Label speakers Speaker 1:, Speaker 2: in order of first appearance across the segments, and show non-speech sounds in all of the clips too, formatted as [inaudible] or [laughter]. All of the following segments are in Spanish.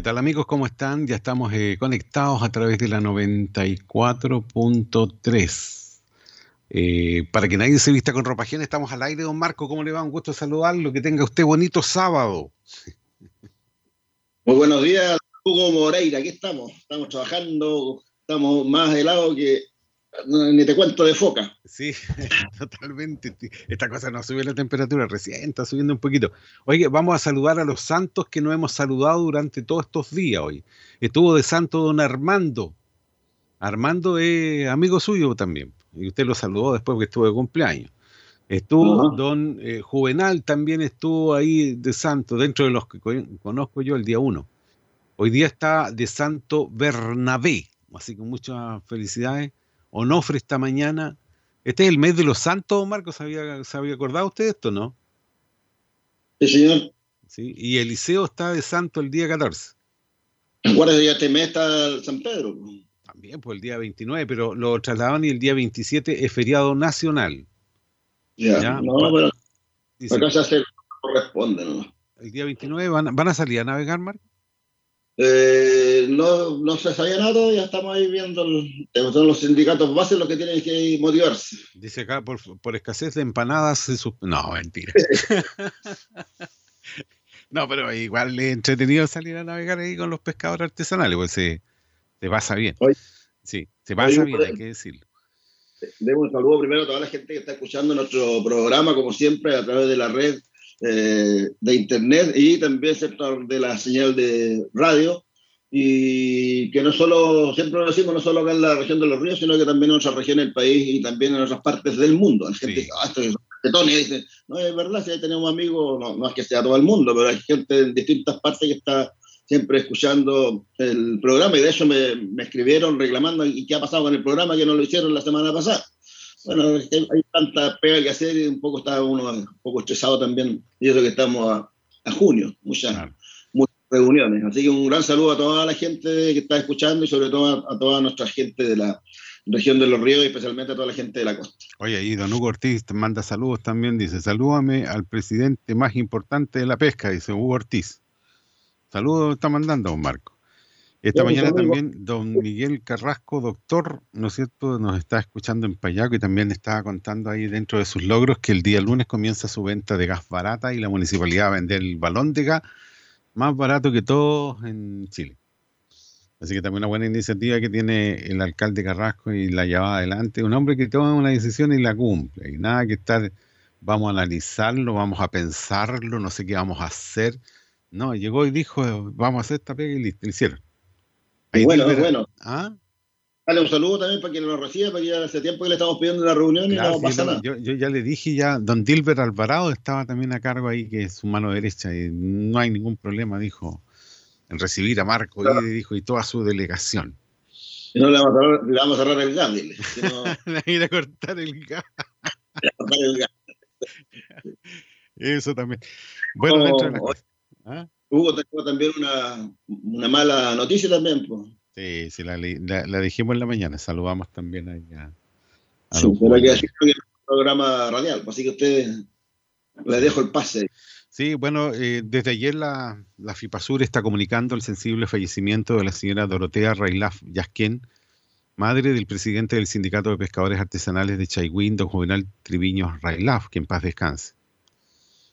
Speaker 1: ¿Qué tal amigos? ¿Cómo están? Ya estamos eh, conectados a través de la 94.3. Eh, para que nadie se vista con ropa ajena, estamos al aire, don Marco. ¿Cómo le va? Un gusto saludarlo. Que tenga usted bonito sábado.
Speaker 2: Muy buenos días, Hugo Moreira. Aquí estamos. Estamos trabajando. Estamos más helados que ni te cuento de foca.
Speaker 1: Sí, [laughs] totalmente. Esta cosa no sube la temperatura, recién está subiendo un poquito. Oye, vamos a saludar a los santos que no hemos saludado durante todos estos días hoy. Estuvo de santo don Armando. Armando es amigo suyo también. Y usted lo saludó después porque estuvo de cumpleaños. Estuvo don eh, Juvenal, también estuvo ahí de santo, dentro de los que conozco yo el día uno. Hoy día está de santo Bernabé. Así que muchas felicidades Onofre esta mañana. Este es el mes de los santos, Marcos. ¿Se había, ¿se había acordado usted de esto, no?
Speaker 2: Sí, señor.
Speaker 1: Sí, y Eliseo está de santo el día 14.
Speaker 2: Acuérdate, ya este mes está San Pedro.
Speaker 1: También, pues el día 29, pero lo trasladaban y el día 27 es feriado nacional.
Speaker 2: Ya, no, pero acá se hace corresponde, ¿no?
Speaker 1: El día 29 van, van a salir a navegar, Marcos.
Speaker 2: Eh, no, no se sabía nada, ya estamos ahí viendo, son los sindicatos bases los que tienen que motivarse.
Speaker 1: Dice acá, por, escasez de empanadas, no, mentira. [laughs] no, pero igual es entretenido salir a navegar ahí con los pescadores artesanales, pues se, se pasa bien. sí, se pasa bien, hay que decirlo.
Speaker 2: Debo un saludo primero a toda la gente que está escuchando nuestro programa, como siempre, a través de la red eh, de internet y también sector de la señal de radio y que no solo, siempre lo decimos, no solo acá en la región de los ríos, sino que también en otras regiones del país y también en otras partes del mundo. La gente dice, ah, esto es Tony, dice, no, es verdad, si ahí tenemos amigos, no, es que sea todo el mundo, pero hay gente en distintas partes que está siempre escuchando el programa y de hecho me, me escribieron reclamando y qué ha pasado con el programa que no lo hicieron la semana pasada. Bueno, hay tanta pega que hacer y un poco está uno un poco estresado también. Y eso que estamos a, junio, muchas, muchas reuniones. Así que un gran saludo a toda la gente que está escuchando y sobre todo a, toda nuestra gente de la región de los ríos y especialmente a toda la gente de la costa.
Speaker 1: Oye, y don Hugo Ortiz te manda saludos también, dice, salúdame al presidente más importante de la pesca, dice Hugo Ortiz. Saludos está mandando, don Marco. Esta mañana también don Miguel Carrasco, doctor, ¿no es cierto?, nos está escuchando en Payaco y también estaba contando ahí dentro de sus logros que el día lunes comienza su venta de gas barata y la municipalidad va a vender el balón de gas más barato que todos en Chile. Así que también una buena iniciativa que tiene el alcalde Carrasco y la lleva adelante. Un hombre que toma una decisión y la cumple. Y nada que estar, vamos a analizarlo, vamos a pensarlo, no sé qué vamos a hacer. No, llegó y dijo, vamos a hacer esta pega y listo, lo hicieron
Speaker 2: bueno, bueno. ¿Ah? Dale un saludo también para quien lo reciba, porque ya hace tiempo que le estamos pidiendo una reunión y no pasa nada.
Speaker 1: Yo, ya le dije, ya, don Dilbert Alvarado estaba también a cargo ahí, que es su mano derecha, y no hay ningún problema, dijo, en recibir a Marco y dijo, y toda su delegación.
Speaker 2: Y no le vamos a cerrar, el gas, dile. [laughs]
Speaker 1: ir a cortar el gas. [laughs] cortar el gas. Eso también. Bueno, dentro de la
Speaker 2: ¿Ah? Hugo, tengo también una, una mala noticia también. Pues.
Speaker 1: Sí, sí, la, la, dijimos en la mañana. Saludamos también ahí a,
Speaker 2: sí, pero que un programa radial, pues, así que ustedes le dejo el pase.
Speaker 1: Sí, bueno, eh, desde ayer la, la FIPASUR está comunicando el sensible fallecimiento de la señora Dorotea Railaf Yasquén, madre del presidente del Sindicato de Pescadores Artesanales de Chaiwin, don Juvenal Triviño Railaf, que en paz descanse.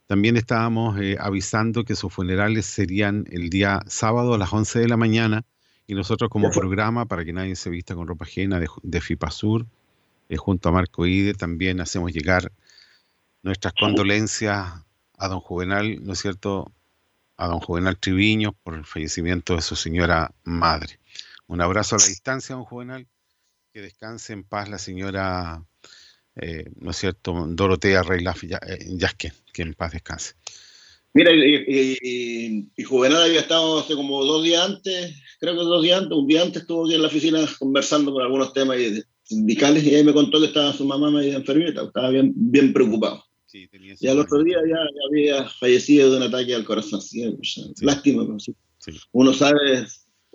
Speaker 1: También estábamos eh, avisando que sus funerales serían el día sábado a las 11 de la mañana y nosotros como programa, para que nadie se vista con ropa ajena de, de FIPASUR, eh, junto a Marco Ide, también hacemos llegar nuestras condolencias a don Juvenal, ¿no es cierto?, a don Juvenal Triviño por el fallecimiento de su señora madre. Un abrazo a la distancia, don Juvenal, Que descanse en paz la señora, eh, ¿no es cierto?, Dorotea Reylaf Yasque, que en paz descanse.
Speaker 2: Mira, y, Juvenal había estado hace como dos días antes, creo que dos días antes, un día antes estuvo aquí en la oficina conversando por algunos temas sindicales y ahí me contó que estaba su mamá medio enfermita, estaba bien, bien preocupado. Sí, y al otro día ya, había fallecido de un ataque al corazón. Lástima, uno sabe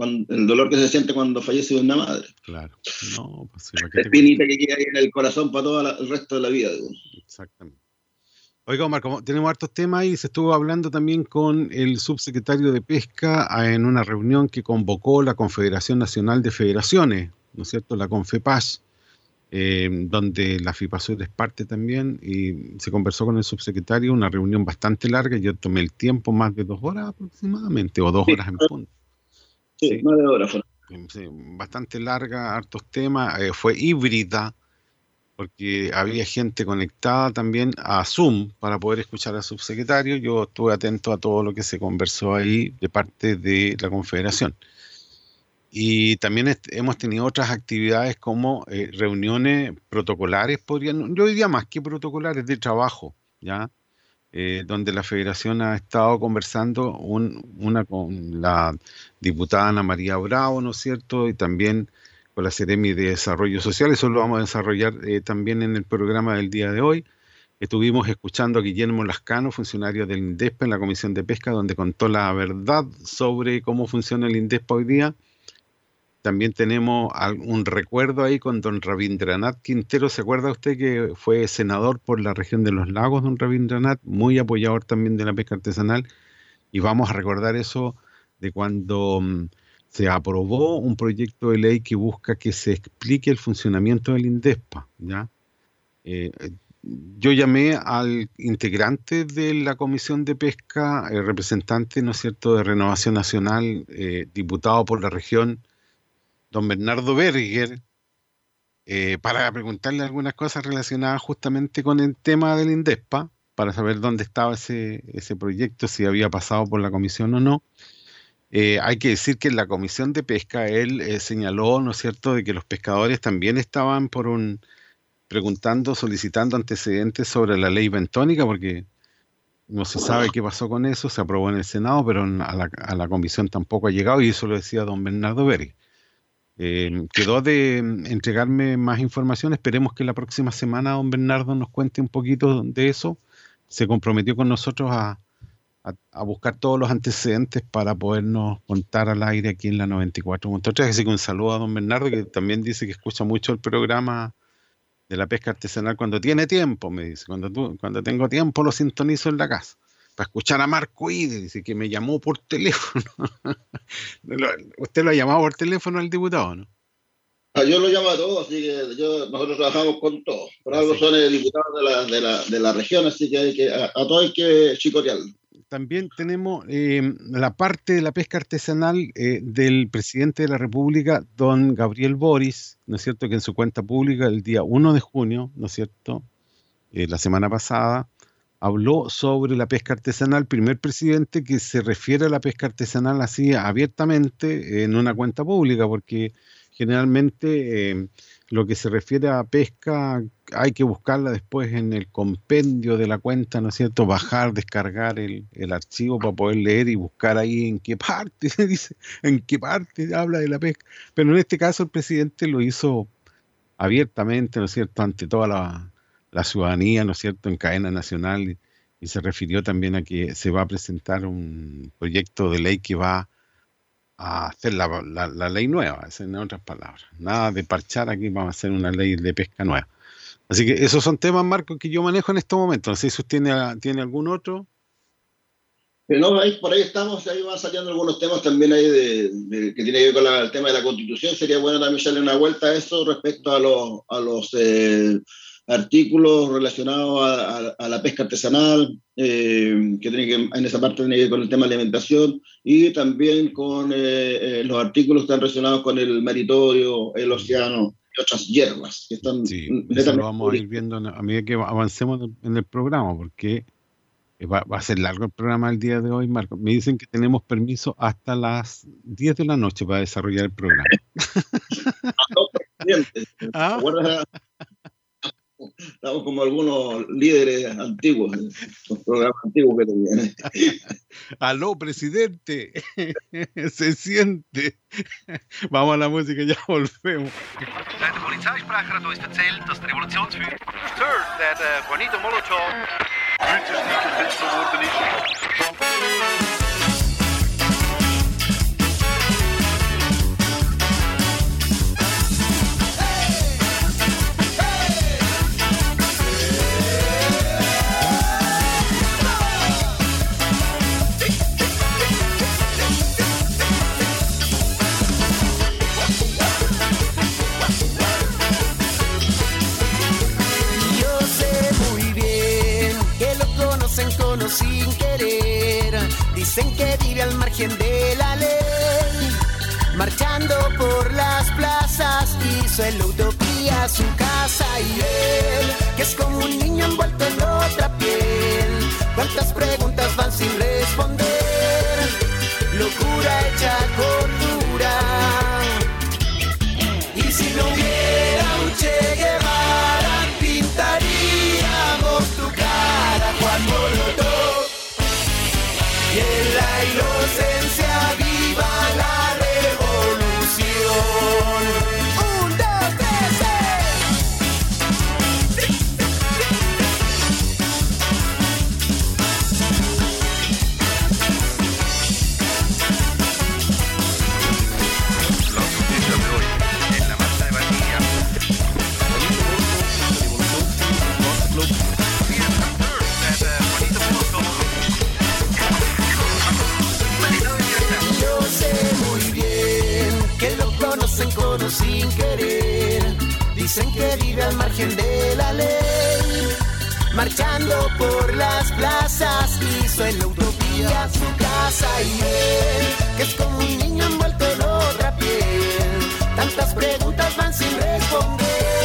Speaker 2: el dolor que se siente cuando fallece una madre. Claro. No, pues, es espinita que queda ahí en el corazón para todo el resto de la vida. Exactamente.
Speaker 1: Oiga, Omar, como tenemos hartos temas y se estuvo hablando también con el subsecretario de Pesca ah, en una reunión que convocó la Confederación Nacional de Federaciones, ¿no es cierto? La CONFEPAS, eh, donde la FIPASUR es parte también, y se conversó con el subsecretario, una reunión bastante larga, yo tomé el tiempo, más de dos horas aproximadamente, o dos horas en punto.
Speaker 2: Sí, más de horas.
Speaker 1: Sí, bastante larga, hartos temas, eh, fue híbrida, porque había gente conectada también a Zoom para poder escuchar al subsecretario. Yo estuve atento a todo lo que se conversó ahí de parte de la Confederación. Y también hemos tenido otras actividades como eh, reuniones protocolares, podrían, yo diría más que protocolares de trabajo, ¿ya? Eh, donde la federación ha estado conversando una con la diputada Ana María Bravo, ¿no es cierto? Y también con la Seremi de Desarrollo Social. Eso lo vamos a desarrollar eh, también en el programa del día de hoy. Estuvimos escuchando a Guillermo Lascano, funcionario del INDESPA en la Comisión de Pesca, donde contó la verdad sobre cómo funciona el INDESPA hoy día. También tenemos un recuerdo ahí con don Rabindranath Quintero. ¿Se acuerda usted que fue senador por la región de los lagos, don Rabindranath? Muy apoyador también de la pesca artesanal. Y vamos a recordar eso de cuando mm, se aprobó un proyecto de ley que busca que se explique el funcionamiento del INDESPA. ¿ya? Eh, yo llamé al integrante de la Comisión de Pesca, el representante, ¿no es cierto?, de Renovación Nacional, eh, diputado por la región, don Bernardo Berger, eh, para preguntarle algunas cosas relacionadas justamente con el tema del INDESPA, para saber dónde estaba ese, ese proyecto, si había pasado por la comisión o no. Eh, hay que decir que en la comisión de pesca él eh, señaló, ¿no es cierto?, de que los pescadores también estaban por un preguntando, solicitando antecedentes sobre la ley bentónica, porque no se sabe qué pasó con eso, se aprobó en el Senado, pero a la, comisión tampoco ha llegado, y eso lo decía don Bernardo Berry. Eh, quedó de entregarme más información, esperemos que la próxima semana don Bernardo nos cuente un poquito de eso. Se comprometió con nosotros a, buscar todos los antecedentes para podernos contar al aire aquí en la 94.3. Así que un saludo a don Bernardo, que también dice que escucha mucho el programa de la pesca artesanal cuando tiene tiempo, me dice. Cuando, cuando tengo tiempo lo sintonizo en la casa. Para escuchar a Marco Ide, dice que me llamó por teléfono. [laughs] Usted lo ha llamado por teléfono al diputado, ¿no?
Speaker 2: Ah, yo lo llamo a todos, así que yo, nosotros trabajamos con todos. Por algo son diputados de la, de, la, de la región, así que, hay que a, a todos hay que chicotearlo
Speaker 1: también tenemos eh, la parte de la pesca artesanal eh, del presidente de la República, don Gabriel Boris, ¿no es cierto?, que en su cuenta pública el día 1 de junio, ¿no es cierto?, eh, la semana pasada, habló sobre la pesca artesanal, primer presidente que se refiere a la pesca artesanal así abiertamente en una cuenta pública, porque generalmente lo que se refiere a pesca hay que buscarla después en el compendio de la cuenta, ¿no es cierto? Bajar, descargar el, archivo para poder leer y buscar ahí en qué parte, [laughs] dice, en qué parte habla de la pesca. Pero en este caso el presidente lo hizo abiertamente, ¿no es cierto?, ante toda la, ciudadanía, ¿no es cierto?, en cadena nacional y, se refirió también a que se va a presentar un proyecto de ley que va a hacer la, la, ley nueva, en otras palabras. Nada de parchar aquí, vamos a hacer una ley de pesca nueva. Así que esos son temas, Marco, que yo manejo en este momento. No sé si usted tiene, tiene algún otro.
Speaker 2: no, ahí, por ahí estamos, ahí van saliendo algunos temas también ahí de, que tiene que ver con el tema de la constitución. Sería bueno también darle una vuelta a eso respecto a los, a los eh, artículos relacionados a, la pesca artesanal, eh, que tiene que, en esa parte tiene que ver con el tema de alimentación, y también con eh, eh, los artículos que están relacionados con el maritorio, el océano y otras hierbas. Que están
Speaker 1: sí, eso lo vamos a ir viendo a medida que avancemos en el programa, porque va, va, a ser largo el programa el día de hoy, Marco. Me dicen que tenemos permiso hasta las 10 de la noche para desarrollar el programa. [laughs]
Speaker 2: ¿Ah? [laughs] Estamos como algunos líderes antiguos, los programas antiguos que tenían. [laughs]
Speaker 1: Aló, presidente. [laughs] Se siente. Vamos a la música y ya volvemos. Der Polizeisprecher hat uns erzählt, dass der Revolutionsführer der Juanito Molotow britisch geworden ist.
Speaker 3: Dicen que vive al margen de la ley. Marchando por las plazas hizo el utopía su casa y él, que es como un niño envuelto en otra piel. ¿Cuántas preguntas van sin responder? Locura hecha cordura. Y si no hubiera sin querer. Dicen que vive al margen de la ley. Marchando por las plazas, hizo en la utopía su casa y él, que es como un niño envuelto en otra piel. Tantas preguntas van sin responder.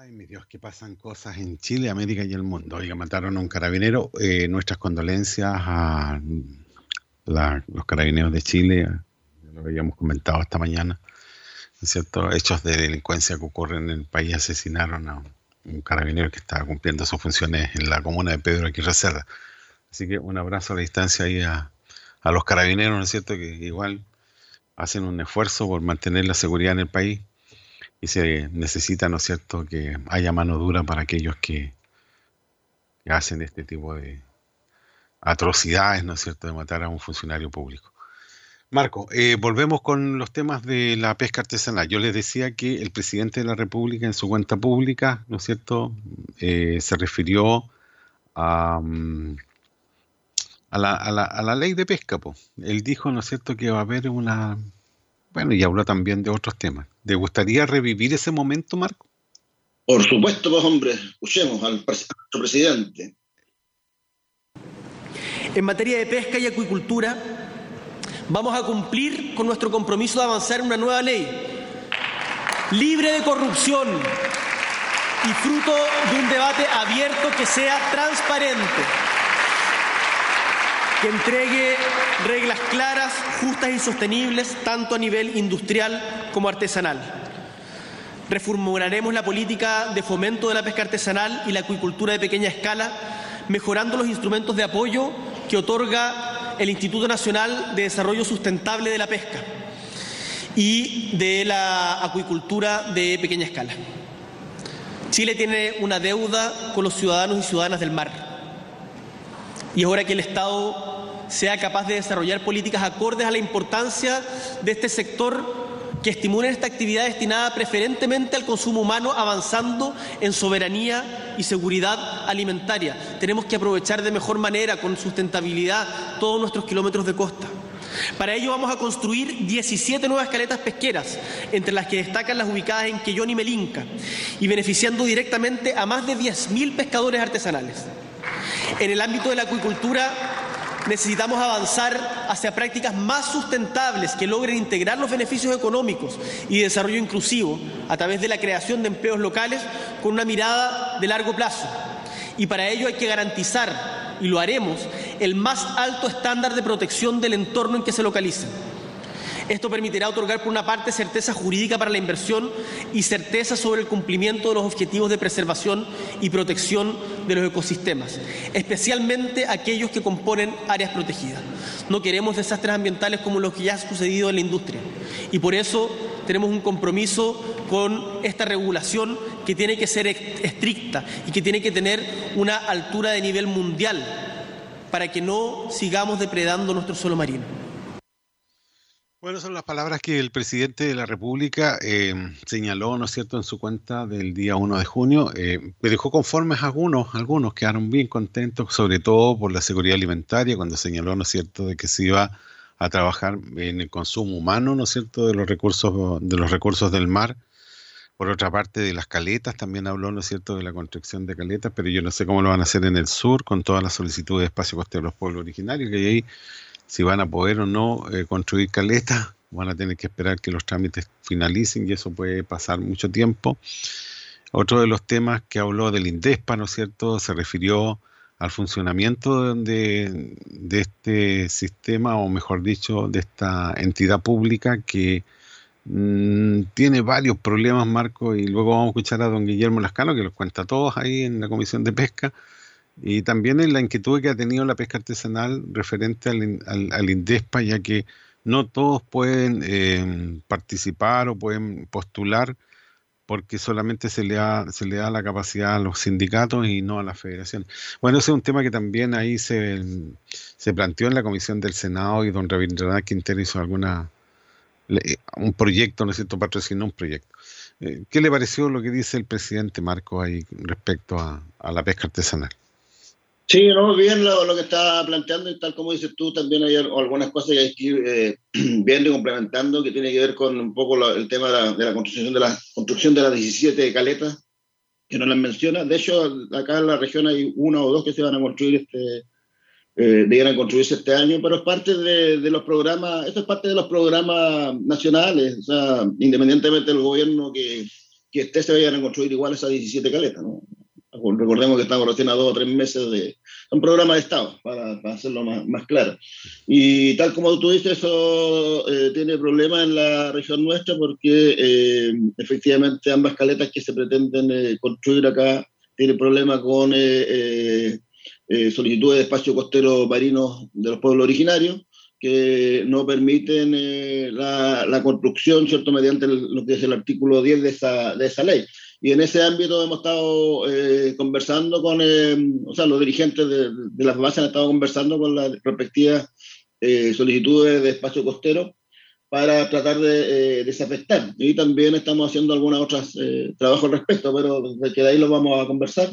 Speaker 1: Ay, mi Dios, que pasan cosas en Chile, América y el mundo. Oiga, mataron a un carabinero. Eh, nuestras condolencias a la- los carabineros de Chile, ya lo habíamos comentado esta mañana. ¿no es cierto? Hechos de delincuencia que ocurren en el país asesinaron a un carabinero que estaba cumpliendo sus funciones en la comuna de Pedro Aguirre Cerda. Así que un abrazo a la distancia ahí a, a los carabineros, ¿no es cierto? Que igual hacen un esfuerzo por mantener la seguridad en el país y se necesita, ¿no es cierto?, que haya mano dura para aquellos que, que hacen este tipo de atrocidades, ¿no es cierto?, de matar a un funcionario público. Marco, eh, volvemos con los temas de la pesca artesanal. Yo les decía que el presidente de la República en su cuenta pública, ¿no es cierto?, Eh, se refirió a, mm, a, la, a la- a la ley de pesca. po. Él dijo, ¿no es cierto?, que va a haber una... Bueno, y habló también de otros temas. ¿Le gustaría revivir ese momento, Marco?
Speaker 2: Por supuesto, pues hombre, escuchemos al pres- a nuestro presidente.
Speaker 4: En materia de pesca y acuicultura, vamos a cumplir con nuestro compromiso de avanzar en una nueva ley libre de corrupción y fruto de un debate abierto que sea transparente, que entregue reglas claras, justas y sostenibles, tanto a nivel industrial como artesanal. Reformularemos la política de fomento de la pesca artesanal y la acuicultura de pequeña escala, mejorando los instrumentos de apoyo que otorga el Instituto Nacional de Desarrollo Sustentable de la Pesca y de la acuicultura de pequeña escala. Chile tiene una deuda con los ciudadanos y ciudadanas del mar. Y es hora que el Estado sea capaz de desarrollar políticas acordes a la importancia de este sector que estimulen esta actividad destinada preferentemente al consumo humano, avanzando en soberanía y seguridad alimentaria. Tenemos que aprovechar de mejor manera, con sustentabilidad, todos nuestros kilómetros de costa. Para ello vamos a construir 17 nuevas caletas pesqueras, entre las que destacan las ubicadas en Quellón y Melinca, y beneficiando directamente a más de 10.000 pescadores artesanales. En el ámbito de la acuicultura necesitamos avanzar hacia prácticas más sustentables que logren integrar los beneficios económicos y desarrollo inclusivo a través de la creación de empleos locales con una mirada de largo plazo. Y para ello hay que garantizar, y lo haremos, el más alto estándar de protección del entorno en que se localizan. Esto permitirá otorgar, por una parte, certeza jurídica para la inversión y certeza sobre el cumplimiento de los objetivos de preservación y protección de los ecosistemas, especialmente aquellos que componen áreas protegidas. No queremos desastres ambientales como los que ya han sucedido en la industria y por eso tenemos un compromiso con esta regulación que tiene que ser estricta y que tiene que tener una altura de nivel mundial para que no sigamos depredando nuestro suelo marino.
Speaker 1: Bueno, son las palabras que el presidente de la República eh, señaló, ¿no es cierto?, en su cuenta del día 1 de junio. Eh, me dejó conformes algunos, algunos quedaron bien contentos, sobre todo por la seguridad alimentaria, cuando señaló, ¿no es cierto?, de que se iba a trabajar en el consumo humano, ¿no es cierto?, de los recursos, de los recursos del mar. Por otra parte, de las caletas, también habló, ¿no es cierto?, de la construcción de caletas, pero yo no sé cómo lo van a hacer en el sur, con todas las solicitudes de espacio costero de los pueblos originarios, que ahí si van a poder o no eh, construir caletas, van a tener que esperar que los trámites finalicen y eso puede pasar mucho tiempo. Otro de los temas que habló del INDESPA, ¿no es cierto?, se refirió al funcionamiento de, de este sistema, o mejor dicho, de esta entidad pública que mm, tiene varios problemas, Marco, y luego vamos a escuchar a don Guillermo Lascano, que los cuenta todos ahí en la Comisión de Pesca, y también en la inquietud que ha tenido la pesca artesanal referente al, al, INDESPA, ya que no todos pueden eh, participar o pueden postular porque solamente se le, da, se le da la capacidad a los sindicatos y no a la federación. Bueno, ese es un tema que también ahí se, se planteó en la comisión del Senado y don Rabindranath Quintero hizo alguna un proyecto, ¿no es cierto?, patrocinó un proyecto. Eh, ¿Qué le pareció lo que dice el presidente Marcos ahí respecto a la pesca artesanal?
Speaker 2: Sí, no, bien lo, que está planteando y tal como dices tú, también hay algunas cosas que hay que ir eh, [clears throat] viendo y complementando que tiene que ver con un poco el tema de la, construcción de la construcción de las 17 caletas que no las menciona. De hecho, acá en la región hay una o dos que se van a construir este eh, debieran construirse este año, pero es parte de, de, los programas, esto es parte de los programas nacionales, o sea, independientemente del gobierno que, que esté, se vayan a construir igual esas 17 caletas, ¿no? Recordemos que estamos recién a dos o tres meses de un programa de Estado, para, hacerlo más, más, claro. Y tal como tú dices, eso eh, tiene problemas en la región nuestra porque eh, efectivamente ambas caletas que se pretenden eh, construir acá tienen problemas con solicitudes de espacio costero marino de los pueblos originarios que no permiten la, la, construcción, ¿cierto?, mediante lo que es el artículo 10 de esa, de esa ley. Y en ese ámbito hemos estado eh, conversando con, eh, o sea, los dirigentes de, de las bases han estado conversando con las respectivas eh, solicitudes de espacio costero para tratar de desafectar. Y también estamos haciendo algunos otros trabajos al respecto, pero desde de ahí lo vamos a conversar.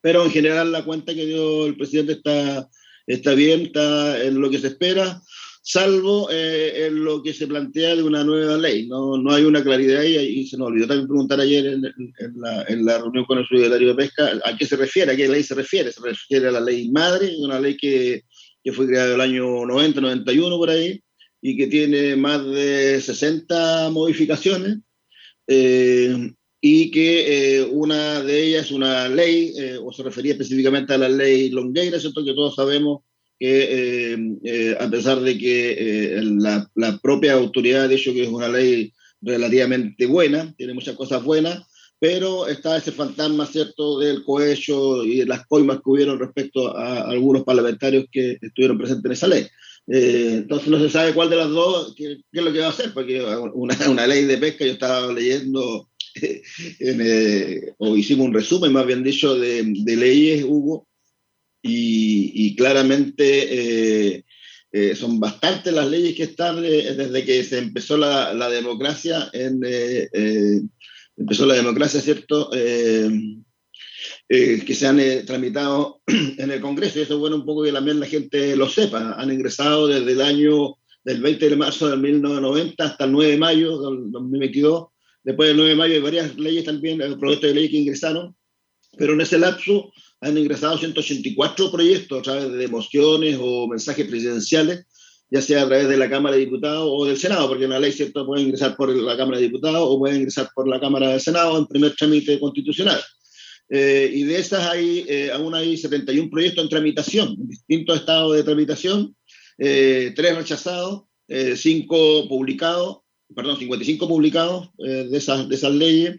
Speaker 2: Pero en general la cuenta que dio el presidente está, está bien, está en lo que se espera salvo eh, en lo que se plantea de una nueva ley. No, no hay una claridad ahí y se nos olvidó también preguntar ayer en, la, en, la, reunión con el secretario de Pesca a qué se refiere, a qué ley se refiere. Se refiere a la ley madre, una ley que, que fue creada en el año 90, 91 por ahí, y que tiene más de 60 modificaciones. y que una de ellas es una ley, o se refería específicamente a la ley Longueira, ¿cierto? que todos sabemos que a pesar de que la, la, propia autoridad ha dicho que es una ley relativamente buena, tiene muchas cosas buenas, pero está ese fantasma, ¿cierto?, del cohecho y las coimas que hubieron respecto a algunos parlamentarios que estuvieron presentes en esa ley. Eh, entonces no se sabe cuál de las dos, qué, es lo que va a hacer, porque una, una ley de pesca, yo estaba leyendo, [laughs] eh, o hicimos un resumen, más bien dicho, de, de leyes, Hugo, y, y claramente eh, son bastantes las leyes que están desde que se empezó la, la democracia en empezó la democracia, ¿cierto? Eh, eh, que se han eh, tramitado [clears throat] en el Congreso, y eso es bueno un poco que también la gente lo sepa. Han ingresado desde el año del 20 de marzo de 1990 hasta el 9 de mayo del 2022. Después del 9 de mayo hay varias leyes también, proyectos de ley que ingresaron, pero en ese lapso han ingresado 184 proyectos a través de mociones o mensajes presidenciales ya sea a través de la Cámara de Diputados o del Senado, porque una ley cierto puede ingresar por la Cámara de Diputados o puede ingresar por la Cámara del Senado en primer trámite constitucional. Eh, y de esas hay, eh, aún hay 71 proyectos en tramitación, en distintos estados de tramitación, eh, tres rechazados, cinco publicados, perdón, 55 publicados de, esas, de esas leyes,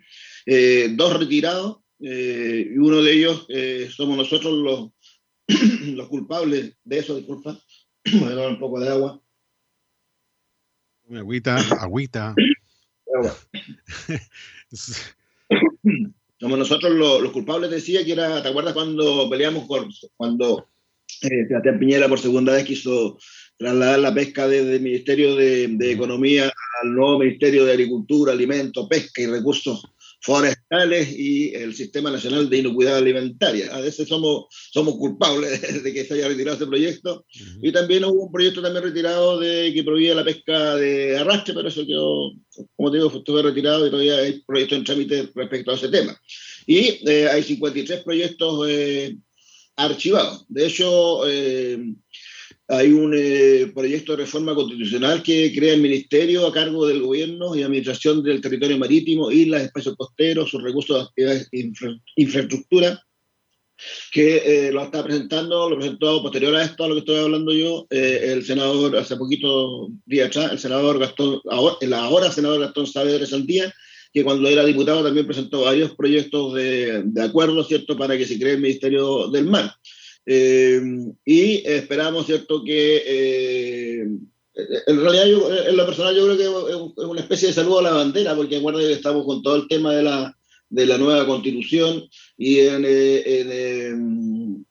Speaker 2: dos retirados, y uno de ellos somos nosotros los, [clears throat] los culpables de eso, disculpa, [clears throat] Voy a dar un poco de agua.
Speaker 1: Agüita, agüita.
Speaker 2: Como nosotros los, culpables decía que era, ¿te acuerdas cuando peleamos con, cuando eh, Sebastián Piñera por segunda vez quiso trasladar la pesca desde el Ministerio de, de Economía al nuevo Ministerio de Agricultura, Alimentos, Pesca y Recursos forestales y el Sistema Nacional de Inocuidad Alimentaria. A veces somos, somos culpables [laughs] de, que se haya retirado este proyecto. Y también hubo un proyecto también retirado de que prohibía la pesca de arrastre, pero eso quedó, como te digo, estuvo retirado y todavía hay proyectos en trámite respecto a ese tema. Y eh, hay 53 proyectos eh, archivados. De hecho, eh, hay un eh, proyecto de reforma constitucional que crea el ministerio a cargo del gobierno y administración del territorio marítimo, islas, espacios costeros, sus recursos de infraestructura, que eh, lo está presentando, lo presentó posterior a esto, a lo que estoy hablando yo, eh, el senador, hace poquito día atrás, el senador Gastón, ahora, el ahora senador Gastón Saavedra Saldía, que cuando era diputado también presentó varios proyectos de, de acuerdo, ¿cierto?, para que se cree el Ministerio del Mar. Eh, y esperamos, ¿cierto?, que eh, en realidad yo, en lo personal yo creo que es una especie de saludo a la bandera, porque acuérdense que estamos con todo el tema de la, de la nueva constitución y, en, eh,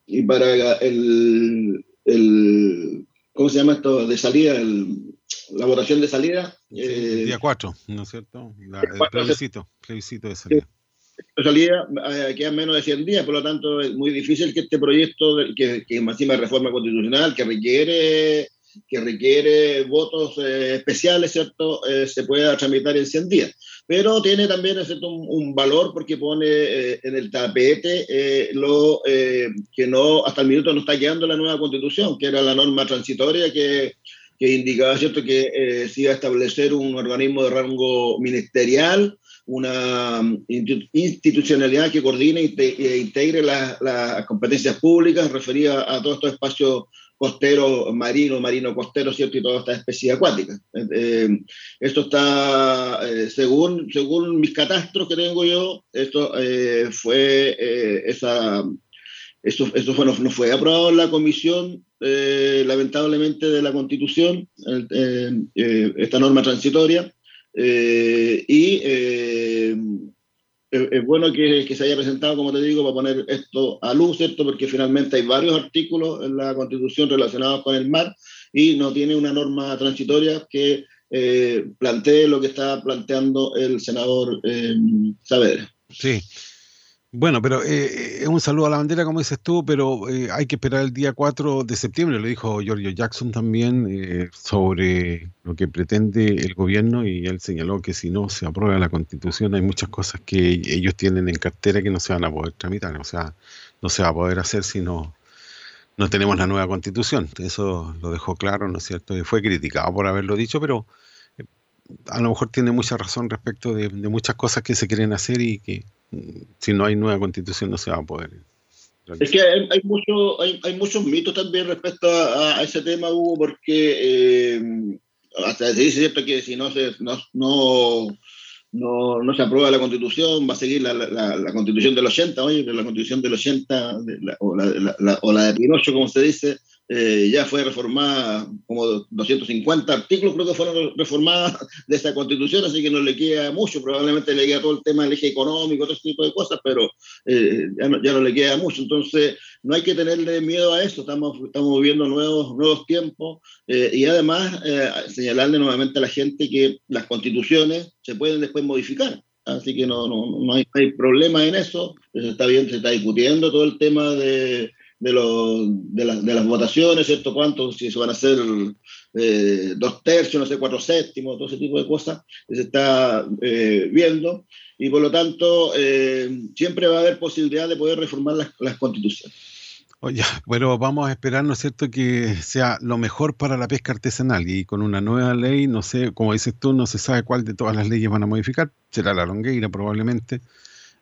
Speaker 2: y para el, el, ¿cómo se llama esto? De salida, el, la votación de salida.
Speaker 1: el día 4, ¿no es cierto? La, el plebiscito, plebiscito de salida
Speaker 2: salida eh, quedan menos de 100 días, por lo tanto es muy difícil que este proyecto, que, que encima de reforma constitucional, que requiere, que requiere votos eh, especiales, ¿cierto?, eh, se pueda tramitar en 100 días. Pero tiene también Un, un, valor porque pone en el tapete lo que no, hasta el minuto no está quedando la nueva constitución, que era la norma transitoria que que indicaba ¿cierto? que se iba a establecer un organismo de rango ministerial una mm, institucionalidad que coordine e integre las competencias públicas referidas a todos estos espacios costeros, marino, marino costero, ¿cierto? Y toda esta especie acuática. Eh, esto está, eh, según, según mis catastros que tengo yo, esto eh, fue, esa, esto, esto fue, no, no, fue aprobado en la comisión, lamentablemente, de la Constitución, esta norma transitoria, eh, y eh, es bueno que, se haya presentado, como te digo, para poner esto a luz, ¿cierto? Porque finalmente hay varios artículos en la Constitución relacionados con el mar y no tiene una norma transitoria que eh, plantee lo que está planteando el senador eh, Saavedra.
Speaker 1: Sí, bueno, pero eh, es un saludo a la bandera, como dices tú, pero eh, hay que esperar el día 4 de septiembre, lo dijo Giorgio Jackson también, eh, sobre lo que pretende el gobierno y él señaló que si no se aprueba la constitución hay muchas cosas que ellos tienen en cartera que no se van a poder tramitar, o sea, no se va a poder hacer si no, no tenemos la nueva constitución. Eso lo dejó claro, ¿no es cierto? Y fue criticado por haberlo dicho, pero a lo mejor tiene mucha razón respecto de, muchas cosas que se quieren hacer y que si no hay nueva constitución no se va a poder.
Speaker 2: Es que hay, hay, hay, muchos mitos también respecto a, ese tema, Hugo, porque eh, hasta se dice cierto que si no se, no, no, no, se aprueba la constitución, va a seguir la, la, constitución del 80, oye, la constitución del 80 o, la, o la de Pinocho, como se dice, eh, ya fue reformada como 250 artículos, creo que fueron reformadas de esa constitución, así que no le queda mucho, probablemente le queda todo el tema del eje económico, todo ese tipo de cosas, pero eh, ya, no, ya, no, le queda mucho. Entonces, no hay que tenerle miedo a eso, estamos, estamos viviendo nuevos, nuevos tiempos eh, y además señalarle nuevamente a la gente que las constituciones se pueden después modificar. Así que no, no, no hay, hay problema en eso. Se está bien, se está discutiendo todo el tema de, de, los, de, de, las votaciones, ¿cierto? ¿Cuánto? Si se van a hacer eh, dos tercios, no sé, cuatro séptimos, todo ese tipo de cosas, que se está eh, viendo. Y por lo tanto, eh, siempre va a haber posibilidad de poder reformar las, las constituciones.
Speaker 1: Oye, bueno, vamos a esperar, ¿no es cierto?, que sea lo mejor para la pesca artesanal y con una nueva ley, no sé, como dices tú, no se sabe cuál de todas las leyes van a modificar, será la longueira probablemente,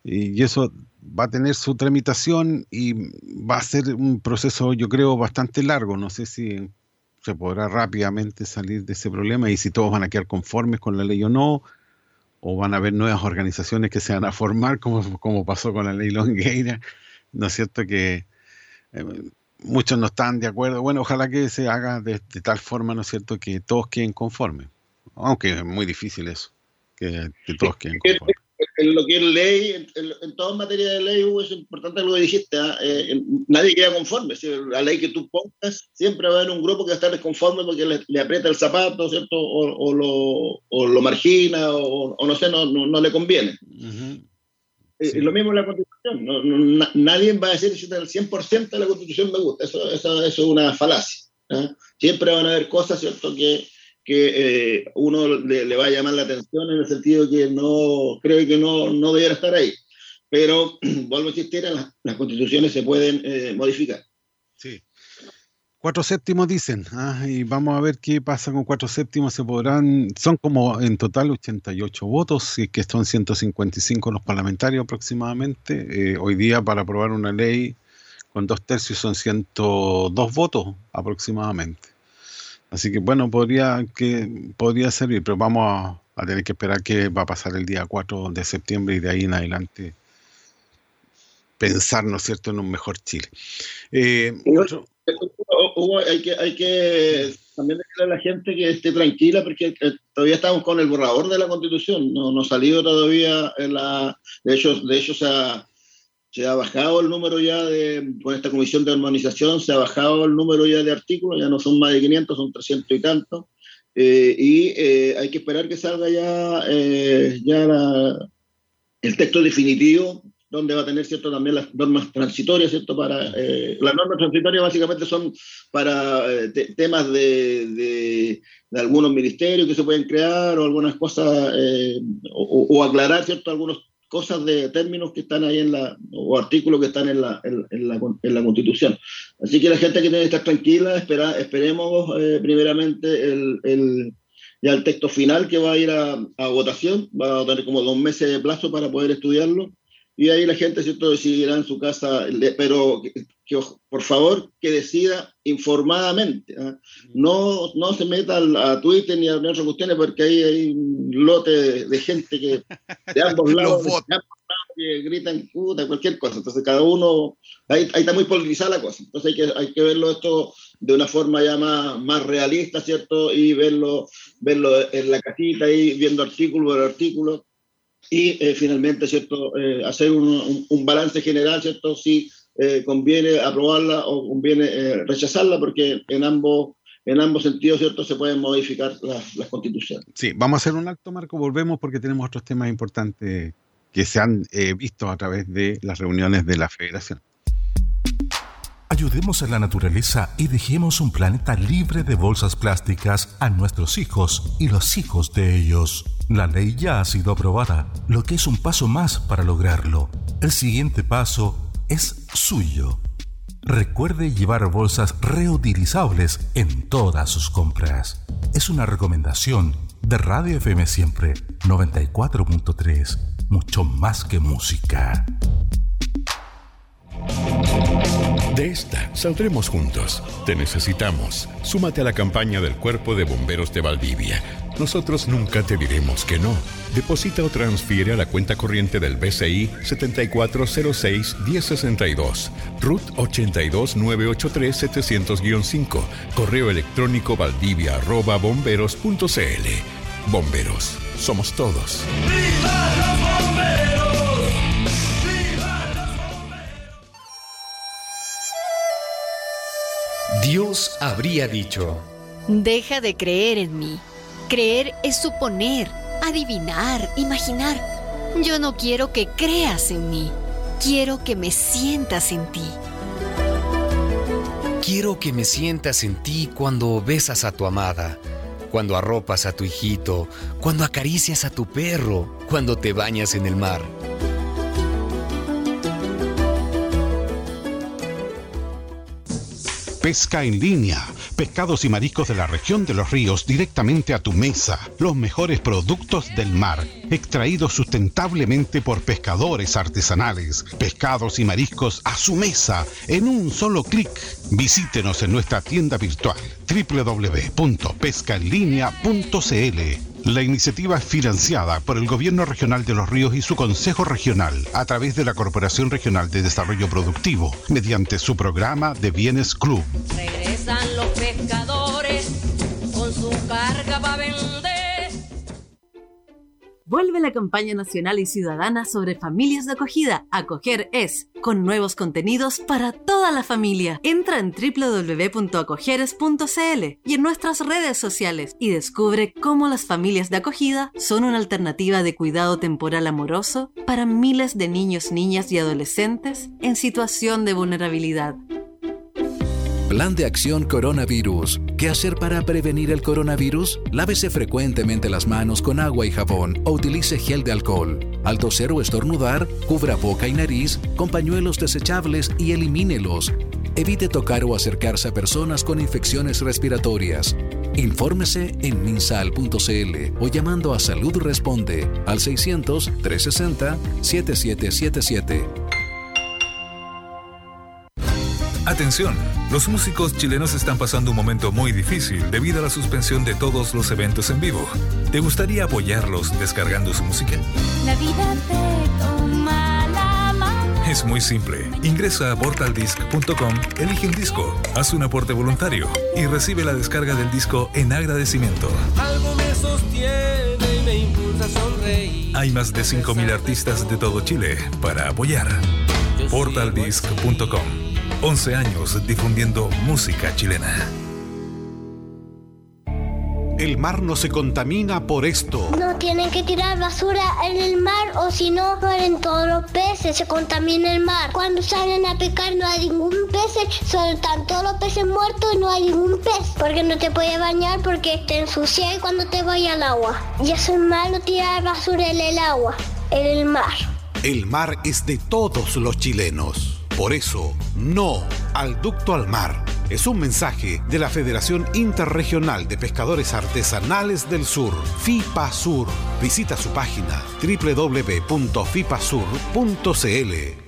Speaker 1: y eso va a tener su tramitación y va a ser un proceso, yo creo, bastante largo. No sé si se podrá rápidamente salir de ese problema y si todos van a quedar conformes con la ley o no, o van a haber nuevas organizaciones que se van a formar, como, como pasó con la ley Longueira. ¿No es cierto que eh, muchos no están de acuerdo? Bueno, ojalá que se haga de, tal forma, ¿no es cierto?, que todos queden conformes. Aunque es muy difícil eso, que, que todos queden conformes
Speaker 2: en lo que es ley, en, en toda materia de ley, es importante lo que dijiste, ¿ah? eh, nadie queda conforme. La ley que tú pongas, siempre va a haber un grupo que va a estar desconforme porque le, aprieta el zapato, ¿cierto? O, lo, o lo, margina, o, no sé, no, no, le conviene. Eh, lo mismo en la Constitución. nadie va a decir que el 100% de la Constitución me gusta. Eso, eso, eso es una falacia. ¿ah? Siempre van a haber cosas, ¿cierto? Que que eh, uno le, va a llamar la atención en el sentido que no cree que no, no debiera estar ahí. Pero, [clears throat] vuelvo a insistir, las, las constituciones se pueden eh, modificar.
Speaker 1: Sí. Cuatro séptimos dicen, ah, y vamos a ver qué pasa con cuatro séptimos. Se podrán, son como en total 88 votos, y que son 155 los parlamentarios aproximadamente. Eh, hoy día, para aprobar una ley con dos tercios, son 102 votos aproximadamente. Así que bueno, podría, que, podría servir, pero vamos a, tener que esperar qué va a pasar el día 4 de septiembre y de ahí en adelante pensar, ¿no es cierto?, en un mejor Chile.
Speaker 2: Eh, hay, que, hay que también decirle a la gente que esté tranquila porque eh, todavía estamos con el borrador de la constitución, no, no ha salido todavía, en la, de hecho, de hecho se ha, se ha bajado el número ya de, con esta comisión de armonización, se ha bajado el número ya de artículos, ya no son más de 500, son 300 y tantos, eh, y eh, hay que esperar que salga ya, eh, ya el texto definitivo, donde va a tener cierto también las normas transitorias, ¿cierto? Para, las normas transitorias básicamente son para temas de, de, algunos ministerios que se pueden crear o algunas cosas, o, o, aclarar, ¿cierto? Algunos cosas de términos que están ahí en la, o artículos que están en la, en, la, en la Constitución. Así que la gente que tiene que estar tranquila, espera, esperemos eh, primeramente el, el, ya el texto final que va a ir a, votación, va a tener como dos meses de plazo para poder estudiarlo, y ahí la gente, ¿cierto?, decidirá en su casa, pero que, por favor que decida informadamente. ¿ah? No, no se meta a Twitter ni a otras cuestiones porque ahí hay un lote de, gente que [laughs] de ambos lados, que gritan puta, cualquier cosa. Entonces cada uno, ahí, ahí, está muy politizada la cosa. Entonces hay que, hay que verlo esto de una forma ya más, más realista, ¿cierto? Y verlo, verlo en la casita ahí, viendo artículo por artículo. Y eh, finalmente, ¿cierto? Eh, hacer un, un, balance general, ¿cierto? Si eh, conviene aprobarla o conviene eh, rechazarla, porque en ambos, en ambos sentidos, ¿cierto?, se pueden modificar las, constituciones.
Speaker 1: Sí, vamos a hacer un acto, Marco, volvemos porque tenemos otros temas importantes que se han eh, visto a través de las reuniones de la federación.
Speaker 5: Ayudemos a la naturaleza y dejemos un planeta libre de bolsas plásticas a nuestros hijos y los hijos de ellos. La ley ya ha sido aprobada, lo que es un paso más para lograrlo. El siguiente paso es suyo. Recuerde llevar bolsas reutilizables en todas sus compras. Es una recomendación de Radio FM Siempre 94.3, mucho más que música.
Speaker 6: De esta saldremos juntos. Te necesitamos. Súmate a la campaña del Cuerpo de Bomberos de Valdivia. Nosotros nunca te diremos que no. Deposita o transfiere a la cuenta corriente del BCI 7406-1062, RUT 82983-700-5, correo electrónico valdivia bomberos.cl. Bomberos, somos todos.
Speaker 7: ¡Viva
Speaker 8: Dios habría dicho,
Speaker 9: Deja de creer en mí. Creer es suponer, adivinar, imaginar. Yo no quiero que creas en mí. Quiero que me sientas en ti.
Speaker 8: quiero que me sientas en ti cuando besas a tu amada, cuando arropas a tu hijito, cuando acaricias a tu perro, cuando te bañas en el mar.
Speaker 10: Pesca en línea. Pescados y mariscos de la región de los ríos directamente a tu mesa. Los mejores productos del mar. Extraídos sustentablemente por pescadores artesanales. Pescados y mariscos a su mesa en un solo clic. Visítenos en nuestra tienda virtual www.pescaenlinea.cl. La iniciativa es financiada por el Gobierno Regional de los Ríos y su Consejo Regional a través de la Corporación Regional de Desarrollo Productivo mediante su programa de Bienes Club.
Speaker 11: Vuelve la campaña nacional y ciudadana sobre familias de acogida. Acoger es, con nuevos contenidos para toda la familia. Entra en www.acogeres.cl y en nuestras redes sociales y descubre cómo las familias de acogida son una alternativa de cuidado temporal amoroso para miles de niños, niñas y adolescentes en situación de vulnerabilidad.
Speaker 12: Plan de acción coronavirus. ¿Qué hacer para prevenir el coronavirus? Lávese frecuentemente las manos con agua y jabón o utilice gel de alcohol. Al toser o estornudar, cubra boca y nariz con pañuelos desechables y elimínelos. Evite tocar o acercarse a personas con infecciones respiratorias. Infórmese en minsal.cl o llamando a Salud Responde al 600-360-7777.
Speaker 13: Atención, los músicos chilenos están pasando un momento muy difícil debido a la suspensión de todos los eventos en vivo. ¿Te gustaría apoyarlos descargando su música?
Speaker 14: La vida te toma la mano.
Speaker 13: Es muy simple. Ingresa a portaldisc.com, elige un disco, haz un aporte voluntario y recibe la descarga del disco en agradecimiento.
Speaker 7: Algo me sostiene y me impulsa a sonreír.
Speaker 13: Hay más de 5.000 artistas de todo Chile para apoyar. Portaldisc.com 11 años difundiendo música chilena.
Speaker 10: El mar no se contamina por esto.
Speaker 15: No tienen que tirar basura en el mar o si no mueren todos los peces, se contamina el mar. Cuando salen a pescar no hay ningún pez, solo están todos los peces muertos y no hay ningún pez. Porque no te puedes bañar porque te ensucias cuando te vayas al agua. Y eso es malo tirar basura en el agua, en el mar.
Speaker 10: El mar es de todos los chilenos. Por eso, no al ducto al mar. Es un mensaje de la Federación Interregional de Pescadores Artesanales del Sur, FIPASUR. Visita su página www.fipasur.cl.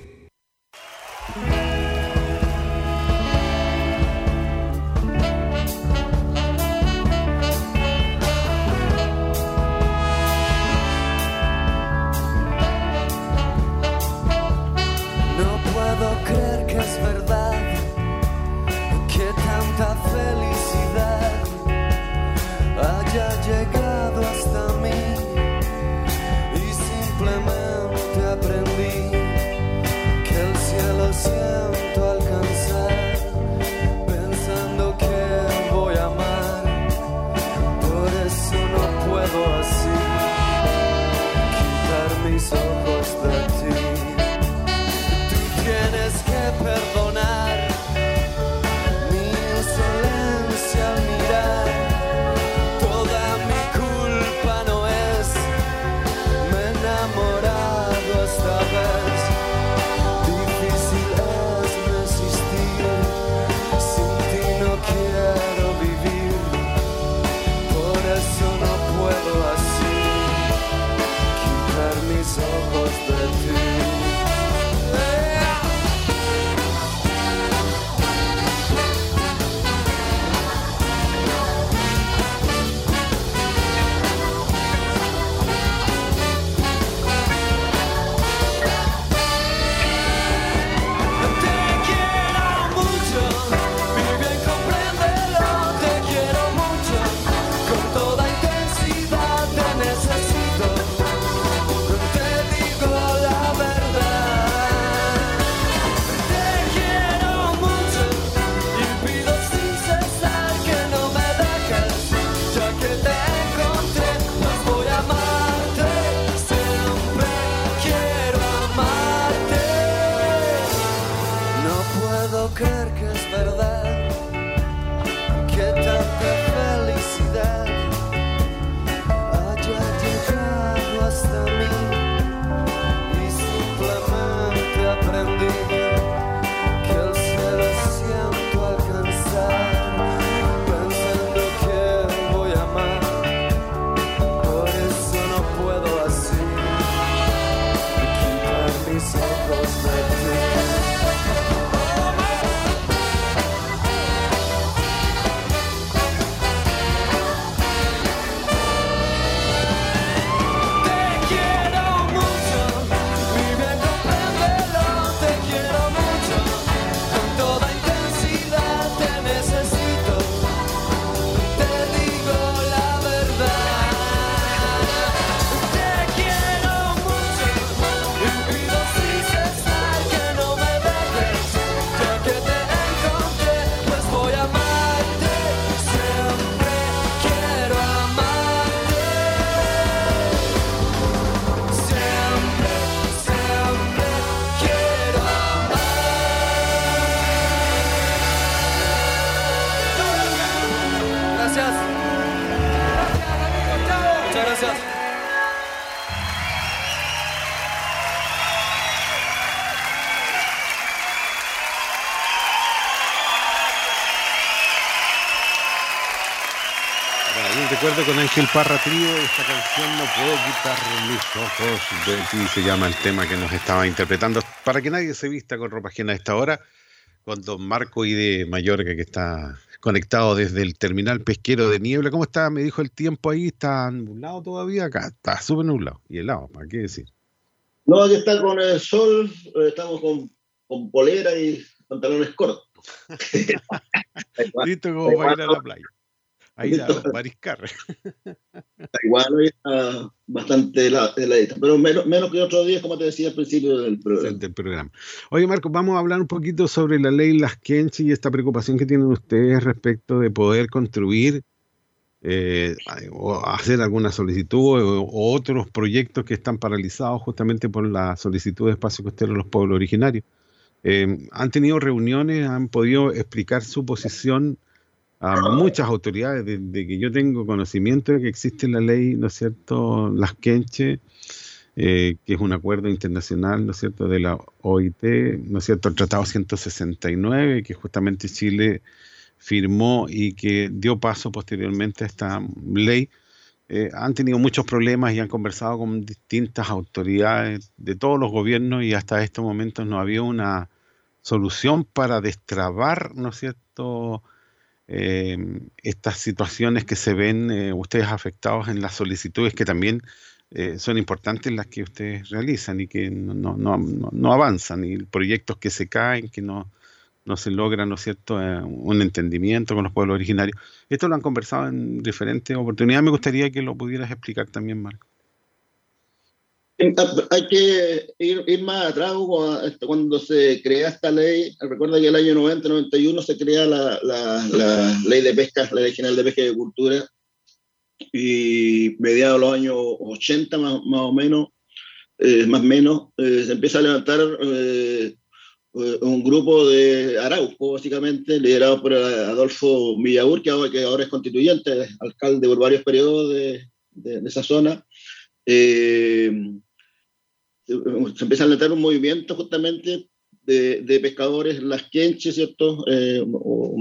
Speaker 1: Ángel Parra Trío, esta canción No puedo quitar mis ojos de ti, se llama el tema que nos estaba interpretando, para que nadie se vista con ropa ajena a esta hora, con don Marco y de Mallorca que está conectado desde el terminal pesquero de Niebla. ¿Cómo está? Me dijo el tiempo ahí, ¿está nublado todavía acá? Está súper nublado y helado, ¿para qué decir?
Speaker 2: No, aquí está con el sol, eh, estamos con, con polera y pantalones cortos. [laughs]
Speaker 1: Listo como para ir a la playa. Ahí la. [laughs]
Speaker 2: Igual hoy está bastante hela- heladita, pero menos, menos que otros días, como te decía al principio del programa.
Speaker 1: del programa. Oye, Marco, vamos a hablar un poquito sobre la ley Las Kenchi y esta preocupación que tienen ustedes respecto de poder construir eh, o hacer alguna solicitud o, o otros proyectos que están paralizados justamente por la solicitud de espacio costero de los pueblos originarios. Eh, han tenido reuniones, han podido explicar su posición a muchas autoridades, desde que yo tengo conocimiento de que existe la ley, ¿no es cierto?, Las Kenche, eh, que es un acuerdo internacional, ¿no es cierto?, de la OIT, ¿no es cierto?, el Tratado 169, que justamente Chile firmó y que dio paso posteriormente a esta ley. Eh, han tenido muchos problemas y han conversado con distintas autoridades de todos los gobiernos y hasta estos momentos no había una solución para destrabar, ¿no es cierto?, eh, estas situaciones que se ven eh, ustedes afectados en las solicitudes que también eh, son importantes las que ustedes realizan y que no, no, no, no- avanzan y proyectos que se caen, que no, no se logra, ¿no cierto?, eh, un entendimiento con los pueblos originarios. Esto lo han conversado en diferentes oportunidades. Me gustaría que lo pudieras explicar también, Marco.
Speaker 2: Hay que ir, ir más atrás, este, cuando se crea esta ley. Recuerda que el año 90-91 se crea la, la- la ley de pesca, la ley general de pesca y agricultura, y mediados de los años 80 más, más o menos, eh, más menos, eh, se empieza a levantar eh, eh, un grupo de Arauco, básicamente, liderado por Adolfo Villaur, que ahora, que ahora es constituyente, alcalde por varios periodos de, de- de esa zona. Eh, se empieza a levantar un movimiento justamente de, pescadores las quenches, ¿cierto? Eh, o,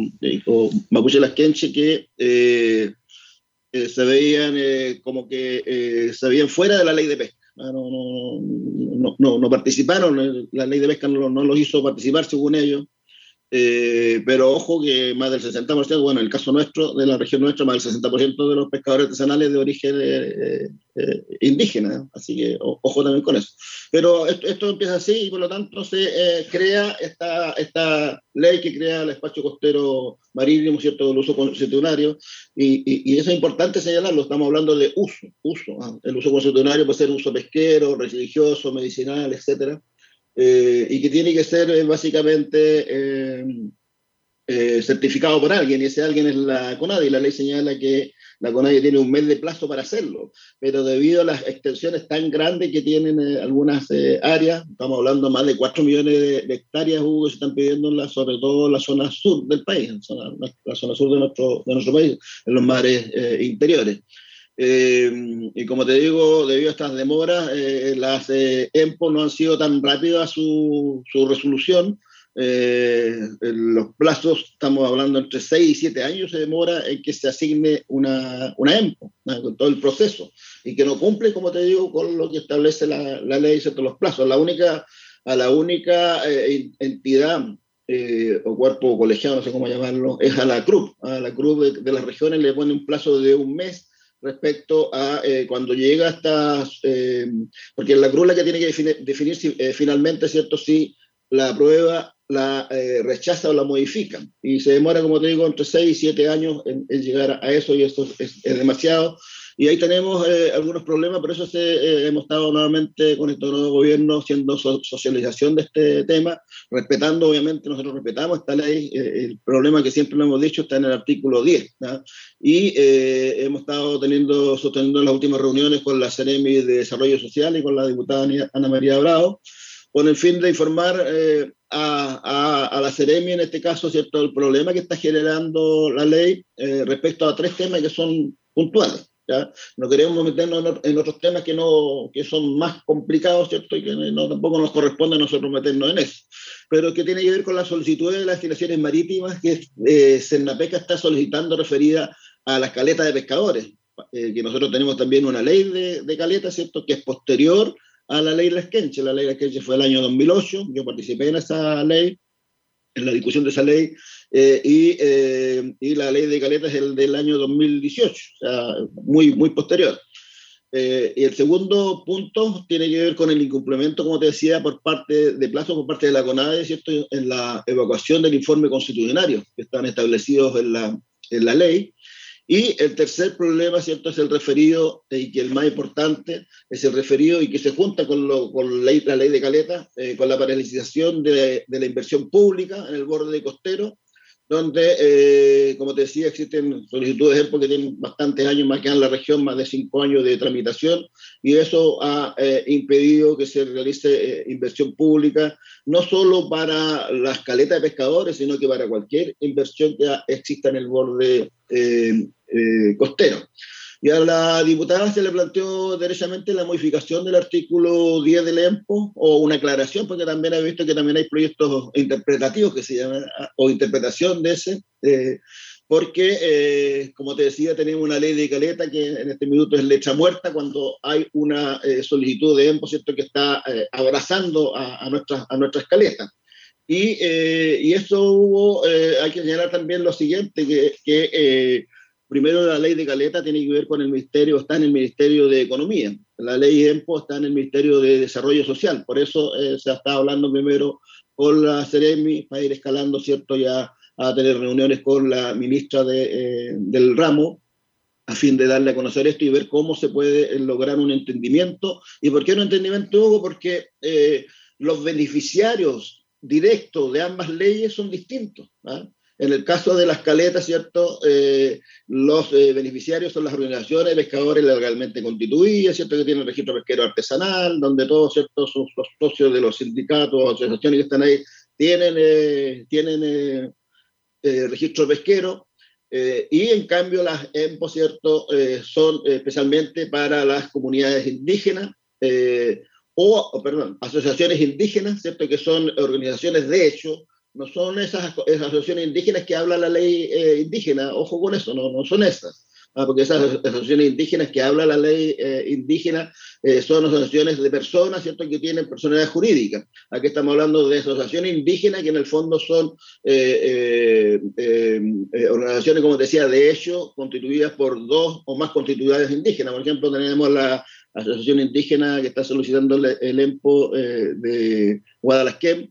Speaker 2: o mapuche las quenches que eh, eh, se veían eh, como que eh, se veían fuera de la ley de pesca. Ah, No, no, no, no, no participaron, eh, la ley de pesca no, no los hizo participar según ellos. Eh, pero ojo que más del 60%, bueno, en el caso nuestro, de la región nuestra, más del 60% de los pescadores artesanales de origen eh, eh, indígena, así que o- ojo también con eso. Pero esto, esto empieza así y por lo tanto se eh, crea esta, esta ley que crea el espacio costero marítimo, ¿cierto?, del uso constitucionario, y, y- y eso es importante señalarlo, estamos hablando de uso, uso, ah, el uso constitucionario puede ser uso pesquero, religioso, medicinal, etcétera, eh, y que tiene que ser eh, básicamente eh, eh, certificado por alguien, y ese alguien es la CONADI, la ley señala que la CONADI tiene un mes de plazo para hacerlo, pero debido a las extensiones tan grandes que tienen eh, algunas eh, áreas, estamos hablando más de 4 millones de, de hectáreas, Hugo, se están pidiendo, en la, sobre todo en la zona sur del país, en zona- la zona sur de nuestro, de nuestro país, en los mares eh, interiores. Eh, y como te digo, debido a estas demoras, eh, las eh, EMPO no han sido tan rápidas su, su resolución. Eh, los plazos, estamos hablando entre 6 y 7 años, se demora en que se asigne una, una EMPO, ¿no? con todo el proceso, y que no cumple, como te digo, con lo que establece la, la ley de los plazos. La única, a la única eh, entidad eh, o cuerpo colegiado, no sé cómo llamarlo, es a la CRUP. A la CRUP de, de las regiones le pone un plazo de un mes respecto a eh, cuando llega hasta, eh, porque la CRUP es la que tiene que definir, definir si, eh, finalmente, ¿cierto?, si la prueba la eh, rechaza o la modifica. Y se demora, como te digo, entre 6 y 7 años en, llegar a eso y eso es, es demasiado. Y ahí tenemos eh, algunos problemas, por eso se, eh, hemos estado nuevamente con este nuevo gobierno haciendo so socialización de este tema, respetando, obviamente, nosotros respetamos esta ley. Eh, el problema que siempre lo hemos dicho está en el artículo 10. ¿no? Y eh, hemos estado teniendo, sosteniendo las últimas reuniones con la CEREMI de Desarrollo Social y con la diputada Ana María Bravo, con el fin de informar eh, a, a, a, la Ceremi, en este caso, ¿cierto?, el problema que está generando la ley eh, respecto a tres temas que son puntuales. ¿Ya? No queremos meternos en, otros temas que, no, que son más complicados, ¿cierto?, y que no, tampoco nos corresponde a nosotros meternos en eso. Pero que tiene que ver con la solicitud de las legislaciones marítimas que eh, Cernapeca está solicitando referida a las caletas de pescadores eh, que nosotros tenemos también una ley de, de caleta, ¿cierto? Que es posterior a la ley Lesquenche. La ley Lesquenche fue el año 2008, yo participé en esa ley, en la discusión de esa ley, eh, y, eh, y, la ley de caleta es el del año 2018, o sea, muy, muy posterior. Eh, y el segundo punto tiene que ver con el incumplimiento, como te decía, por parte de plazo por parte de la CONADE, ¿cierto? En la evacuación del informe constitucionario que están establecidos en la, en la ley. Y el tercer problema, ¿cierto?, es el referido, y que el más importante es el referido y que se junta con, lo, con la, la, ley de Caleta, eh, con la paralización de, de, la inversión pública en el borde costero, donde, eh, como te decía, existen solicitudes de ejemplo que tienen bastantes años más que en la región, más de cinco años de tramitación, y eso ha eh, impedido que se realice eh, inversión pública, no solo para las caletas de pescadores, sino que para cualquier inversión que exista en el borde costero. Y a la diputada se le planteó derechamente la modificación del artículo 10 del EMPO o una aclaración, porque también he visto que también hay proyectos interpretativos que se llaman, o interpretación de ese, eh, porque, eh, como te decía, tenemos una ley de caleta que en este minuto es letra muerta cuando hay una eh, solicitud de EMPO, ¿cierto?, que está eh, abrazando a, a, nuestras, a nuestras caletas. Y, y eso hubo, hay que señalar también lo siguiente, que, que primero la ley de Caleta tiene que ver con el Ministerio, está en el Ministerio de Economía. La ley EMPO está en el Ministerio de Desarrollo Social. Por eso eh, se está hablando primero con la Ceremi para ir escalando, ¿cierto? Ya a tener reuniones con la ministra de, eh, del ramo a fin de darle a conocer esto y ver cómo se puede lograr un entendimiento. ¿Y por qué un entendimiento, Hugo? Porque eh, los beneficiarios directos de ambas leyes son distintos. ¿ah? En el caso de las caletas, ¿cierto? Eh, los eh, beneficiarios son las organizaciones pescadores legalmente constituidas, ¿cierto? Que tienen registro pesquero artesanal, donde todos, ¿cierto? Los socios de los sindicatos, asociaciones que están ahí, tienen, eh, tienen registro pesquero. y en cambio las EMPO, ¿cierto? son especialmente para las comunidades indígenas, o, perdón, asociaciones indígenas, ¿cierto? Que son organizaciones de hecho, no son esas, esas, asociaciones indígenas que habla la ley eh, indígena, ojo con eso, no, no son esas. Ah, porque esas asociaciones indígenas que habla la ley eh, indígena eh, son asociaciones de personas, ¿cierto?, que tienen personalidad jurídica. Aquí estamos hablando de asociaciones indígenas que en el fondo son organizaciones, como decía, de hecho, constituidas por dos o más constituidades indígenas. Por ejemplo, tenemos la asociación indígena que está solicitando el, el EMPO de Guadalajara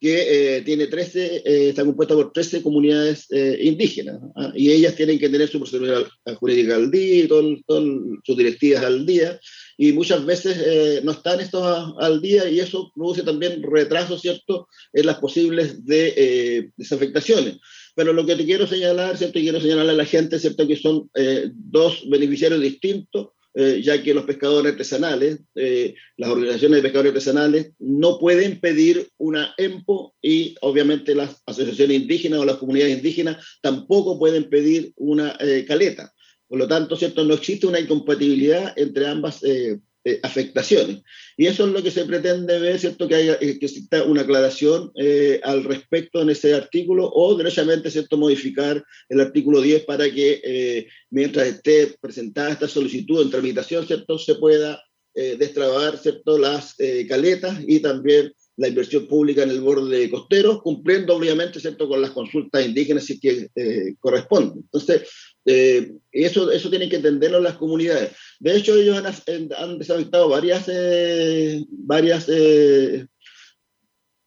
Speaker 2: que eh, tiene 13, eh, está compuesta por 13 comunidades eh, indígenas, ¿ah? y ellas tienen que tener su procedura jurídica al día, y todo, todo, sus directivas al día, y muchas veces eh, no están estos al día, y eso produce también retraso, ¿cierto?, en las posibles de, eh, desafectaciones. Pero lo que te quiero señalar, ¿cierto?, y quiero señalar a la gente, ¿cierto?, que son eh, dos beneficiarios distintos, eh, ya que los pescadores artesanales, eh, las organizaciones de pescadores artesanales, no pueden pedir una EMPO y obviamente las asociaciones indígenas o las comunidades indígenas tampoco pueden pedir una eh, caleta. Por lo tanto, ¿cierto? no existe una incompatibilidad entre ambas eh, eh, afectaciones. Y eso es lo que se pretende ver, ¿cierto? Que, haya, que exista una aclaración eh, al respecto en ese artículo o derechamente, ¿cierto? Modificar el artículo 10 para que eh, mientras esté presentada esta solicitud en tramitación, ¿cierto? Se pueda eh, destrabar, ¿cierto? Las caletas y también la inversión pública en el borde costero, cumpliendo obviamente ¿cierto? con las consultas indígenas si que eh, corresponde. Entonces, eh, eso, eso tienen que entenderlo las comunidades. De hecho, ellos han, han desafectado varias, eh, varias, eh,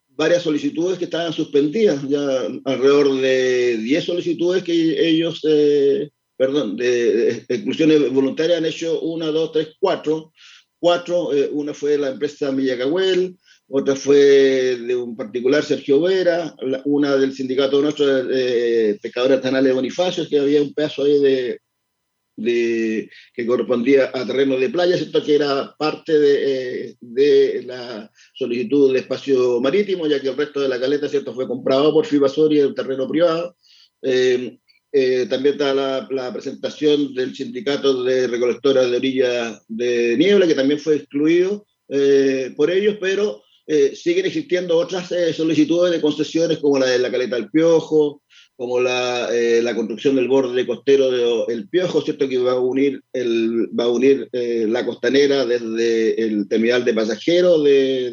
Speaker 2: varias solicitudes que estaban suspendidas, ya alrededor de 10 solicitudes que ellos, eh, perdón, de, exclusiones voluntarias han hecho una, dos, tres, cuatro. Cuatro, eh, una fue la empresa Millacahuel, otra fue de un particular Sergio Vera, una del sindicato nuestro de eh, pescadores artesanales de Bonifacio, que había un pedazo ahí de, que correspondía a terreno de playa, ¿cierto? que era parte de, de, la solicitud de espacio marítimo, ya que el resto de la caleta ¿cierto? fue comprado por Fibasor y el terreno privado. Eh, eh, también está la, la, presentación del sindicato de recolectoras de orilla de niebla, que también fue excluido eh, por ellos, pero eh, siguen existiendo otras eh, solicitudes de concesiones como la de la Caleta del Piojo, como la, eh, la construcción del borde costero del Piojo, ¿cierto? Que va a unir, va a unir eh, la costanera desde el terminal de pasajeros de,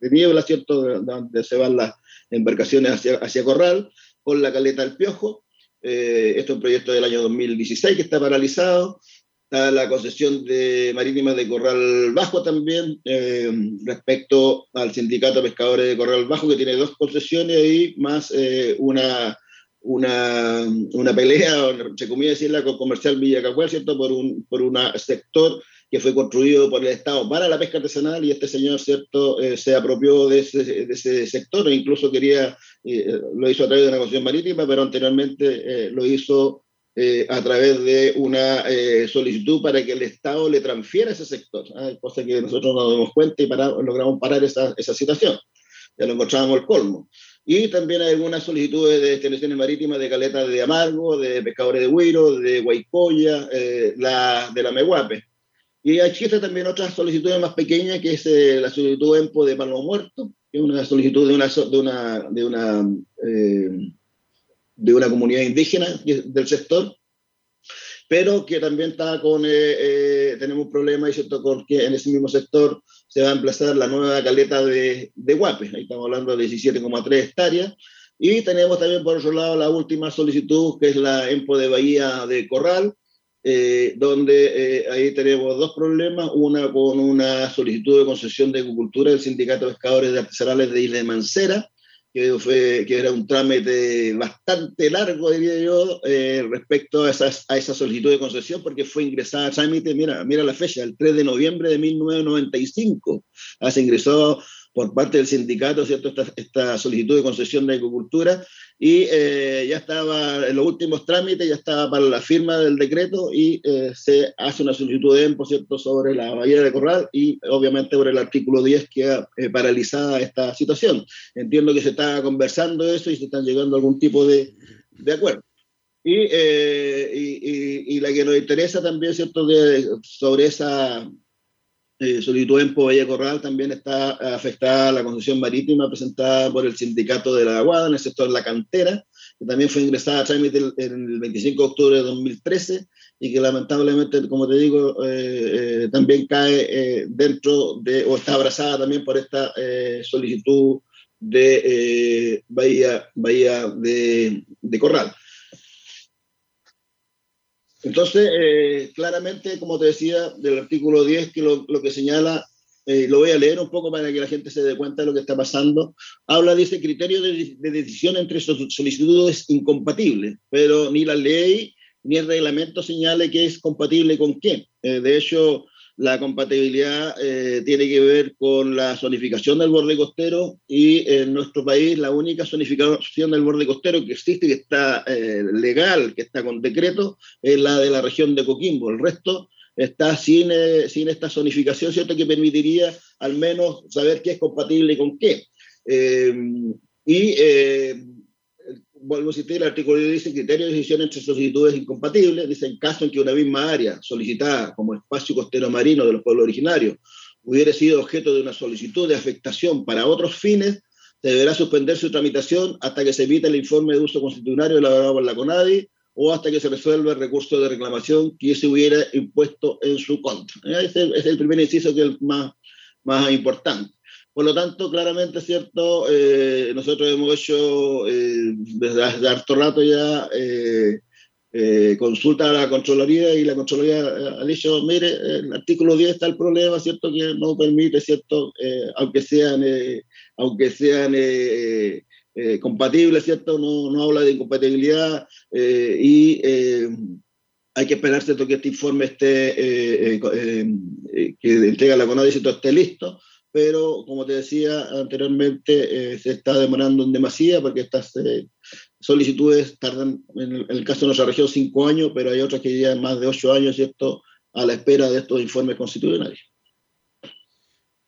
Speaker 2: de, Niebla, ¿cierto? De- Donde se van las embarcaciones hacia, hacia Corral, con la caleta del Piojo. Eh, esto es un proyecto del año 2016 que está paralizado. Está la concesión de marítima de Corral Bajo también, eh, respecto al sindicato de pescadores de Corral Bajo, que tiene dos concesiones ahí, más eh, una, una, una pelea, se comía decirla, con Comercial Villacacuel, ¿cierto? Por un por una sector que fue construido por el Estado para la pesca artesanal y este señor, ¿cierto?, Eh, se apropió de ese, de ese sector e incluso quería, eh, lo hizo a través de una concesión marítima, pero anteriormente eh, lo hizo eh, a través de una eh, solicitud para que el Estado le transfiera ese sector, ¿ah? cosa que nosotros nos damos cuenta y para, logramos parar esa, esa situación. Ya lo encontrábamos el colmo. Y también hay algunas solicitudes de extensiones marítimas de caleta de Amargo, de pescadores de Huiro, de Guaycoya, eh, la, de la Meguape. Y existe también otras solicitudes más pequeñas, que es eh, la solicitud EMPO de Palmo Muerto, que es una solicitud de una, de una, de una, eh, de una comunidad indígena que- del sector, pero que también está con, eh, eh, tenemos un problema, cierto, porque en ese mismo sector se va a emplazar la nueva caleta de, de Guape, ahí estamos hablando de 17,3 hectáreas, y tenemos también por otro lado la última solicitud, que es la EMPO de Bahía de Corral, eh, donde eh, ahí tenemos dos problemas, una con una solicitud de concesión de agricultura del Sindicato de Pescadores de Artesanales de Isla de Mancera, que, fue, que era un trámite bastante largo, diría yo, eh, respecto a, esas, a esa solicitud de concesión, porque fue ingresada a trámite, mira, mira la fecha, el 3 de noviembre de 1995. Ah, se ingresó por parte del sindicato, ¿cierto? Esta, esta solicitud de concesión de agricultura y eh, ya estaba en los últimos trámites, ya estaba para la firma del decreto y eh, se hace una solicitud de EMPO, ¿cierto?, sobre la bahía de Corral y obviamente por el artículo 10 queda eh, paralizada esta situación. Entiendo que se está conversando eso y se están llegando a algún tipo de, de acuerdo. Y, eh, y, y, y, la que nos interesa también, ¿cierto?, de, sobre esa eh, solicitud en Bahía Corral también está afectada la concesión marítima presentada por el sindicato de la Aguada en el sector La Cantera, que también fue ingresada a trámite el, el 25 de octubre de 2013 y que lamentablemente, como te digo, eh, eh, también cae eh, dentro de, o está abrazada también por esta solicitud de Bahía, Bahía de, de Corral. Entonces, eh, claramente, como te decía, del artículo 10, que lo, lo que señala, eh, lo voy a leer un poco para que la gente se dé cuenta de lo que está pasando, habla, dice, criterio de, de decisión entre solicitudes incompatibles, pero ni la ley ni el reglamento señale que es compatible con qué. Eh, de hecho, la compatibilidad eh, tiene que ver con la zonificación del borde costero y en nuestro país la única zonificación del borde costero que existe, que está eh, legal, que está con decreto, es la de la región de Coquimbo. El resto está sin, eh, sin esta zonificación, ¿cierto? Que permitiría al menos saber qué es compatible con qué. Eh, y vuelvo a citar, el artículo dice criterio de decisión entre solicitudes incompatibles, dice en caso en que una misma área solicitada como espacio costero marino de los pueblos originarios hubiera sido objeto de una solicitud de afectación para otros fines, se deberá suspender su tramitación hasta que se emita el informe de uso constitucionario elaborado por la CONADI o hasta que se resuelva el recurso de reclamación que se hubiera impuesto en su contra. Ese es el primer inciso que es el más, más importante. Por lo tanto, claramente, ¿cierto? Eh, nosotros hemos hecho eh, desde hace harto rato ya eh, consulta a la Contraloría y la Contraloría ha dicho, mire, el artículo 10 está el problema, ¿cierto? Que no permite, ¿cierto? aunque sean, aunque sean compatibles, ¿cierto? No, no habla de incompatibilidad y hay que esperar, ¿cierto? Que este informe esté, que entrega la CONADI. Esté listo pero como te decía anteriormente, eh, se está demorando en demasía porque estas eh, solicitudes tardan, en el, caso de nuestra región, cinco años, pero hay otras que llevan más de ocho años, ¿cierto?, a la espera de estos informes constitucionales.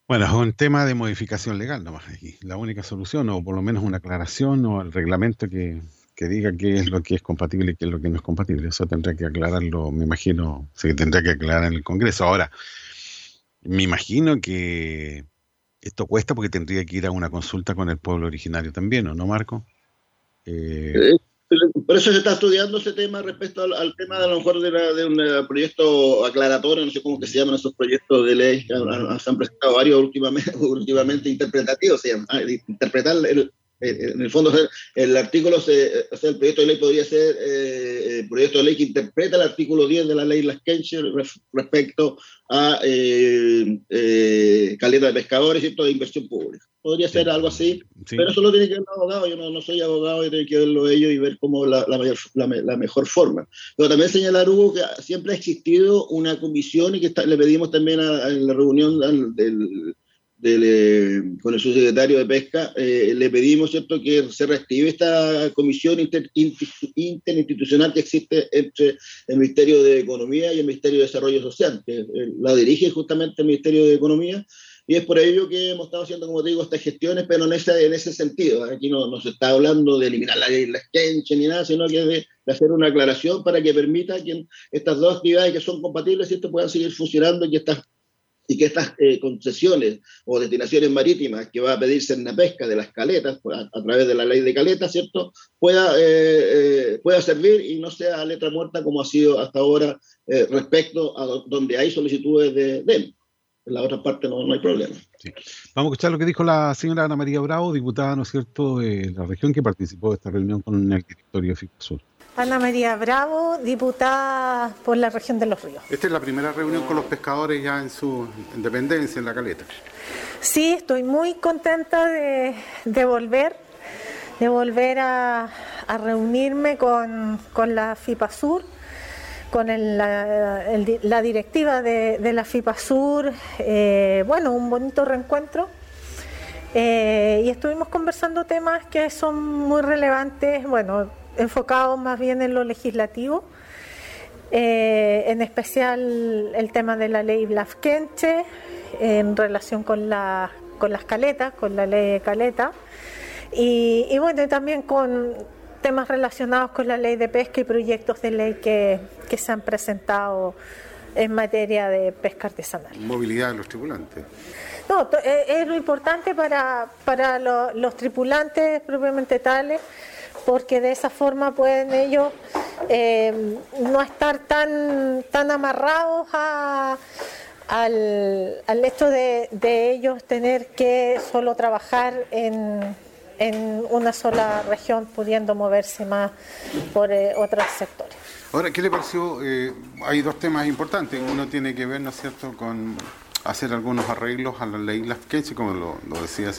Speaker 1: Bueno, es un tema de modificación legal nomás aquí. La única solución, o por lo menos una aclaración, o el reglamento que, que diga qué es lo que es compatible y qué es lo que no es compatible. Eso tendrá que aclararlo, me imagino, se tendrá que aclarar en el Congreso. Ahora, me imagino que Esto cuesta porque tendría que ir a una consulta con el pueblo originario también, ¿o no, Marco? Eh,
Speaker 2: Eh, Por eso se está estudiando ese tema respecto al, tema de a lo mejor de, la- de un eh, proyecto aclaratorio, no sé cómo que se llaman esos proyectos de ley, se han presentado varios últimamente, [laughs] últimamente interpretativos, se llaman, ah, interpretar el, en el fondo el artículo, se, o sea, el proyecto de ley podría ser eh, el proyecto de ley que interpreta el artículo 10 de la ley Las Kencher respecto a eh, eh, caleta de pescadores, ¿cierto? De inversión pública. Podría ser algo así,
Speaker 1: Sí.
Speaker 2: pero eso lo tiene que ver el abogado. Yo no, no soy abogado y tiene que verlo ellos y ver cómo la, la, mayor- la la mejor forma. Pero también señalar, Hugo, que siempre ha existido una comisión y que está- le pedimos también a, a la reunión del, del, eh, con el subsecretario de Pesca, eh, le pedimos cierto que se reactive esta comisión inter- inti- interinstitucional que existe entre el Ministerio de Economía y el Ministerio de Desarrollo Social, que eh, la dirige justamente el Ministerio de Economía, y es por ello que hemos estado haciendo, como te digo, estas gestiones, pero en ese, en ese sentido. Aquí no, no se está hablando de eliminar la ley la Kenche ni nada, sino que de, de hacer una aclaración para que permita que estas dos actividades que son compatibles ¿cierto? puedan seguir funcionando y que estas y que estas eh, concesiones o destinaciones marítimas que va a pedirse en la pesca de las caletas a, través de la ley de caletas, ¿cierto? Pueda, eh, eh, pueda servir y no sea letra muerta como ha sido hasta ahora respecto a do- donde hay solicitudes de DEM. En la otra parte no, hay problema.
Speaker 1: Vamos a escuchar lo que dijo la señora Ana María Bravo, diputada, ¿no es cierto?, de la región que participó de esta reunión con el directorio de FIPSUR.
Speaker 16: Ana María Bravo, diputada por la región de Los Ríos.
Speaker 17: Esta es la primera reunión con los pescadores ya en su independencia, en la caleta.
Speaker 16: Sí, estoy muy contenta de, de volver, de volver a, a reunirme con, con la FIPASUR, con el- la, el di- la directiva de, de la FIPASUR. eh, bueno, un bonito reencuentro. Eh, y estuvimos conversando temas que son muy relevantes, bueno, enfocados más bien en lo legislativo. Eh, en especial el tema de la ley Blafkenche en relación con, la, con las caletas, con la ley de caleta, y, y bueno, y también con temas relacionados con la ley de pesca y proyectos de ley que, que se han presentado en materia de pesca artesanal.
Speaker 17: Movilidad de los tripulantes.
Speaker 16: No, eh, es lo importante para, para lo- los tripulantes propiamente tales, porque de esa forma pueden ellos eh, no estar tan, tan amarrados al, al hecho de, de ellos tener que solo trabajar en, en una sola región, pudiendo moverse más por eh, otros sectores.
Speaker 17: Ahora, ¿qué le pareció? Eh, hay dos temas importantes. Uno tiene que ver, ¿no es cierto?, con hacer algunos arreglos a la ley Lafkenche, como lo, decía.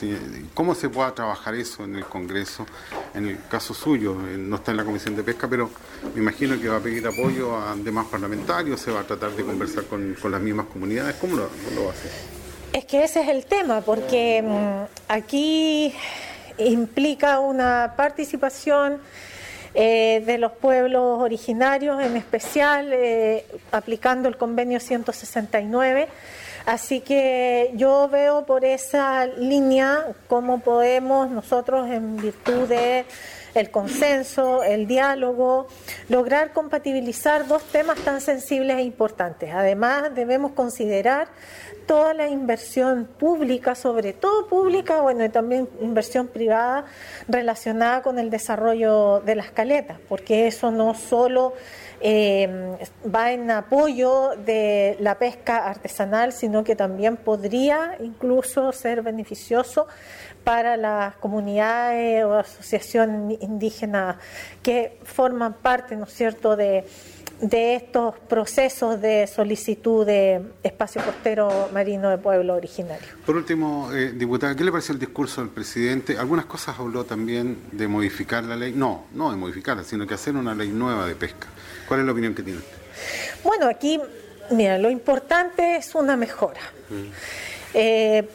Speaker 17: ¿Cómo se pueda trabajar eso en el Congreso? En el caso suyo, eh, no está en la Comisión de Pesca, pero me imagino que va a pedir apoyo a demás parlamentarios, se va a tratar de conversar con, con las mismas comunidades. ¿Cómo lo, lo va a hacer?
Speaker 16: Es que ese es el tema, porque mm, aquí implica una participación eh, de los pueblos originarios, en especial eh, aplicando el convenio 169. Así que yo veo por esa línea cómo podemos nosotros, en virtud de el consenso, el diálogo, lograr compatibilizar dos temas tan sensibles e importantes. Además, debemos considerar toda la inversión pública, sobre todo pública, bueno, y también inversión privada relacionada con el desarrollo de las caletas, porque eso no solo eh, va en apoyo de la pesca artesanal, sino que también podría incluso ser beneficioso para las comunidades o asociaciones indígenas que forman parte, ¿no es cierto?, de, de estos procesos de solicitud de espacio costero marino de pueblo originario.
Speaker 17: Por último, eh, diputada, ¿qué le pareció el discurso del presidente? Algunas cosas habló también de modificar la ley. No, no de modificarla, sino que hacer una ley nueva de pesca. ¿Cuál es la opinión que tiene usted?
Speaker 16: Bueno, aquí, mira, lo importante es una mejora. Eh,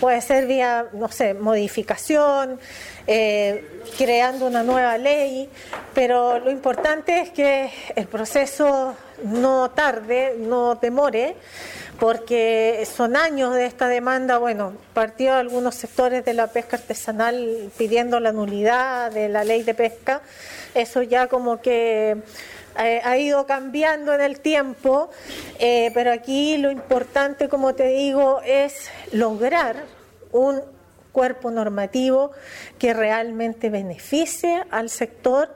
Speaker 16: puede ser vía, no sé, modificación, eh, creando una nueva ley, pero lo importante es que el proceso no tarde, no demore, porque son años de esta demanda, bueno, partió algunos sectores de la pesca artesanal pidiendo la nulidad de la ley de pesca, eso ya como que eh, ha ido cambiando en el tiempo, eh, pero aquí lo importante, como te digo, es lograr un cuerpo normativo que realmente beneficie al sector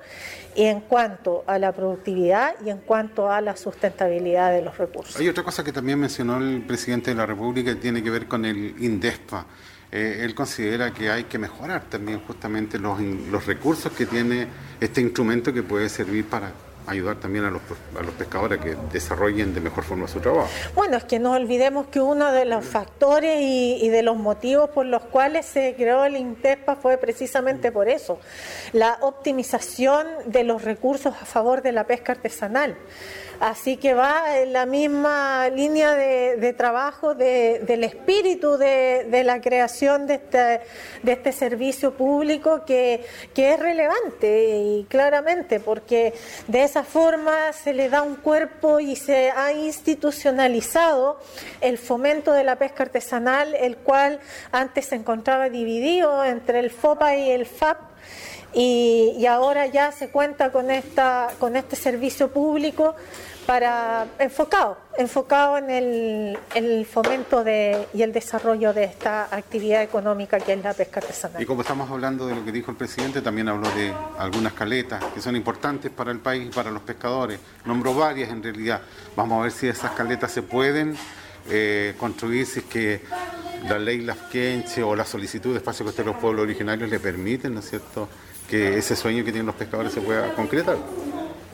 Speaker 16: y en cuanto a la productividad y en cuanto a la sustentabilidad de los recursos.
Speaker 17: Hay otra cosa que también mencionó el presidente de la República que tiene que ver con el INDESPA. Eh, él considera que hay que mejorar también justamente los, recursos que tiene este instrumento que puede servir para ayudar también a los, a los pescadores que desarrollen de mejor forma su trabajo.
Speaker 16: Bueno, es que no olvidemos que uno de los factores y, y de los motivos por los cuales se creó el INTESPA fue precisamente por eso, la optimización de los recursos a favor de la pesca artesanal. Así que va en la misma línea de, trabajo de- del espíritu de, la creación de este, de este servicio público que, que es relevante y claramente porque de esa forma se le da un cuerpo y se ha institucionalizado el fomento de la pesca artesanal, el cual antes se encontraba dividido entre el FOPA y el FAP y, ahora ya se cuenta con esta con este servicio público para enfocado enfocado en el, el fomento de, y el desarrollo de esta actividad económica que es la pesca artesanal.
Speaker 17: Y como estamos hablando de lo que dijo el presidente, también habló de algunas caletas que son importantes para el país y para los pescadores. Nombró varias en realidad. Vamos a ver si esas caletas se pueden eh, construir, si es que la ley Las Quenche o la solicitud de espacio costero los pueblos originarios le permiten, ¿no es cierto?, que ese sueño que tienen los pescadores se pueda concretar.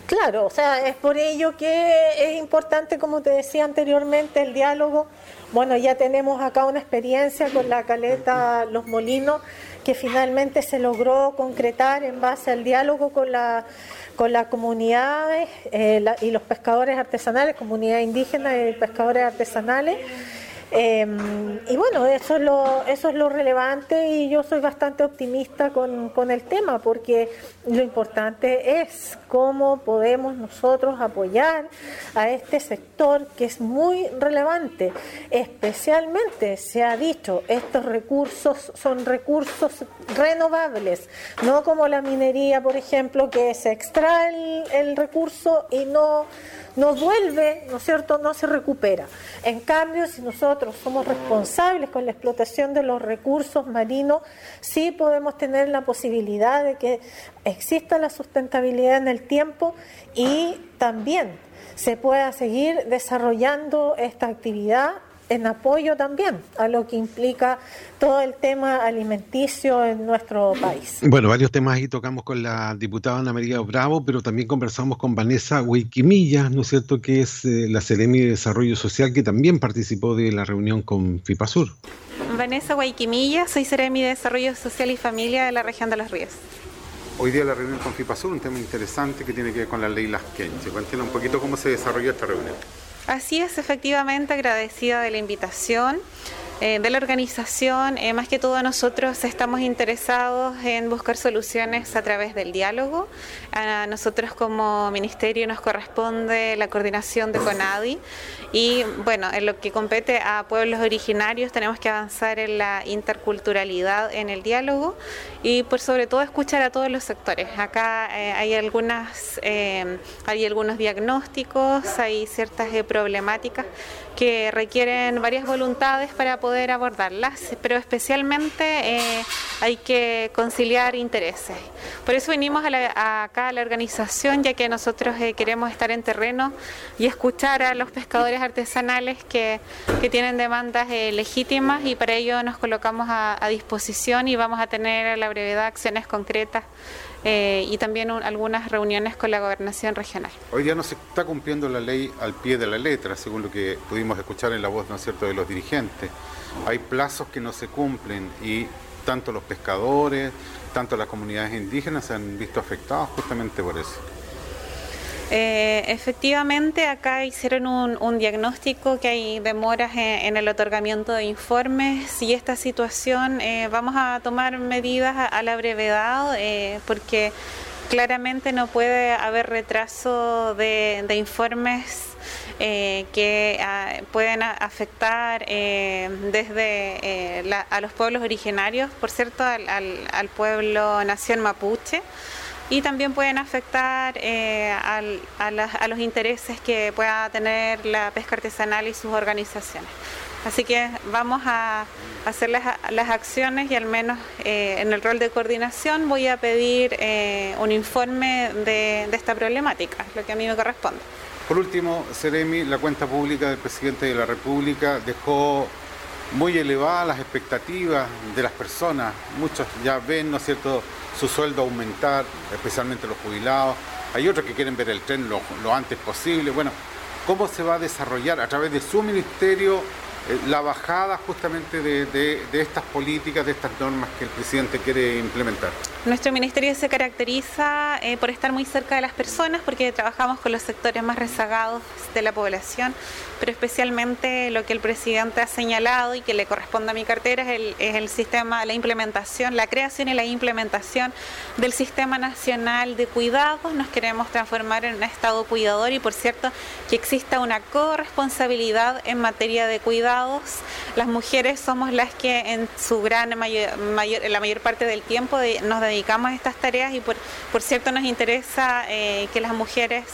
Speaker 16: Claro, o sea, es por ello que es importante, como te decía anteriormente, el diálogo. Bueno, ya tenemos acá una experiencia con la caleta Los Molinos, que finalmente se logró concretar en base al diálogo con la con las comunidades eh, y los pescadores artesanales, comunidad indígena y pescadores artesanales. Eh, y bueno, eso es, lo, eso es lo relevante y yo soy bastante optimista con, con el tema porque lo importante es cómo podemos nosotros apoyar a este sector que es muy relevante. Especialmente, se ha dicho, estos recursos son recursos renovables, no como la minería, por ejemplo, que se extrae el, el recurso y no no vuelve, ¿no es cierto?, no se recupera. En cambio, si nosotros somos responsables con la explotación de los recursos marinos, sí podemos tener la posibilidad de que exista la sustentabilidad en el tiempo y también se pueda seguir desarrollando esta actividad en apoyo también a lo que implica todo el tema alimenticio en nuestro país.
Speaker 1: Bueno, varios temas ahí tocamos con la diputada Ana María Bravo, pero también conversamos con Vanessa Huiquimilla, ¿no es cierto?, que es eh, la Ceremi de Desarrollo Social, que también participó de la reunión con FIPASUR.
Speaker 18: Vanessa Guayquimilla, soy Ceremi de Desarrollo Social y Familia de la región de Los Ríos.
Speaker 17: Hoy día la reunión con FIPASUR, un tema interesante que tiene que ver con la ley Las Quenche. Cuéntenos un poquito cómo se desarrolló esta reunión.
Speaker 18: Así es, efectivamente, agradecida de la invitación. Eh, de la organización, eh, más que todo nosotros estamos interesados en buscar soluciones a través del diálogo. A nosotros como ministerio nos corresponde la coordinación de CONADI y bueno, en lo que compete a pueblos originarios tenemos que avanzar en la interculturalidad en el diálogo y por sobre todo escuchar a todos los sectores. Acá eh, hay algunas eh, hay algunos diagnósticos, hay ciertas eh, problemáticas que requieren varias voluntades para poder abordarlas, pero especialmente eh, hay que conciliar intereses. Por eso vinimos a la- acá a la organización, ya que nosotros eh, queremos estar en terreno y escuchar a los pescadores artesanales que, que tienen demandas eh, legítimas y para ello nos colocamos a, a disposición y vamos a tener a la brevedad acciones concretas eh, y también un- algunas reuniones con la gobernación regional.
Speaker 17: Hoy día no se está cumpliendo la ley al pie de la letra, según lo que pudimos escuchar en la voz, ¿no cierto?, de los dirigentes. Hay plazos que no se cumplen y tanto los pescadores, tanto las comunidades indígenas se han visto afectados justamente por eso.
Speaker 18: Eh, efectivamente, acá hicieron un, un diagnóstico que hay demoras en, el otorgamiento de informes. Y esta situación eh, vamos a tomar medidas a, a la brevedad eh, porque claramente no puede haber retraso de, informes eh, que ah, pueden afectar eh, desde eh, la- a los pueblos originarios, por cierto, al, al- al pueblo nación mapuche y también pueden afectar eh, a, los intereses que pueda tener la pesca artesanal y sus organizaciones. Así que vamos a hacer las, las acciones y al menos eh, en el rol de coordinación voy a pedir eh, un informe de, de esta problemática, lo que a mí me corresponde.
Speaker 1: Por último, Seremi, la cuenta pública del presidente de la República dejó muy elevadas las expectativas de las personas. Muchos ya ven, ¿no es cierto?, su sueldo aumentar, especialmente los jubilados. Hay otros que quieren ver el tren lo, lo antes posible. Bueno, ¿cómo se va a desarrollar a través de su ministerio la bajada justamente de, de- de estas políticas, de estas normas que el presidente quiere implementar?
Speaker 18: Nuestro ministerio se caracteriza eh, por estar muy cerca de las personas porque trabajamos con los sectores más rezagados de la población, pero especialmente lo que el presidente ha señalado y que le corresponde a mi cartera es el, es el sistema, la implementación, la creación y la implementación del Sistema Nacional de Cuidados. Nos queremos transformar en un Estado cuidador y, por cierto, que exista una corresponsabilidad en materia de cuidados. Las mujeres somos las que en su gran mayor, la mayor parte del tiempo nos dedicamos a estas tareas y por, por cierto nos interesa eh, que las mujeres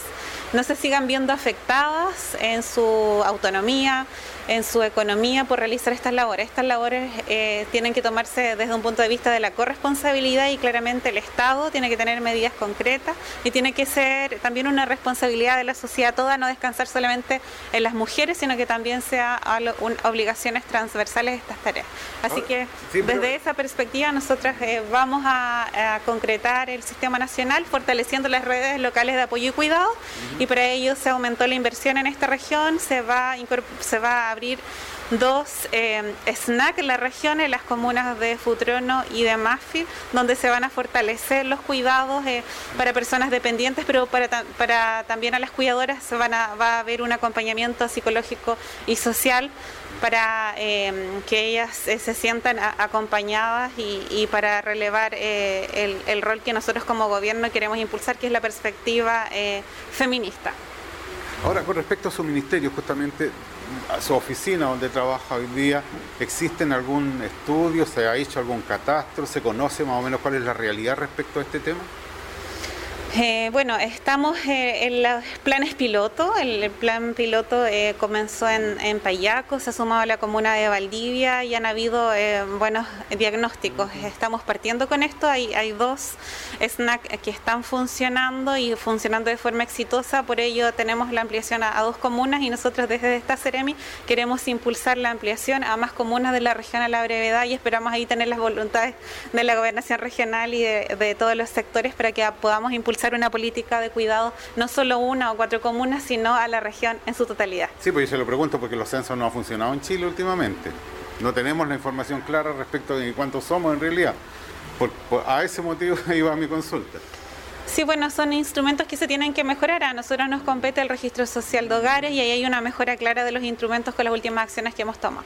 Speaker 18: no se sigan viendo afectadas en su autonomía, en su economía por realizar estas labores. Estas labores eh, tienen que tomarse desde un punto de vista de la corresponsabilidad y claramente el Estado tiene que tener medidas concretas y tiene que ser también una responsabilidad de la sociedad toda, no descansar solamente en las mujeres, sino que también sea un- obligaciones transversales de estas tareas. Así que
Speaker 1: sí, pero-
Speaker 18: desde esa perspectiva nosotras eh, vamos a, a concretar el sistema nacional fortaleciendo las redes locales de apoyo y cuidado y para ello se aumentó la inversión en esta región, se va se va a abrir dos eh, SNAC en la región, en las comunas de Futrono y de Mafil, donde se van a fortalecer los cuidados eh, para personas dependientes, pero para, para también a las cuidadoras van a, va a haber un acompañamiento psicológico y social para eh, que ellas eh, se sientan acompañadas y, para relevar el, rol que nosotros como gobierno queremos impulsar, que es la perspectiva feminista.
Speaker 1: Ahora, con respecto a su ministerio, justamente su oficina donde trabaja hoy día, ¿existen algún estudio, se ha hecho algún catastro, se conoce más o menos cuál es la realidad respecto a este tema?
Speaker 18: Eh, bueno, estamos eh, en los planes piloto. El, el plan piloto eh, comenzó en, en Payaco, se ha sumado a la comuna de Valdivia y han habido buenos diagnósticos. Estamos partiendo con esto. Hay, hay dos SNAC que están funcionando y funcionando de forma exitosa. Por ello tenemos la ampliación a, a dos comunas y nosotros desde esta Ceremi queremos impulsar la ampliación a más comunas de la región a la brevedad y esperamos ahí tener las voluntades de la gobernación regional y de, de todos los sectores para que podamos impulsar una política de cuidado no solo una o cuatro comunas, sino a la región en su totalidad.
Speaker 1: Sí, pues yo se lo pregunto porque los censos no han funcionado en Chile últimamente. No tenemos la información clara respecto de cuántos somos en realidad. Por- por- a ese motivo [laughs] iba mi consulta.
Speaker 18: Sí, bueno, son instrumentos que se tienen que mejorar. A nosotros nos compete el registro social de hogares y ahí hay una mejora clara de los instrumentos con las últimas acciones que hemos tomado.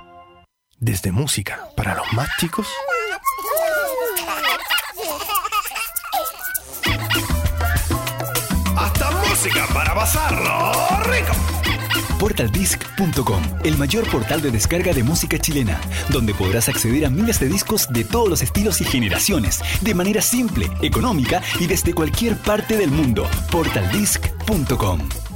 Speaker 19: Desde música para los más chicos
Speaker 20: Hasta música para pasarlo rico.
Speaker 21: Portaldisc.com, el mayor portal de descarga de música chilena, donde podrás acceder a miles de discos de todos los estilos y generaciones, de manera simple, económica y desde cualquier parte del mundo. Portaldisc.com.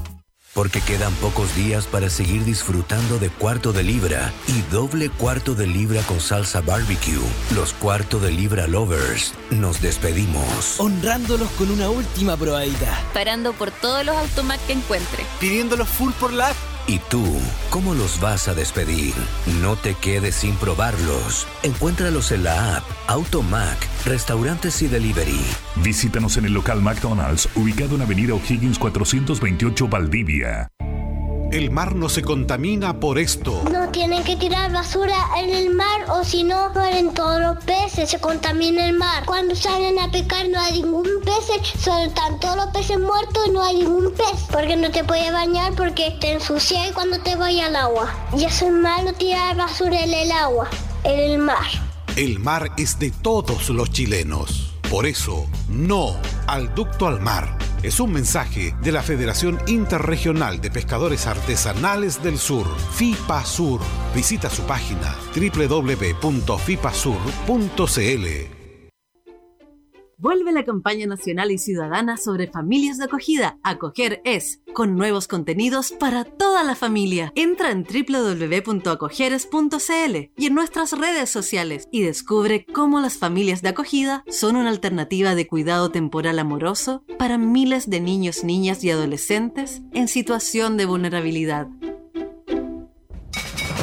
Speaker 22: Porque quedan pocos días para seguir disfrutando de cuarto de libra y doble cuarto de libra con salsa barbecue. Los cuarto de libra lovers. Nos despedimos.
Speaker 3: honrándolos con una última probadita.
Speaker 23: Parando por todos los automac que encuentre.
Speaker 3: Pidiéndolos full por la app.
Speaker 22: ¿Y tú, cómo los vas a despedir? No te quedes sin probarlos. Encuéntralos en la app Automac, restaurantes y delivery.
Speaker 5: Visítanos en el local McDonald's, ubicado en Avenida O'Higgins 428 Valdivia.
Speaker 10: El mar no se contamina por esto.
Speaker 15: No tienen que tirar basura en el mar o si no mueren todos los peces, se contamina el mar. Cuando salen a pescar no hay ningún pez, solo están todos los peces muertos y no hay ningún pez. Porque no te puedes bañar porque te ensucias cuando te vayas al agua. Y eso es malo tirar basura en el agua, en el mar.
Speaker 10: El mar es de todos los chilenos. Por eso, no al ducto al mar. Es un mensaje de la Federación Interregional de Pescadores Artesanales del Sur, FIPASUR. Visita su página www.fipasur.cl.
Speaker 24: Vuelve la campaña nacional y ciudadana sobre familias de acogida. Acoger es, con nuevos contenidos para toda la familia. Entra en www.acogeres.cl y en nuestras redes sociales y descubre cómo las familias de acogida son una alternativa de cuidado temporal amoroso para miles de niños, niñas y adolescentes en situación de vulnerabilidad.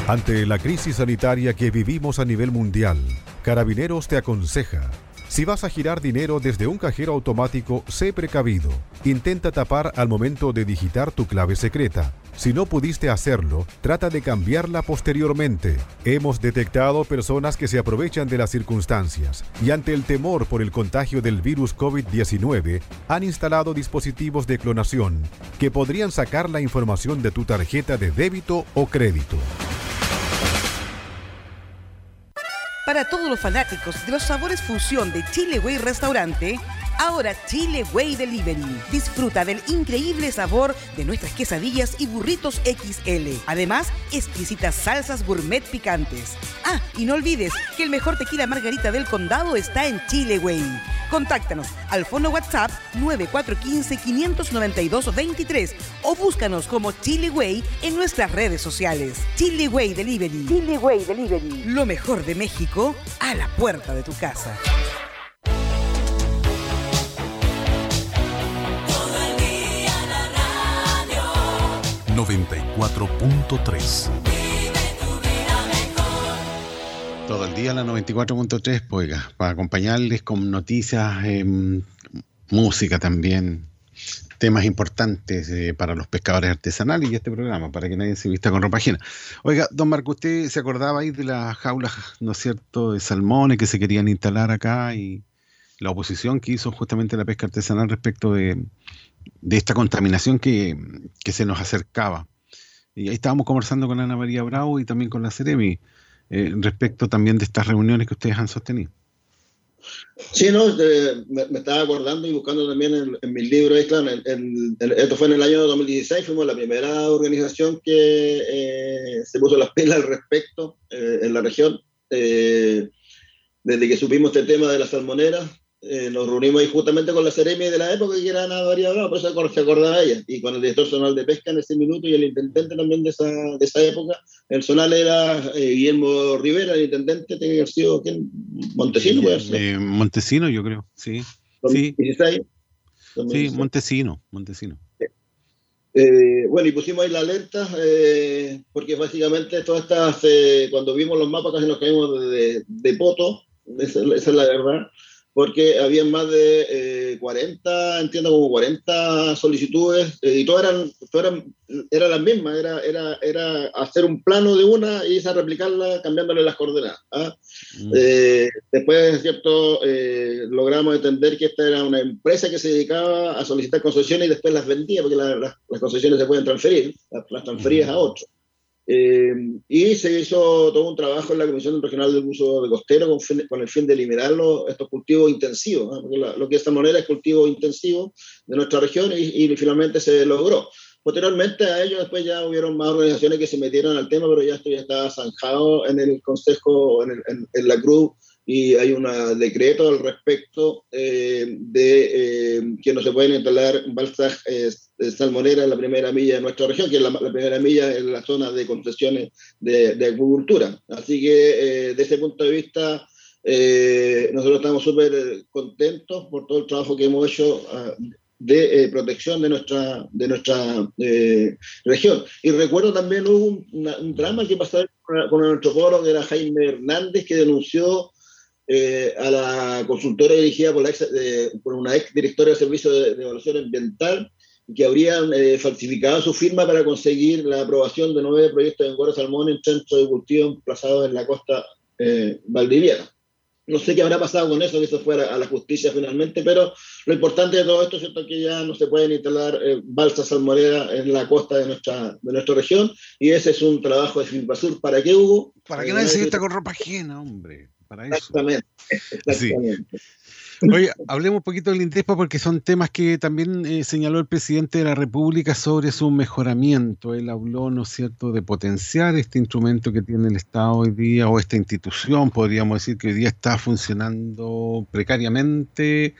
Speaker 25: Ante la crisis sanitaria que vivimos a nivel mundial, Carabineros te aconseja si vas a girar dinero desde un cajero automático, sé precavido. Intenta tapar al momento de digitar tu clave secreta. Si no pudiste hacerlo, trata de cambiarla posteriormente. Hemos detectado personas que se aprovechan de las circunstancias y ante el temor por el contagio del virus COVID-19 han instalado dispositivos de clonación que podrían sacar la información de tu tarjeta de débito o crédito.
Speaker 26: Para todos los fanáticos de los sabores fusión de Chile Way Restaurante, ahora Chile Way Delivery. Disfruta del increíble sabor de nuestras quesadillas y burritos XL. Además, exquisitas salsas gourmet picantes. Ah, y no olvides que el mejor tequila margarita del condado está en Chile Way. Contáctanos al fono WhatsApp 9415-592-23 o búscanos como Chile Way en nuestras redes sociales. Chile Way Delivery. Chile Way Delivery. Lo mejor de México a la puerta de tu casa.
Speaker 10: 94.3
Speaker 1: Todo el día la 94.3, pues, para acompañarles con noticias, em, música también, temas importantes eh, para los pescadores artesanales y este programa, para que nadie se vista con ropa ajena. Oiga, don Marco, ¿usted se acordaba ahí de las jaulas, ¿no es cierto?, de salmones que se querían instalar acá y la oposición que hizo justamente la pesca artesanal respecto de, de esta contaminación que, que se nos acercaba. Y ahí estábamos conversando con Ana María Bravo y también con la Ceremi eh, respecto también de estas reuniones que ustedes han sostenido.
Speaker 2: Sí, no, me, estaba acordando y buscando también en, mis libros, claro, esto fue en el año 2016, fuimos la primera organización que eh, se puso las pilas al respecto eh, en la región. Desde que supimos este tema de la salmonera, eh, nos reunimos ahí justamente con la Ceremi de la época, que era Ana María Bravo, por eso se acordaba ella, y con el director zonal de pesca en ese minuto y el intendente también de esa, de esa época. El zonal era eh, Guillermo Rivera, el intendente, tenía que haber sido ¿quién? Montesino, puede ser.
Speaker 1: Eh, Montesino, yo creo, sí. Sí,
Speaker 2: 2016.
Speaker 1: sí,
Speaker 2: 2016.
Speaker 1: Montesino, Montesino.
Speaker 2: Eh, bueno, y pusimos ahí la alerta, eh, porque básicamente todas estas, eh, cuando vimos los mapas casi nos caímos de, de, de poto, esa, esa es la verdad, porque había más de eh, 40, entiendo como 40 solicitudes, eh, y todas eran, todas eran, eran las mismas, era, era, era hacer un plano de una y esa replicarla cambiándole las coordenadas. ¿ah? Eh, después, ¿cierto? Eh, logramos entender que esta era una empresa que se dedicaba a solicitar concesiones y después las vendía, porque la- las- las concesiones se pueden transferir, las, las transferías a otros. Eh, y se hizo todo un trabajo en la Comisión Regional del Uso de Costero con, fin- con el fin de eliminar los- estos cultivos intensivos, porque la- lo que es esta moneda es cultivo intensivo de nuestra región y, y finalmente se logró. Posteriormente a ello, después ya hubieron más organizaciones que se metieron al tema, pero ya esto ya está zanjado en el Consejo, en, el- en- en la Cruz, y hay un decreto al respecto eh, de eh, que no se pueden instalar balsas salmoneras en la primera milla de nuestra región, que es la, primera milla en la zona de concesiones de, de agricultura. Así que eh, desde ese punto de vista, eh, nosotros estamos súper contentos por todo el trabajo que hemos hecho ah, de eh, protección de nuestra, de nuestra eh, región. Y recuerdo también hubo un, drama que pasó con, el antropólogo que era Jaime Hernández, que denunció a la consultora dirigida por, una ex directora de Servicio de Evaluación Ambiental que habrían eh, falsificado su firma para conseguir la aprobación de nueve proyectos de engorda salmón en centros de cultivo emplazados en la costa eh, valdiviana. No sé qué habrá pasado con eso, que eso fuera a la justicia finalmente, pero lo importante de todo esto es que ya no se pueden instalar eh, balsas salmoreras en la costa de nuestra, de nuestra región, y ese es un trabajo de Filmpasur. ¿Para qué, Hugo?
Speaker 1: Para que nadie se vista con ropa ajena, hombre. Para eso.
Speaker 2: Exactamente.
Speaker 1: Sí. Oye, hablemos un poquito del INDESPA porque son temas que también eh, señaló el presidente de la República sobre su mejoramiento. Él habló, ¿no es cierto?, de potenciar este instrumento que tiene el Estado hoy día, o esta institución, podríamos decir, que hoy día está funcionando precariamente.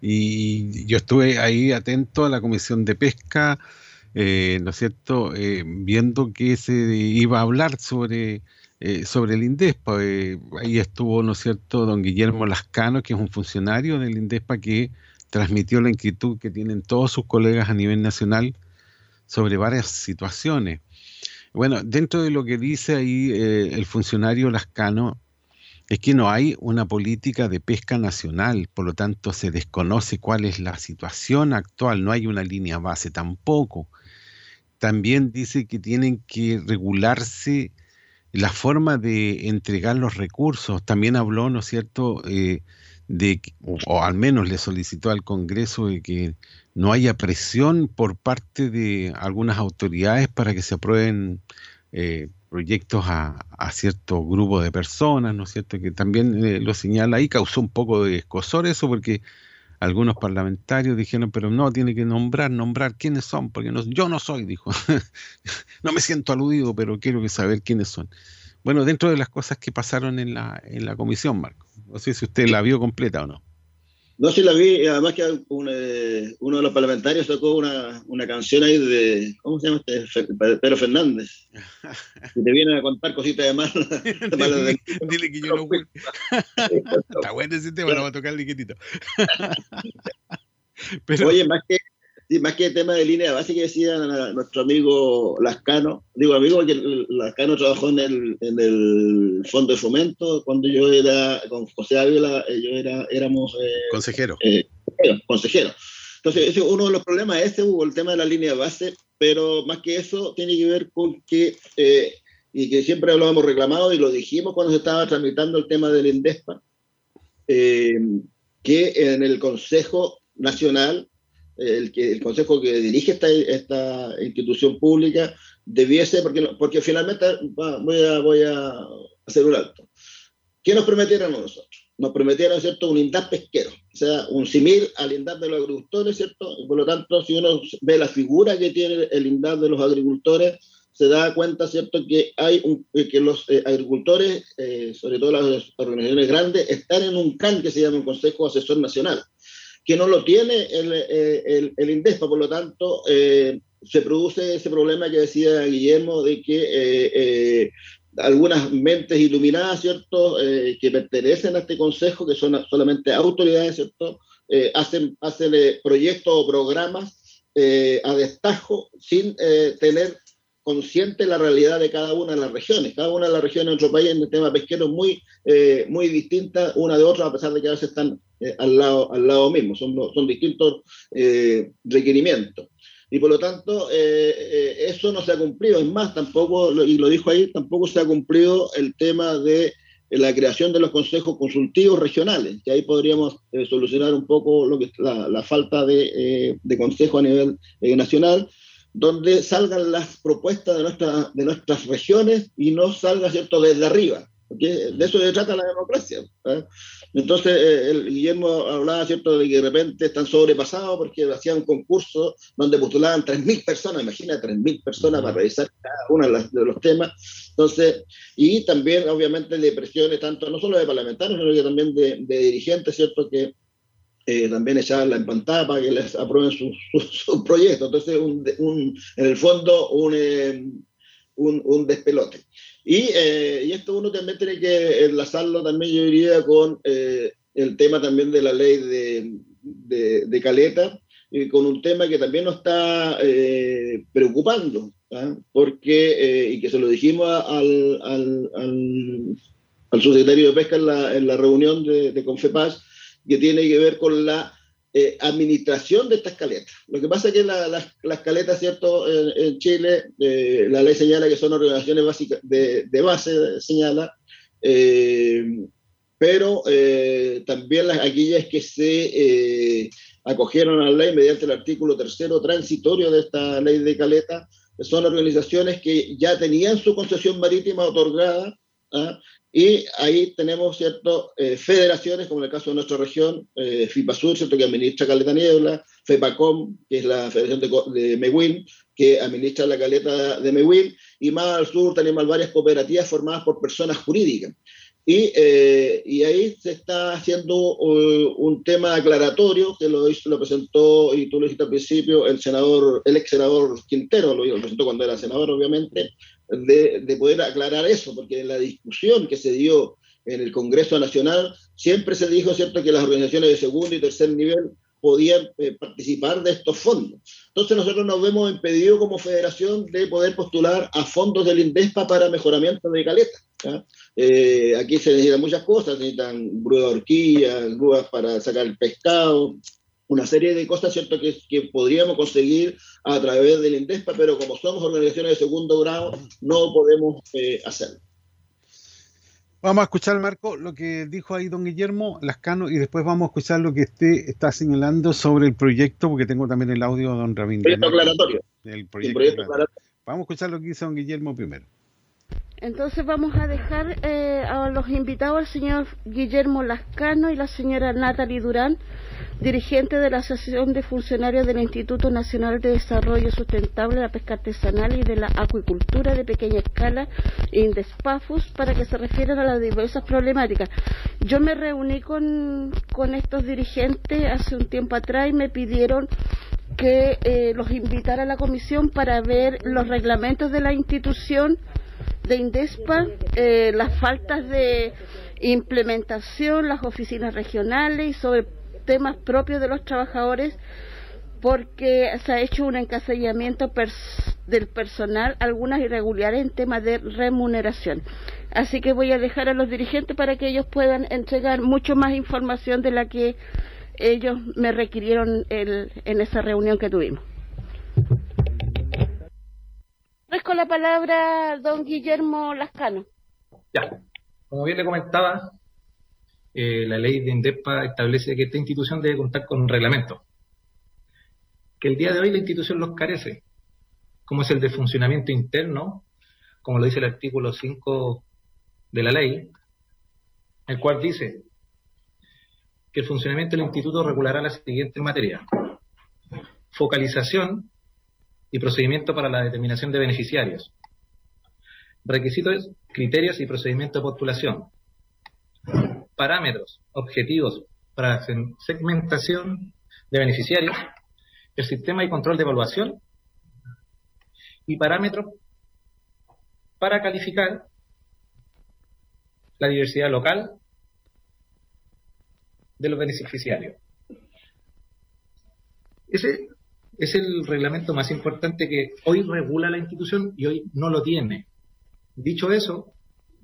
Speaker 1: Y yo estuve ahí atento a la Comisión de Pesca, eh, ¿no es cierto?, eh, viendo que se iba a hablar sobre eh, sobre el INDESPA. eh, ahí estuvo, ¿no es cierto?, don Guillermo Lascano, que es un funcionario del INDESPA que transmitió la inquietud que tienen todos sus colegas a nivel nacional sobre varias situaciones. Bueno, dentro de lo que dice ahí eh, el funcionario Lascano, es que no hay una política de pesca nacional, por lo tanto se desconoce cuál es la situación actual, no hay una línea base tampoco. También dice que tienen que regularse la forma de entregar los recursos. También habló, ¿no es cierto?, eh, de, o, o al menos le solicitó al Congreso de que no haya presión por parte de algunas autoridades para que se aprueben eh, proyectos a, a cierto grupo de personas, ¿no es cierto?, que también eh, lo señala ahí, causó un poco de escosor eso porque algunos parlamentarios dijeron, pero no, tiene que nombrar, nombrar quiénes son, porque no- yo no soy, dijo. [laughs] no me siento aludido, pero quiero que saber quiénes son. Bueno, dentro de las cosas que pasaron en la, en la comisión, Marco. No sé si usted la vio completa o no.
Speaker 2: No, sí la vi, además que un, eh, uno de los parlamentarios sacó una, una canción ahí de, ¿cómo se llama este? Pedro Fernández. [laughs] Que te viene a contar cositas de mal. de-
Speaker 1: Dile que yo no. Está bueno ese tema, lo va a tocar liquitito. [laughs] Pero-
Speaker 2: Oye, más que, sí, más que el tema de línea base que decía nuestro amigo Lascano, digo amigo porque Lascano trabajó en el, en el Fondo de Fomento cuando yo era, con José Ávila, eh, yo era, éramos eh,
Speaker 1: Consejero.
Speaker 2: eh, consejero. Entonces, ese es uno de los problemas, ese hubo el tema de la línea base, pero más que eso tiene que ver con que, eh, y que siempre lo hemos reclamado y lo dijimos cuando se estaba tramitando el tema del INDESPA, eh, que en el Consejo Nacional, el, que, el Consejo que dirige esta, esta institución pública, debiese, porque, porque finalmente, voy, a, voy a hacer un alto. ¿Qué nos prometieron nosotros? Nos prometieron, ¿cierto?, un INDAP pesquero, o sea, un simil al INDAP de los agricultores, ¿cierto? Y por lo tanto, si uno ve la figura que tiene el INDAP de los agricultores, se da cuenta, ¿cierto?, que hay un, que los eh, agricultores, eh, sobre todo las organizaciones grandes, están en un CAN que se llama un Consejo Asesor Nacional, que no lo tiene el, eh, el, por lo tanto, eh, se produce ese problema que decía Guillermo de que eh, algunas mentes iluminadas, ¿cierto?, que pertenecen a este consejo, que son solamente autoridades, ¿cierto?, hacen, hacen proyectos o programas a destajo sin tener consciente la realidad de cada una de las regiones. Cada una de las regiones de nuestro país en el tema pesquero es muy, muy distinta una de otra, a pesar de que a veces están eh, al, lado, al lado mismo, son, son distintos eh, requerimientos. Y por lo tanto, eh, eh, eso no se ha cumplido. Es más, tampoco, y lo dijo ahí, tampoco se ha cumplido el tema de la creación de los consejos consultivos regionales, que ahí podríamos eh, solucionar un poco lo que la, la falta de, eh, de consejo a nivel eh, nacional, donde salgan las propuestas de, nuestra, de nuestras regiones y no salga, ¿cierto?, desde arriba. Porque de eso se trata la democracia. ¿eh? Entonces, eh, el Guillermo hablaba, ¿cierto?, de que de repente están sobrepasados porque hacían un concurso donde postulaban 3.000 personas, imagina 3.000 personas para revisar cada uno de, los temas. Entonces, y también, obviamente, de presiones, tanto no solo de parlamentarios, sino que también de, de dirigentes, ¿cierto?, que eh, también echaban la empantada para que les aprueben sus sus- sus proyectos. Entonces, un, un- en el fondo, un, eh, un, un despelote. Y, eh, y esto uno también tiene que enlazarlo también, yo diría, con eh, el tema también de la ley de, de, de Caleta, y con un tema que también nos está eh, preocupando, ¿ah? porque, eh, y que se lo dijimos al, al, al, al subsecretario de Pesca en la, en la reunión de, de Confepaz, que tiene que ver con la eh, administración de estas caletas. Lo que pasa es que la- las- las caletas, ¿cierto? En, en Chile, eh, la ley señala que son organizaciones básicas de, de base, señala, eh, pero eh, también las aquellas que se eh, acogieron a la ley mediante el artículo tercero transitorio de esta ley de caleta, son organizaciones que ya tenían su concesión marítima otorgada, ¿ah? Y ahí tenemos cierto eh, federaciones, como en el caso de nuestra región, eh, FIPASUR, ¿cierto? que administra Caleta Niebla, FEPACOM, que es la Federación de, de Mehuín, que administra la caleta de Mehuín, y más al sur tenemos varias cooperativas formadas por personas jurídicas. Y, eh, y ahí se está haciendo uh, un tema aclaratorio que lo, lo presentó, y tú lo dijiste al principio, el senador, el ex senador Quintero, lo, lo presentó cuando era senador, obviamente, de, de poder aclarar eso, porque en la discusión que se dio en el Congreso Nacional siempre se dijo, ¿cierto?, que las organizaciones de segundo y tercer nivel podían eh, participar de estos fondos. Entonces nosotros nos vemos impedidos como federación de poder postular a fondos del INDESPA para mejoramiento de caleta. ¿ya? Eh, aquí se necesitan muchas cosas, se necesitan grúas de horquillas, grúas para sacar el pescado, una serie de cosas, ¿cierto?, que, que podríamos conseguir a través del INDESPA, pero como somos organizaciones de segundo grado, no podemos eh, hacerlo.
Speaker 1: Vamos a escuchar, Marco, lo que dijo ahí don Guillermo Lascano y después vamos a escuchar lo que usted está señalando sobre el proyecto, porque tengo también el audio de don Rabín.
Speaker 2: Proyecto aclaratorio.
Speaker 1: El
Speaker 2: El
Speaker 1: proyecto
Speaker 2: proyecto
Speaker 1: aclaratorio. Vamos a escuchar lo que dice don Guillermo primero.
Speaker 27: Entonces vamos a dejar eh, a los invitados al señor Guillermo Lascano y la señora Natalie Durán, dirigente de la Asociación de Funcionarios del Instituto Nacional de Desarrollo Sustentable de la Pesca Artesanal y de la Acuicultura de Pequeña Escala, INDESPAFUS, para que se refieran a las diversas problemáticas. Yo me reuní con, con estos dirigentes hace un tiempo atrás y me pidieron que eh, los invitara a la comisión para ver los reglamentos de la institución de Indespa, eh, las faltas de implementación, las oficinas regionales y sobre temas propios de los trabajadores, porque se ha hecho un encasillamiento pers- del personal, algunas irregularidades en temas de remuneración. Así que voy a dejar a los dirigentes para que ellos puedan entregar mucho más información de la que ellos me requirieron el- en esa reunión que tuvimos. con la palabra don Guillermo Lascano.
Speaker 28: Ya, como bien le comentaba, eh, la ley de INDEPA establece que esta institución debe contar con un reglamento, que el día de hoy la institución los carece, como es el de funcionamiento interno, como lo dice el artículo 5 de la ley, el cual dice que el funcionamiento del instituto regulará las siguientes materias. Focalización y procedimiento para la determinación de beneficiarios. Requisitos, criterios y procedimiento de postulación. Parámetros, objetivos para segmentación de beneficiarios. El sistema y control de evaluación. Y parámetros para calificar la diversidad local de los beneficiarios. Ese es el reglamento más importante que hoy regula la institución y hoy no lo tiene. Dicho eso,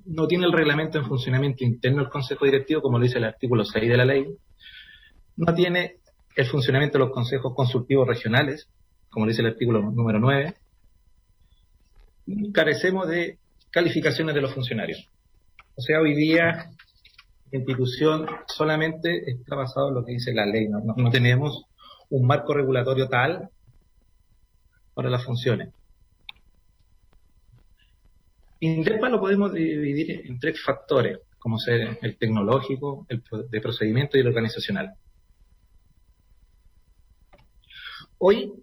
Speaker 28: no tiene el reglamento en funcionamiento interno del Consejo Directivo, como lo dice el artículo 6 de la ley. No tiene el funcionamiento de los consejos consultivos regionales, como lo dice el artículo número 9. Y carecemos de calificaciones de los funcionarios. O sea, hoy día la institución solamente está basado en lo que dice la ley. No, tenemos un marco regulatorio tal para las funciones. INDEPA lo podemos dividir en tres factores, como ser el tecnológico, el de procedimiento y el organizacional. Hoy,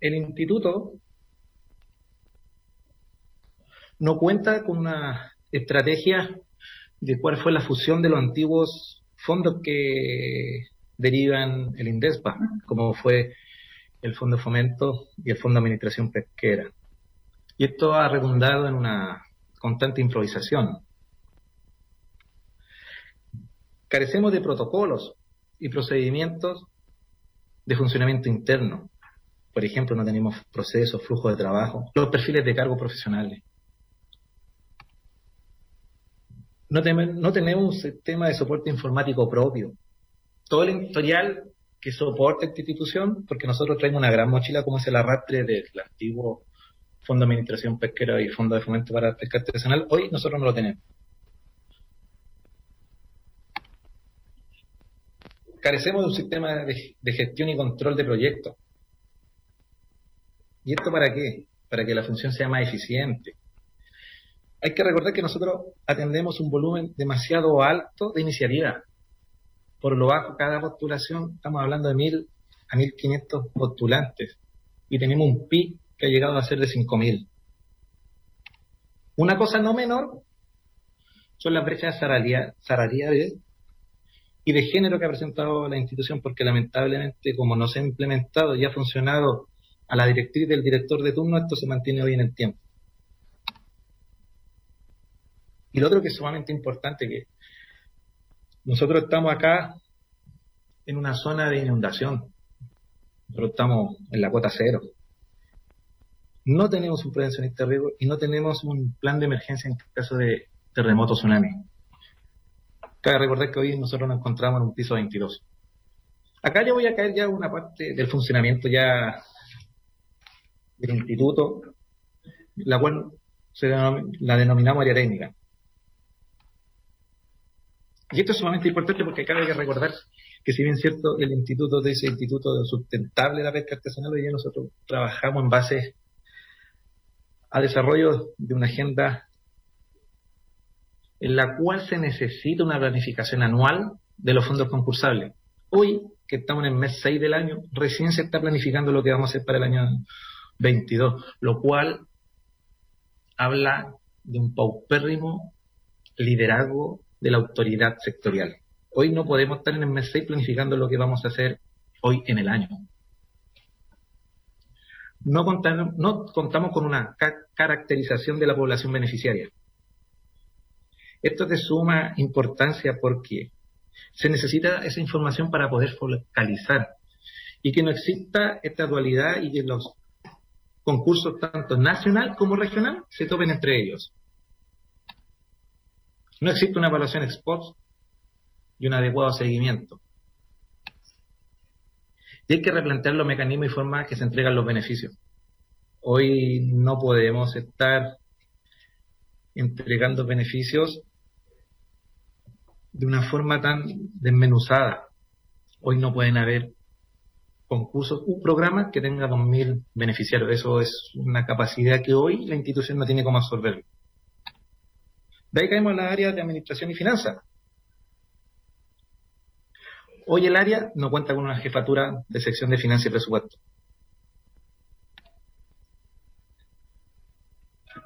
Speaker 28: el instituto no cuenta con una estrategia de cuál fue la fusión de los antiguos fondos que derivan el INDESPA, como fue el Fondo Fomento y el Fondo de Administración Pesquera. Y esto ha redundado en una constante improvisación. Carecemos de protocolos y procedimientos de funcionamiento interno. Por ejemplo, no tenemos procesos, flujos de trabajo, los perfiles de cargo profesionales. No, no tenemos un sistema de soporte informático propio. todo el historial que soporta esta institución, porque nosotros traemos una gran mochila como es el arrastre del antiguo Fondo de Administración Pesquera y Fondo de Fomento para la Pesca Artesanal, hoy nosotros no lo tenemos. Carecemos de un sistema de, de gestión y control de proyectos. ¿Y esto para qué? Para que la función sea más eficiente. Hay que recordar que nosotros atendemos un volumen demasiado alto de iniciativa. Por lo bajo, cada postulación, estamos hablando de mil a 1.500 postulantes. Y tenemos un PIB que ha llegado a ser de 5.000. Una cosa no menor son las brechas salariales y de género que ha presentado la institución, porque lamentablemente, como no se ha implementado y ha funcionado a la directriz del director de turno, esto se mantiene hoy en el tiempo. Y lo otro que es sumamente importante, que nosotros estamos acá en una zona de inundación. Nosotros estamos en la cuota cero. No tenemos un prevencionista de riesgo y no tenemos un plan de emergencia en caso de terremoto tsunami. Cabe recordar que hoy nosotros nos encontramos en un piso 22. Acá yo voy a caer ya una parte del funcionamiento ya del instituto, la cual se la denominamos área técnica. Y esto es sumamente importante porque cabe recordar que si bien cierto el instituto ese instituto sustentable de la pesca artesanal, hoy día nosotros trabajamos en base a desarrollo de una agenda en la cual se necesita una planificación anual de los fondos concursables. Hoy, que estamos en el mes 6 del año, recién se está planificando lo que vamos a hacer para el año 22, lo cual habla de un paupérrimo liderazgo de la autoridad sectorial. Hoy no podemos estar en el mes 6 planificando lo que vamos a hacer hoy en el año. No no contamos con una caracterización de la población beneficiaria. Esto es de suma importancia porque se necesita esa información para poder focalizar y que no exista esta dualidad y que los concursos tanto nacional como regional se topen entre ellos. No existe una evaluación ex post y un adecuado seguimiento. Y hay que replantear los mecanismos y formas que se entregan los beneficios. Hoy no podemos estar entregando beneficios de una forma tan desmenuzada. Hoy no pueden haber concursos, un programa que tenga 2.000 beneficiarios. Eso es una capacidad que hoy la institución no tiene como absorber. De ahí caemos a la área de administración y finanzas. Hoy el área no cuenta con una jefatura de sección de finanzas y presupuesto.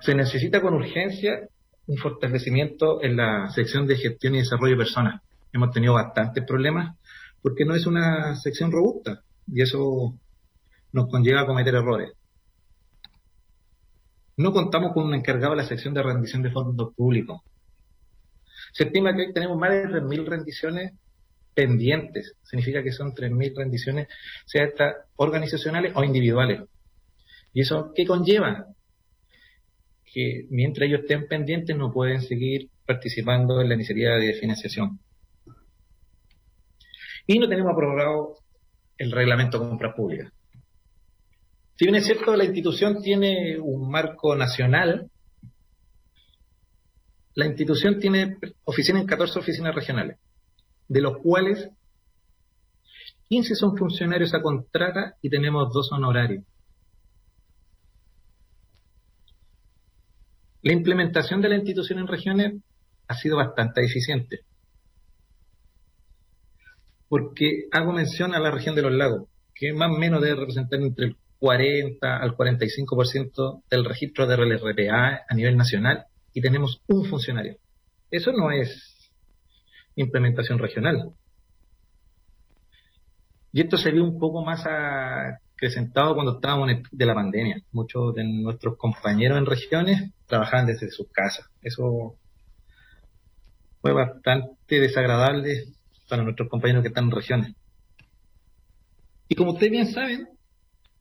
Speaker 28: Se necesita con urgencia un fortalecimiento en la sección de gestión y desarrollo de personas. Hemos tenido bastantes problemas porque no es una sección robusta y eso nos conlleva a cometer errores. No contamos con un encargado de la sección de rendición de fondos públicos. Se estima que hoy tenemos más de 3.000 rendiciones pendientes. Significa que son 3.000 rendiciones, sea estas organizacionales o individuales. ¿Y eso qué conlleva? Que mientras ellos estén pendientes no pueden seguir participando en la iniciativa de financiación. Y no tenemos aprobado el reglamento de compras públicas. Si bien es cierto, la institución tiene un marco nacional, la institución tiene oficinas en 14 oficinas regionales, de los cuales 15 son funcionarios a contrata y tenemos dos honorarios. La implementación de la institución en regiones ha sido bastante eficiente. Porque hago mención a la región de los lagos, que más o menos debe representar entre el 40 al 45% del registro de RLRPA a nivel nacional y tenemos un funcionario. Eso no es implementación regional. Y esto se vio un poco más acrecentado cuando estábamos de la pandemia. Muchos de nuestros compañeros en regiones trabajaban desde sus casas. Eso fue bastante desagradable para nuestros compañeros que están en regiones. Y como ustedes bien saben,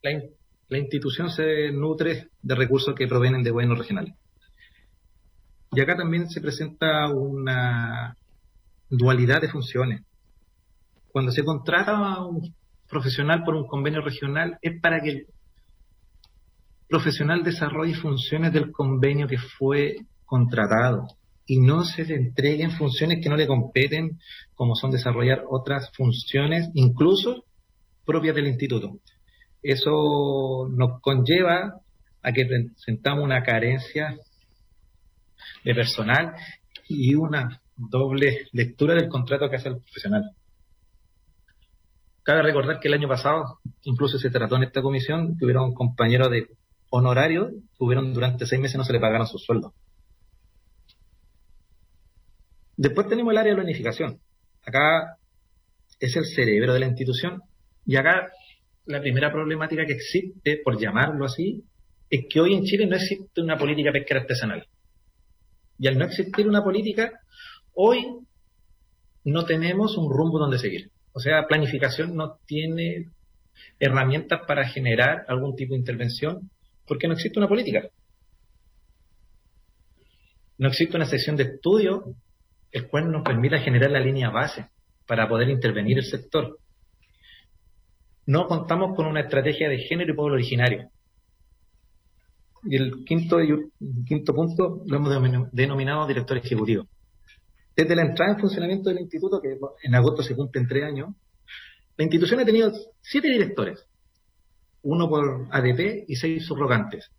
Speaker 28: la, la institución se nutre de recursos que provienen de gobiernos regionales. Y acá también se presenta una dualidad de funciones. cuando se contrata a un profesional por un convenio regional es para que el profesional desarrolle funciones del convenio que fue contratado y no se le entreguen funciones que no le competen, como son desarrollar otras funciones, incluso propias del instituto. Eso nos conlleva a que presentamos una carencia de personal y una doble lectura del contrato que hace el profesional. Cabe recordar que el año pasado, incluso se trató en esta comisión, tuvieron compañeros de honorario, tuvieron durante seis meses no se le pagaron sus sueldos. Después tenemos el área de la unificación. Acá es el cerebro de la institución y acá la primera problemática que existe, por llamarlo así, es que hoy en Chile no existe una política pesquera artesanal. Y al no existir una política, hoy no tenemos un rumbo donde seguir. O sea, planificación no tiene herramientas para generar algún tipo de intervención porque no existe una política. No existe una sección de estudio el cual nos permita generar la línea base para poder intervenir el sector. No contamos con una estrategia de género y pueblo originario. Y el quinto, el quinto punto lo hemos denominado director ejecutivo. Desde la entrada en funcionamiento del instituto, que en agosto se cumplen tres años, la institución ha tenido siete directores, uno por ADP y seis subrogantes.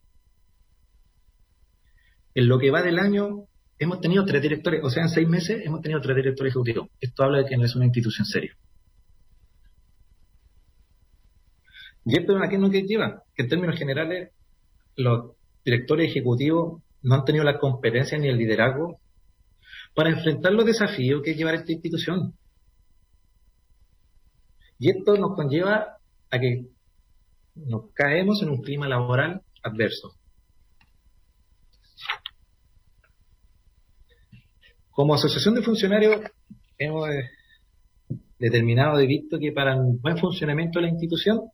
Speaker 28: En lo que va del año, hemos tenido tres directores, o sea, en seis meses hemos tenido tres directores ejecutivos. Esto habla de que no es una institución seria. Y esto es una que lleva, que en términos generales los directores ejecutivos no han tenido la competencia ni el liderazgo para enfrentar los desafíos que lleva esta institución. Y esto nos conlleva a que nos caemos en un clima laboral adverso. Como asociación de funcionarios hemos eh, determinado y visto que para un buen funcionamiento de la institución,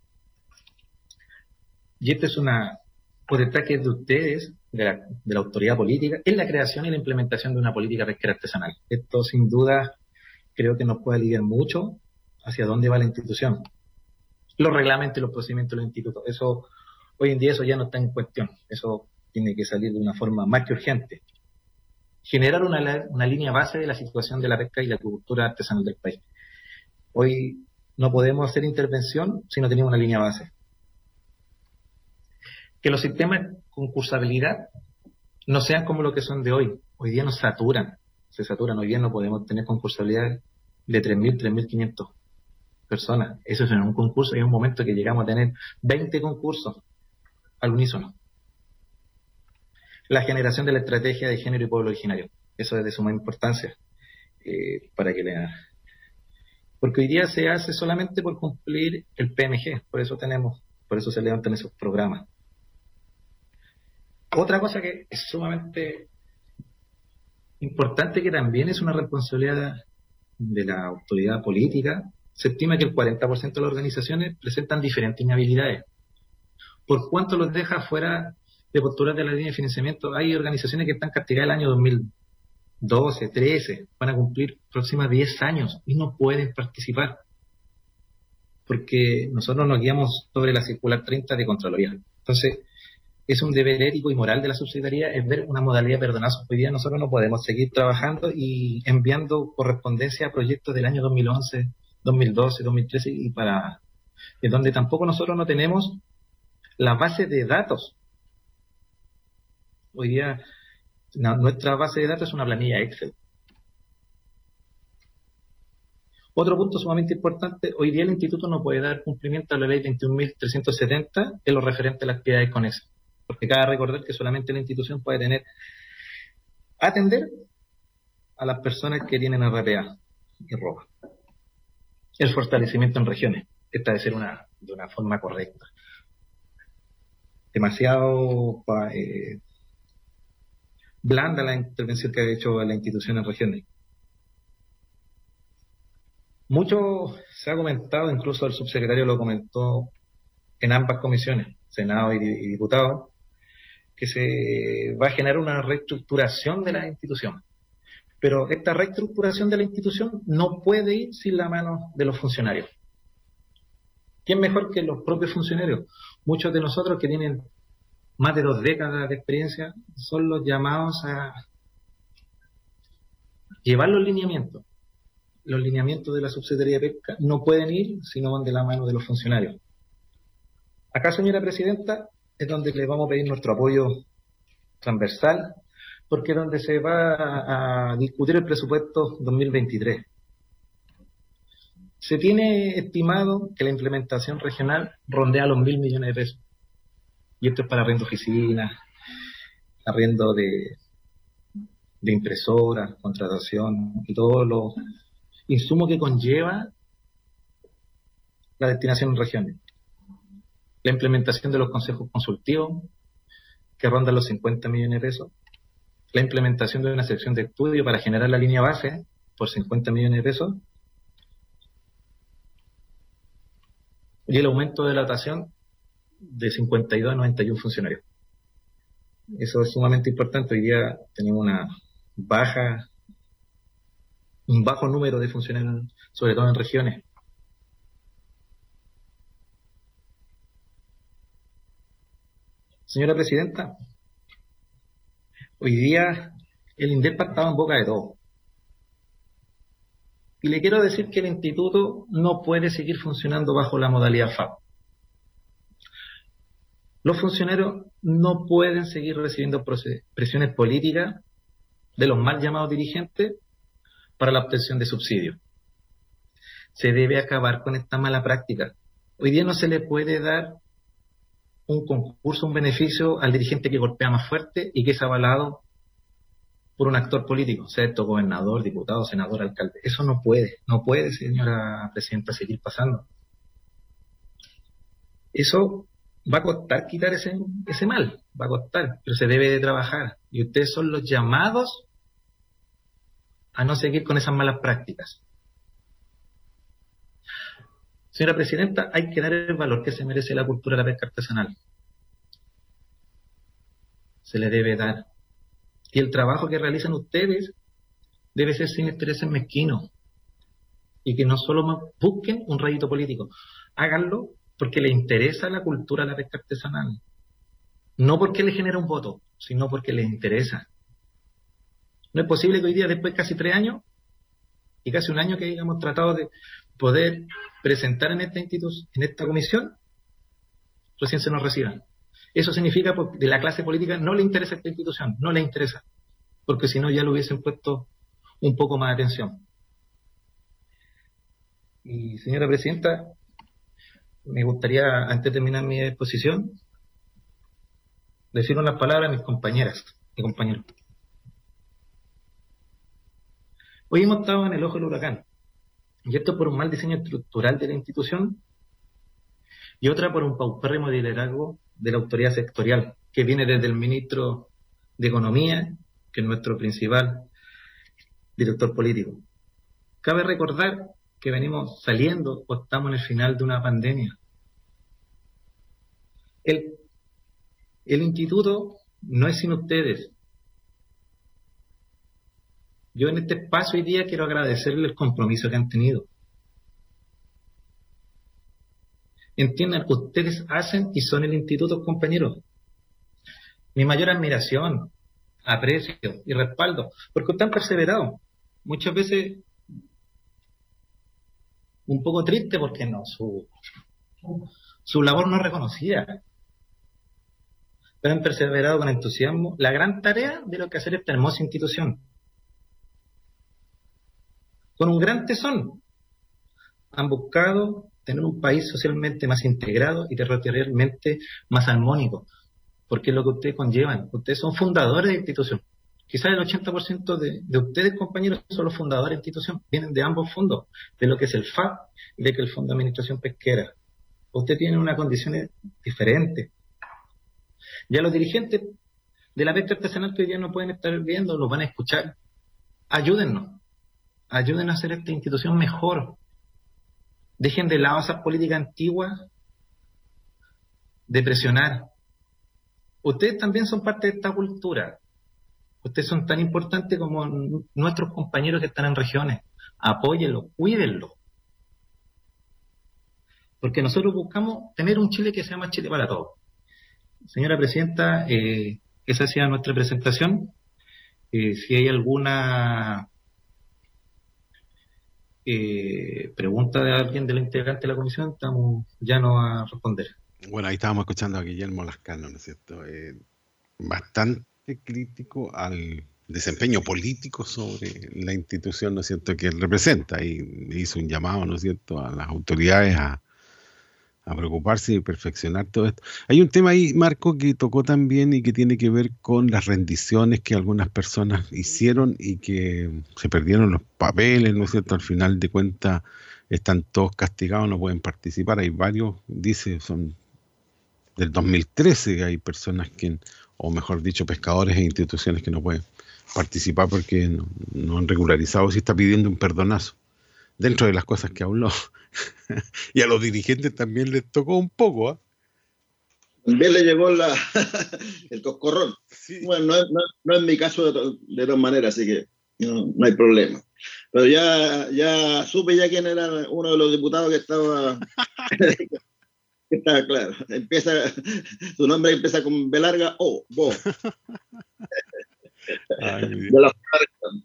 Speaker 28: y esta es una potestad que es de ustedes, de la, de la autoridad política, es la creación y la implementación de una política pesquera artesanal. Esto sin duda creo que nos puede aliviar mucho hacia dónde va la institución. Los reglamentos y los procedimientos del instituto, eso hoy en día eso ya no está en cuestión, eso tiene que salir de una forma más que urgente. Generar una, una línea base de la situación de la pesca y la agricultura artesanal del país. Hoy no podemos hacer intervención si no tenemos una línea base que los sistemas de concursabilidad no sean como lo que son de hoy. Hoy día nos saturan, se saturan. Hoy día no podemos tener concursabilidad de 3.000, 3.500 personas. Eso es en un concurso y en un momento que llegamos a tener 20 concursos al unísono. La generación de la estrategia de género y pueblo originario. Eso es de suma importancia eh, para que lean. Porque hoy día se hace solamente por cumplir el PMG, por eso tenemos, por eso se levantan esos programas. Otra cosa que es sumamente importante, que también es una responsabilidad de la autoridad política, se estima que el 40% de las organizaciones presentan diferentes inhabilidades. ¿Por cuánto los deja fuera de posturas de la línea de financiamiento? Hay organizaciones que están castigadas el año 2012, 13, van a cumplir próximos 10 años y no pueden participar. Porque nosotros nos guiamos sobre la circular 30 de Contraloría. Entonces, es un deber ético y moral de la subsidiariedad es ver una modalidad perdonazo. Hoy día nosotros no podemos seguir trabajando y enviando correspondencia a proyectos del año 2011, 2012, 2013 y para en donde tampoco nosotros no tenemos la base de datos. Hoy día nuestra base de datos es una planilla Excel. Otro punto sumamente importante, hoy día el instituto no puede dar cumplimiento a la ley 21.370 en lo referente a las actividades con eso porque cabe recordar que solamente la institución puede tener, atender a las personas que tienen RPA y roba. El fortalecimiento en regiones. Esta debe ser una, de una forma correcta. Demasiado eh, blanda la intervención que ha hecho la institución en regiones. Mucho se ha comentado, incluso el subsecretario lo comentó en ambas comisiones, Senado y, y que se va a generar una reestructuración de las instituciones. Pero esta reestructuración de la institución no puede ir sin la mano de los funcionarios. ¿Quién mejor que los propios funcionarios? Muchos de nosotros que tienen más de dos décadas de experiencia son los llamados a llevar los lineamientos. Los lineamientos de la Subsecretaría de Pesca no pueden ir si no van de la mano de los funcionarios. Acá, señora Presidenta, es donde le vamos a pedir nuestro apoyo transversal, porque es donde se va a discutir el presupuesto 2023. Se tiene estimado que la implementación regional rondea los mil millones de pesos. Y esto es para arriendo oficinas, arriendo de, de impresoras, contratación y todos los insumos que conlleva la destinación en regiones. La implementación de los consejos consultivos, que ronda los 50 millones de pesos. La implementación de una sección de estudio para generar la línea base por 50 millones de pesos. Y el aumento de la dotación de 52 a 91 funcionarios. Eso es sumamente importante. Hoy día tenemos una baja, un bajo número de funcionarios, sobre todo en regiones. Señora Presidenta, hoy día el INDEP ha estado en boca de todo. Y le quiero decir que el instituto no puede seguir funcionando bajo la modalidad FAP. Los funcionarios no pueden seguir recibiendo presiones políticas de los mal llamados dirigentes para la obtención de subsidios. Se debe acabar con esta mala práctica. Hoy día no se le puede dar un concurso, un beneficio al dirigente que golpea más fuerte y que es avalado por un actor político, sea esto gobernador, diputado, senador, alcalde. Eso no puede, no puede, señora presidenta, seguir pasando. Eso va a costar quitar ese, ese mal, va a costar, pero se debe de trabajar. Y ustedes son los llamados a no seguir con esas malas prácticas. Señora Presidenta, hay que dar el valor que se merece la cultura de la pesca artesanal. Se le debe dar. Y el trabajo que realizan ustedes debe ser sin intereses mezquinos. Y que no solo busquen un rédito político. Háganlo porque les interesa la cultura de la pesca artesanal. No porque le genera un voto, sino porque les interesa. No es posible que hoy día, después de casi tres años y casi un año que hayamos tratado de poder presentar en esta institución, en esta comisión, recién se nos reciban. Eso significa que de la clase política no le interesa esta institución, no le interesa, porque si no ya le hubiesen puesto un poco más de atención. Y señora presidenta, me gustaría, antes de terminar mi exposición, decir unas palabras a mis compañeras y compañeros. Hoy hemos estado en el ojo del huracán, y esto por un mal diseño estructural de la institución, y otra por un paupérrimo liderazgo de la autoridad sectorial, que viene desde el ministro de Economía, que es nuestro principal director político. Cabe recordar que venimos saliendo o estamos en el final de una pandemia. El, el instituto no es sin ustedes, yo en este espacio hoy día quiero agradecerles el compromiso que han tenido. Entiendan ustedes hacen y son el instituto, compañeros. Mi mayor admiración, aprecio y respaldo, porque ustedes han perseverado. Muchas veces un poco triste porque no, su, su labor no reconocida. Pero han perseverado con entusiasmo la gran tarea de lo que hacer esta hermosa institución con un gran tesón. Han buscado tener un país socialmente más integrado y territorialmente más armónico, porque es lo que ustedes conllevan. Ustedes son fundadores de institución. Quizás el 80% de, de ustedes, compañeros, son los fundadores de institución. Vienen de ambos fondos, de lo que es el FAP y de que el Fondo de Administración Pesquera. Ustedes tienen una condición diferente. Ya los dirigentes de la pesca artesanal que hoy no pueden estar viendo, los van a escuchar. Ayúdennos ayuden a hacer esta institución mejor. Dejen de lado esas políticas antiguas de presionar. Ustedes también son parte de esta cultura. Ustedes son tan importantes como nuestros compañeros que están en regiones. Apóyenlo, cuídenlo. Porque nosotros buscamos tener un Chile que sea más Chile para todos. Señora Presidenta, eh, esa ha sido nuestra presentación. Eh, si hay alguna eh, pregunta de alguien de la integrante de la comisión, estamos ya no a responder.
Speaker 1: Bueno, ahí estábamos escuchando a Guillermo Lascano, ¿no es cierto? Eh, bastante crítico al desempeño político sobre la institución, ¿no es cierto?, que él representa y hizo un llamado, ¿no es cierto?, a las autoridades a, a preocuparse y perfeccionar todo esto. Hay un tema ahí, Marco, que tocó también y que tiene que ver con las rendiciones que algunas personas hicieron y que se perdieron los papeles, ¿no es cierto? Al final de cuentas están todos castigados, no pueden participar. Hay varios, dice, son del 2013 que hay personas que, o mejor dicho, pescadores e instituciones que no pueden participar porque no, no han regularizado si está pidiendo un perdonazo. Dentro de las cosas que habló. [laughs] y a los dirigentes también les tocó un poco, ¿ah?
Speaker 2: También le llegó la, [laughs] el coscorrón. Bueno, no, es- no, no es mi caso de, de todas maneras, así que no, no hay problema. Pero ya, ya supe ya quién era uno de los diputados que estaba, [laughs] que estaba claro. Empieza, su nombre empieza con B larga O, Bo. de los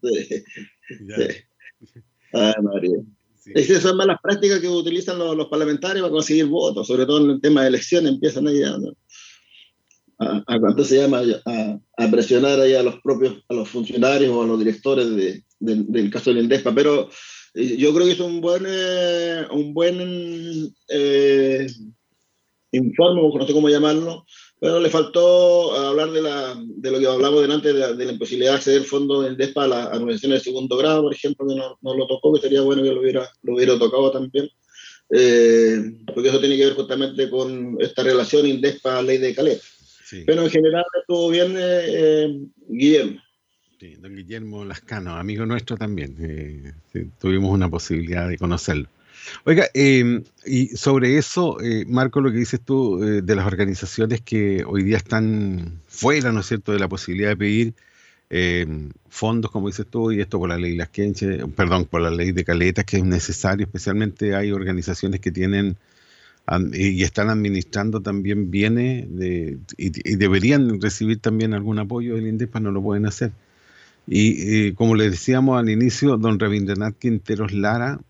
Speaker 2: sí. Sí. Ay, María. Esas son malas prácticas que utilizan los, los parlamentarios para conseguir votos, sobre todo en el tema de elecciones, empiezan ahí a, a, a- ¿cuánto se llama? A, a presionar ahí a los propios, a los funcionarios o a los directores de- del- del caso del INDESPA, pero eh, yo creo que es un buen, eh, un buen eh, informe, no sé cómo llamarlo, pero le faltó hablar de, la, de lo que hablamos delante, de la, de la imposibilidad de acceder fondos del DESPA a las organizaciones de segundo grado, por ejemplo, que no, no lo tocó, que sería bueno que lo hubiera, lo hubiera tocado también, eh, porque eso tiene que ver justamente con esta relación INDESPA-Ley de Caleta. Pero en general estuvo bien, eh, eh, Guillermo.
Speaker 1: Sí, don Guillermo Lascano, amigo nuestro también. eh, tuvimos una posibilidad de conocerlo. Oiga, eh, y sobre eso, eh, Marco, lo que dices tú eh, de las organizaciones que hoy día están fuera, ¿no es cierto?, de la posibilidad de pedir eh, fondos, como dices tú, y esto por la ley Lasquenche, perdón, por la ley de caletas, que es necesario, especialmente hay organizaciones que tienen y están administrando también bienes de- y, y deberían recibir también algún apoyo del INDEPA, no lo pueden hacer. Y eh, como le decíamos al inicio, don Rabindranath Quinteros Lara,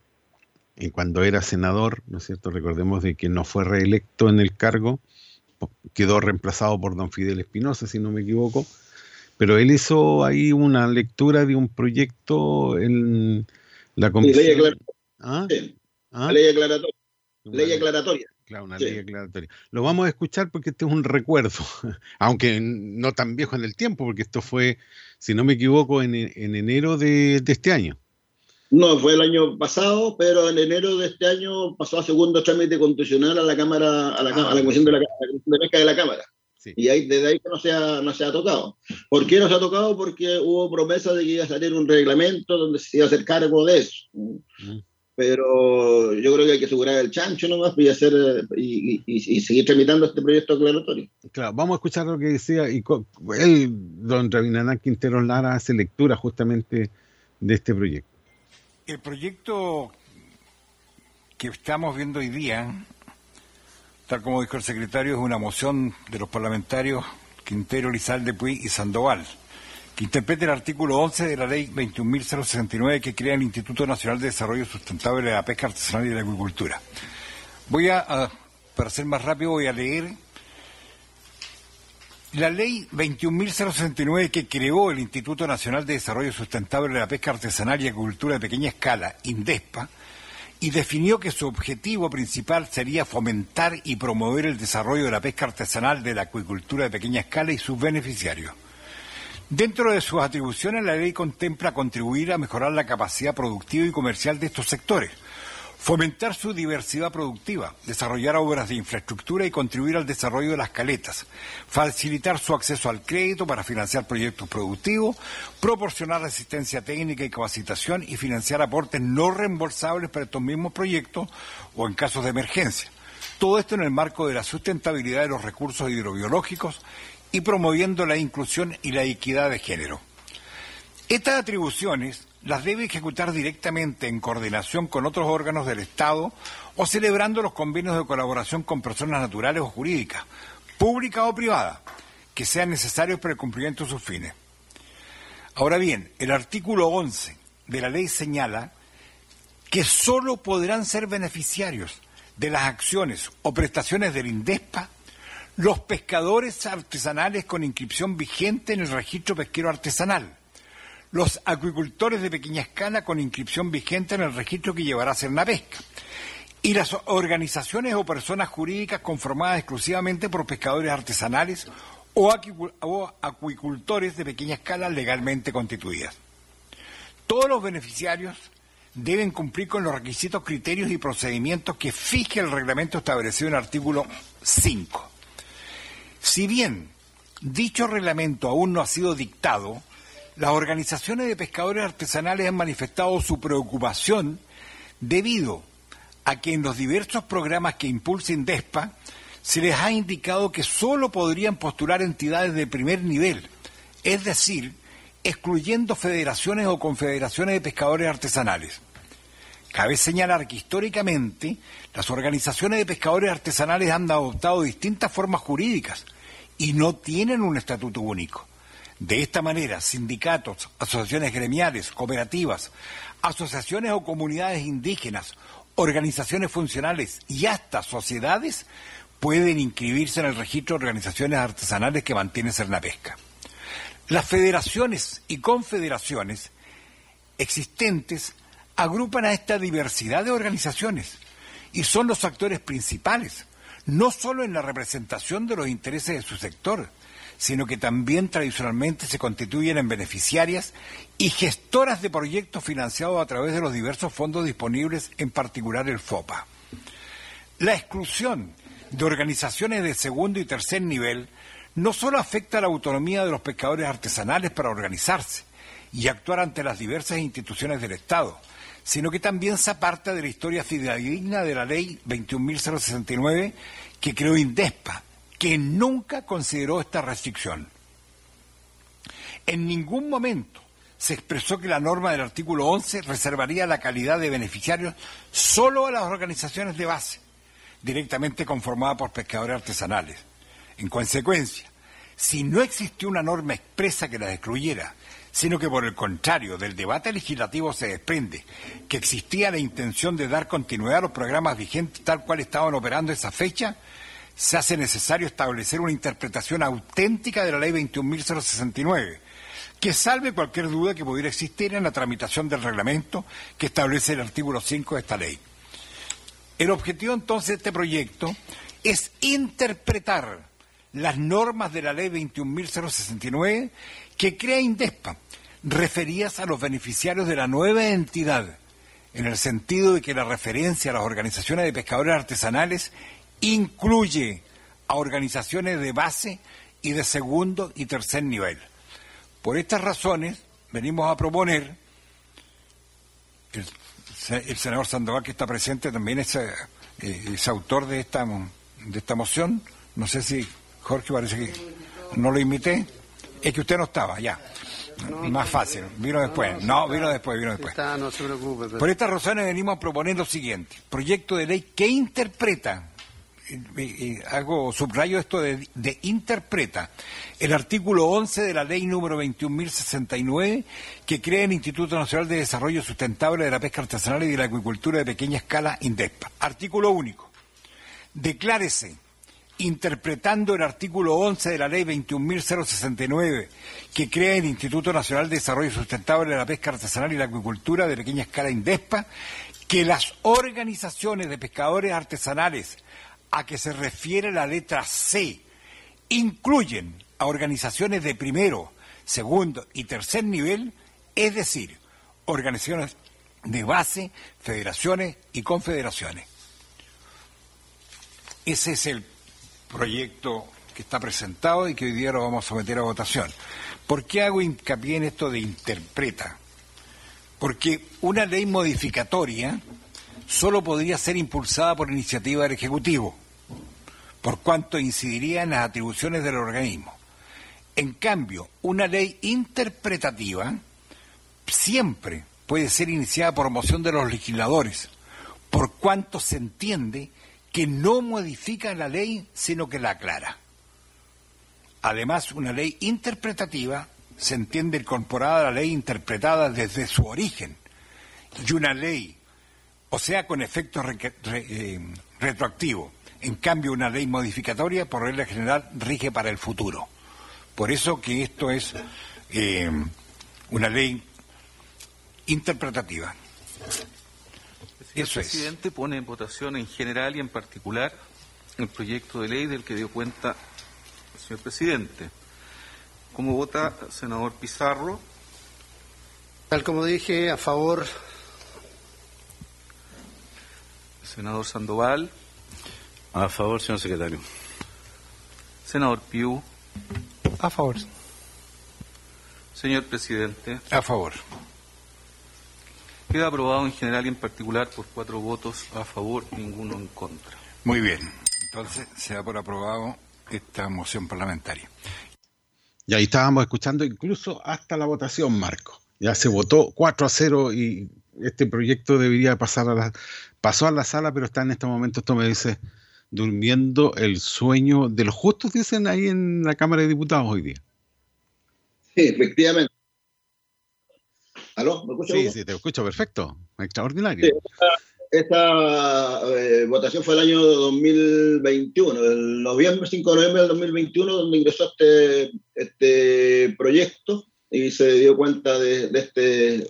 Speaker 1: cuando era senador, ¿no es cierto? Recordemos de que no fue reelecto en el cargo, quedó reemplazado por don Fidel Espinosa, si no me equivoco, pero él hizo ahí una lectura de un proyecto en la comisión.
Speaker 2: ley aclar-
Speaker 1: ¿Ah?
Speaker 2: sí,
Speaker 1: ¿Ah?
Speaker 2: ley aclaratoria. Ley
Speaker 1: ley-
Speaker 2: aclaratoria.
Speaker 1: Claro, una
Speaker 2: Sí.
Speaker 1: ley aclaratoria. Lo vamos a escuchar porque este es un recuerdo, [laughs] aunque no tan viejo en el tiempo, porque esto fue, si no me equivoco, en, en enero de, de este año.
Speaker 2: No, fue el año pasado, pero en enero de este año pasó a segundo trámite constitucional a la Cámara, a la, Cámara- a la Comisión de la, a la Comisión de Pesca de la Cámara. Y ahí, desde ahí que no se, ha, no se ha tocado. ¿Por qué no se ha tocado? Porque hubo promesa de que iba a salir un reglamento donde se iba a hacer cargo de eso. Pero yo creo que hay que asegurar el chancho nomás y, hacer, y, y- y- seguir tramitando este proyecto aclaratorio.
Speaker 1: Claro, vamos a escuchar lo que decía, y él, don Rabindranath Quinteros Lara, hace lectura justamente de este proyecto.
Speaker 29: El proyecto que estamos viendo hoy día, tal como dijo el secretario, es una moción de los parlamentarios Quintero, Lizalde, Puy y Sandoval, que interpreta el artículo 11 de la ley 21.069 que crea el Instituto Nacional de Desarrollo Sustentable de la Pesca Artesanal y de la Agricultura. Voy a, a- para ser más rápido, voy a leer la ley 21.069 que creó el Instituto Nacional de Desarrollo Sustentable de la Pesca Artesanal y Agricultura de Pequeña Escala, INDESPA, y definió que su objetivo principal sería fomentar y promover el desarrollo de la pesca artesanal de la acuicultura de pequeña escala y sus beneficiarios. Dentro de sus atribuciones, la ley contempla contribuir a mejorar la capacidad productiva y comercial de estos sectores, fomentar su diversidad productiva, desarrollar obras de infraestructura y contribuir al desarrollo de las caletas, facilitar su acceso al crédito para financiar proyectos productivos, proporcionar asistencia técnica y capacitación y financiar aportes no reembolsables para estos mismos proyectos o en casos de emergencia. Todo esto en el marco de la sustentabilidad de los recursos hidrobiológicos y promoviendo la inclusión y la equidad de género. Estas atribuciones las debe ejecutar directamente en coordinación con otros órganos del Estado o celebrando los convenios de colaboración con personas naturales o jurídicas, públicas o privadas, que sean necesarios para el cumplimiento de sus fines. Ahora bien, el artículo 11 de la ley señala que sólo podrán ser beneficiarios de las acciones o prestaciones del INDESPA los pescadores artesanales con inscripción vigente en el registro pesquero artesanal, los acuicultores de pequeña escala con inscripción vigente en el registro que llevará a pesca y las organizaciones o personas jurídicas conformadas exclusivamente por pescadores artesanales o, acuicultores de pequeña escala legalmente constituidas. Todos los beneficiarios deben cumplir con los requisitos, criterios y procedimientos que fije el reglamento establecido en el artículo 5. Si bien dicho reglamento aún no ha sido dictado, las organizaciones de pescadores artesanales han manifestado su preocupación debido a que en los diversos programas que impulsa INDESPA se les ha indicado que solo podrían postular entidades de primer nivel, es decir, excluyendo federaciones o confederaciones de pescadores artesanales. Cabe señalar que históricamente las organizaciones de pescadores artesanales han adoptado distintas formas jurídicas y no tienen un estatuto único. De esta manera, sindicatos, asociaciones gremiales, cooperativas, asociaciones o comunidades indígenas, organizaciones funcionales y hasta sociedades pueden inscribirse en el registro de organizaciones artesanales que mantiene Cernapesca. Las federaciones y confederaciones existentes agrupan a esta diversidad de organizaciones y son los actores principales, no solo en la representación de los intereses de su sector, sino que también tradicionalmente se constituyen en beneficiarias y gestoras de proyectos financiados a través de los diversos fondos disponibles, en particular el FOPA. La exclusión de organizaciones de segundo y tercer nivel no solo afecta a la autonomía de los pescadores artesanales para organizarse y actuar ante las diversas instituciones del Estado, sino que también se aparta de la historia fidedigna de la ley 21.069 que creó INDESPA, que nunca consideró esta restricción. En ningún momento se expresó que la norma del artículo 11 reservaría la calidad de beneficiarios solo a las organizaciones de base, directamente conformadas por pescadores artesanales. En consecuencia, si no existió una norma expresa que las excluyera sino que por el contrario, del debate legislativo se desprende que existía la intención de dar continuidad a los programas vigentes tal cual estaban operando esa fecha, se hace necesario establecer una interpretación auténtica de la ley 21.069, que salve cualquier duda que pudiera existir en la tramitación del reglamento que establece el artículo 5 de esta ley. El objetivo entonces de este proyecto es interpretar las normas de la ley 21.069 que crea INDESPA, referías a los beneficiarios de la nueva entidad, en el sentido de que la referencia a las organizaciones de pescadores artesanales incluye a organizaciones de base y de segundo y tercer nivel. Por estas razones, venimos a proponer, el, senador Sandoval que está presente también es, eh, es autor de esta, de esta moción, no sé si Jorge parece que no lo invité. Es que usted no estaba, ya. Más fácil, vino después. No, vino después, vino después. Por estas razones venimos a proponer lo siguiente. Proyecto de ley que interpreta, hago subrayo esto de, interpreta, el artículo 11 de la ley número 21.069 que crea el Instituto Nacional de Desarrollo Sustentable de la Pesca Artesanal y de la Acuicultura de Pequeña Escala, INDESPA. Artículo único. Declárese interpretando el artículo 11 de la ley 21.069, que crea el Instituto Nacional de Desarrollo Sustentable de la Pesca Artesanal y la Acuicultura de pequeña escala INDESPA, que las organizaciones de pescadores artesanales a que se refiere la letra C incluyen a organizaciones de primero, segundo y tercer nivel, es decir, organizaciones de base, federaciones y confederaciones. Ese es el proyecto que está presentado y que hoy día lo vamos a someter a votación. ¿Por qué hago hincapié en esto de interpreta? Porque una ley modificatoria solo podría ser impulsada por iniciativa del Ejecutivo, por cuanto incidiría en las atribuciones del organismo. En cambio, una ley interpretativa siempre puede ser iniciada por moción de los legisladores, por cuanto se entiende que no modifica la ley, sino que la aclara. Además, una ley interpretativa se entiende incorporada a la ley interpretada desde su origen. Y una ley, o sea, con efecto eh, retroactivo. En cambio, una ley modificatoria, por regla general, rige para el futuro. Por eso que esto es eh, una ley interpretativa.
Speaker 30: El
Speaker 29: Eso es.
Speaker 30: presidente pone en votación en general y en particular el proyecto de ley del que dio cuenta el señor presidente. ¿Cómo vota el senador Pizarro?
Speaker 31: Tal como dije, a favor.
Speaker 30: El senador Sandoval.
Speaker 32: A favor, señor secretario.
Speaker 30: Senador Piu.
Speaker 31: A favor.
Speaker 30: Señor presidente.
Speaker 29: A favor.
Speaker 30: Queda aprobado en general y en particular por cuatro votos a favor, ninguno en contra.
Speaker 29: Muy bien. Entonces se da por aprobado esta moción parlamentaria.
Speaker 1: Y ahí estábamos escuchando incluso hasta la votación, Marco. Ya se votó 4 a 0 y este proyecto debería pasar a la, pasó a la sala, pero está en este momento, esto me dice, durmiendo el sueño de los justos, dicen ahí en la Cámara de Diputados hoy día.
Speaker 2: Sí, efectivamente. ¿Aló? ¿Me escucha?
Speaker 1: Sí, sí, te escucho perfecto. Extraordinario.
Speaker 2: Sí, esta, esta, eh, votación fue el año 2021, el noviembre, 5 de noviembre del 2021, donde ingresó este, este proyecto y se dio cuenta de, de este,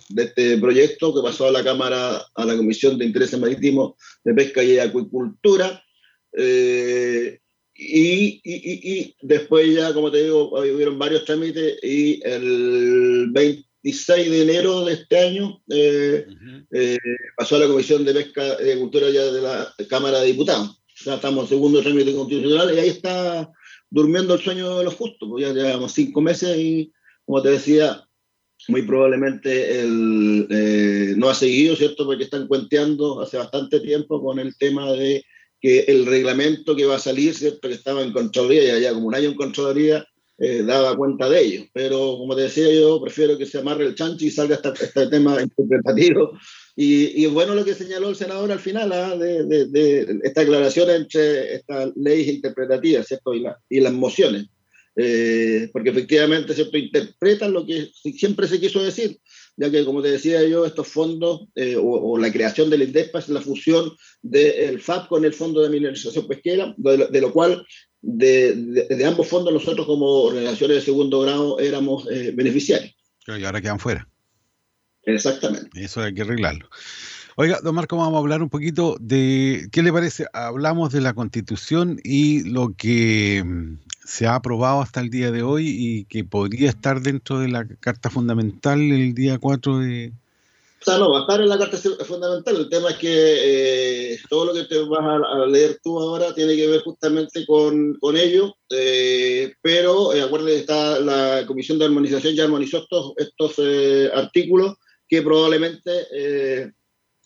Speaker 2: de este proyecto que pasó a la Cámara, a la Comisión de Intereses Marítimos de Pesca y Acuicultura. Eh, y, y, y, y después ya, como te digo, hubieron varios trámites y el 26 de enero de este año eh, eh, pasó a la Comisión de Pesca y Agricultura ya de la Cámara de Diputados. Ya estamos en segundo trámite constitucional y ahí está durmiendo el sueño de los justos. Pues ya llevamos cinco meses y, como te decía, muy probablemente el, eh, no ha seguido, ¿cierto? Porque están cuenteando hace bastante tiempo con el tema de que el reglamento que va a salir, ¿cierto? Que estaba en Contraloría, ya, ya como un año en Contraloría, eh, daba cuenta de ello. Pero como te decía yo, prefiero que se amarre el chancho y salga esta- este tema [laughs] interpretativo. Y, y bueno lo que señaló el senador al final, ¿ah? de, de- de esta aclaración entre estas leyes interpretativas ¿cierto? Y, la- y las mociones. Eh, porque efectivamente ¿cierto? interpretan lo que si- siempre se quiso decir, ya que como te decía yo, estos fondos eh, o, o la creación del INDESPA es la fusión del FAP con el Fondo de Mineralización Pesquera, de lo, de lo cual de, ambos fondos nosotros como organizaciones de segundo grado éramos eh, beneficiarios.
Speaker 1: Y ahora quedan fuera.
Speaker 2: Exactamente.
Speaker 1: Eso hay que arreglarlo. Oiga, don Marco, vamos a hablar un poquito de, ¿qué le parece? Hablamos de la constitución y lo que se ha aprobado hasta el día de hoy y que podría estar dentro de la Carta Fundamental el día 4 de...
Speaker 2: O sea, no, va a estar en la Carta Fundamental. El tema es que eh, todo lo que te vas a, leer tú ahora tiene que ver justamente con, con ello, eh, pero eh, acuérdate que está la Comisión de Armonización ya armonizó estos, estos eh, artículos que probablemente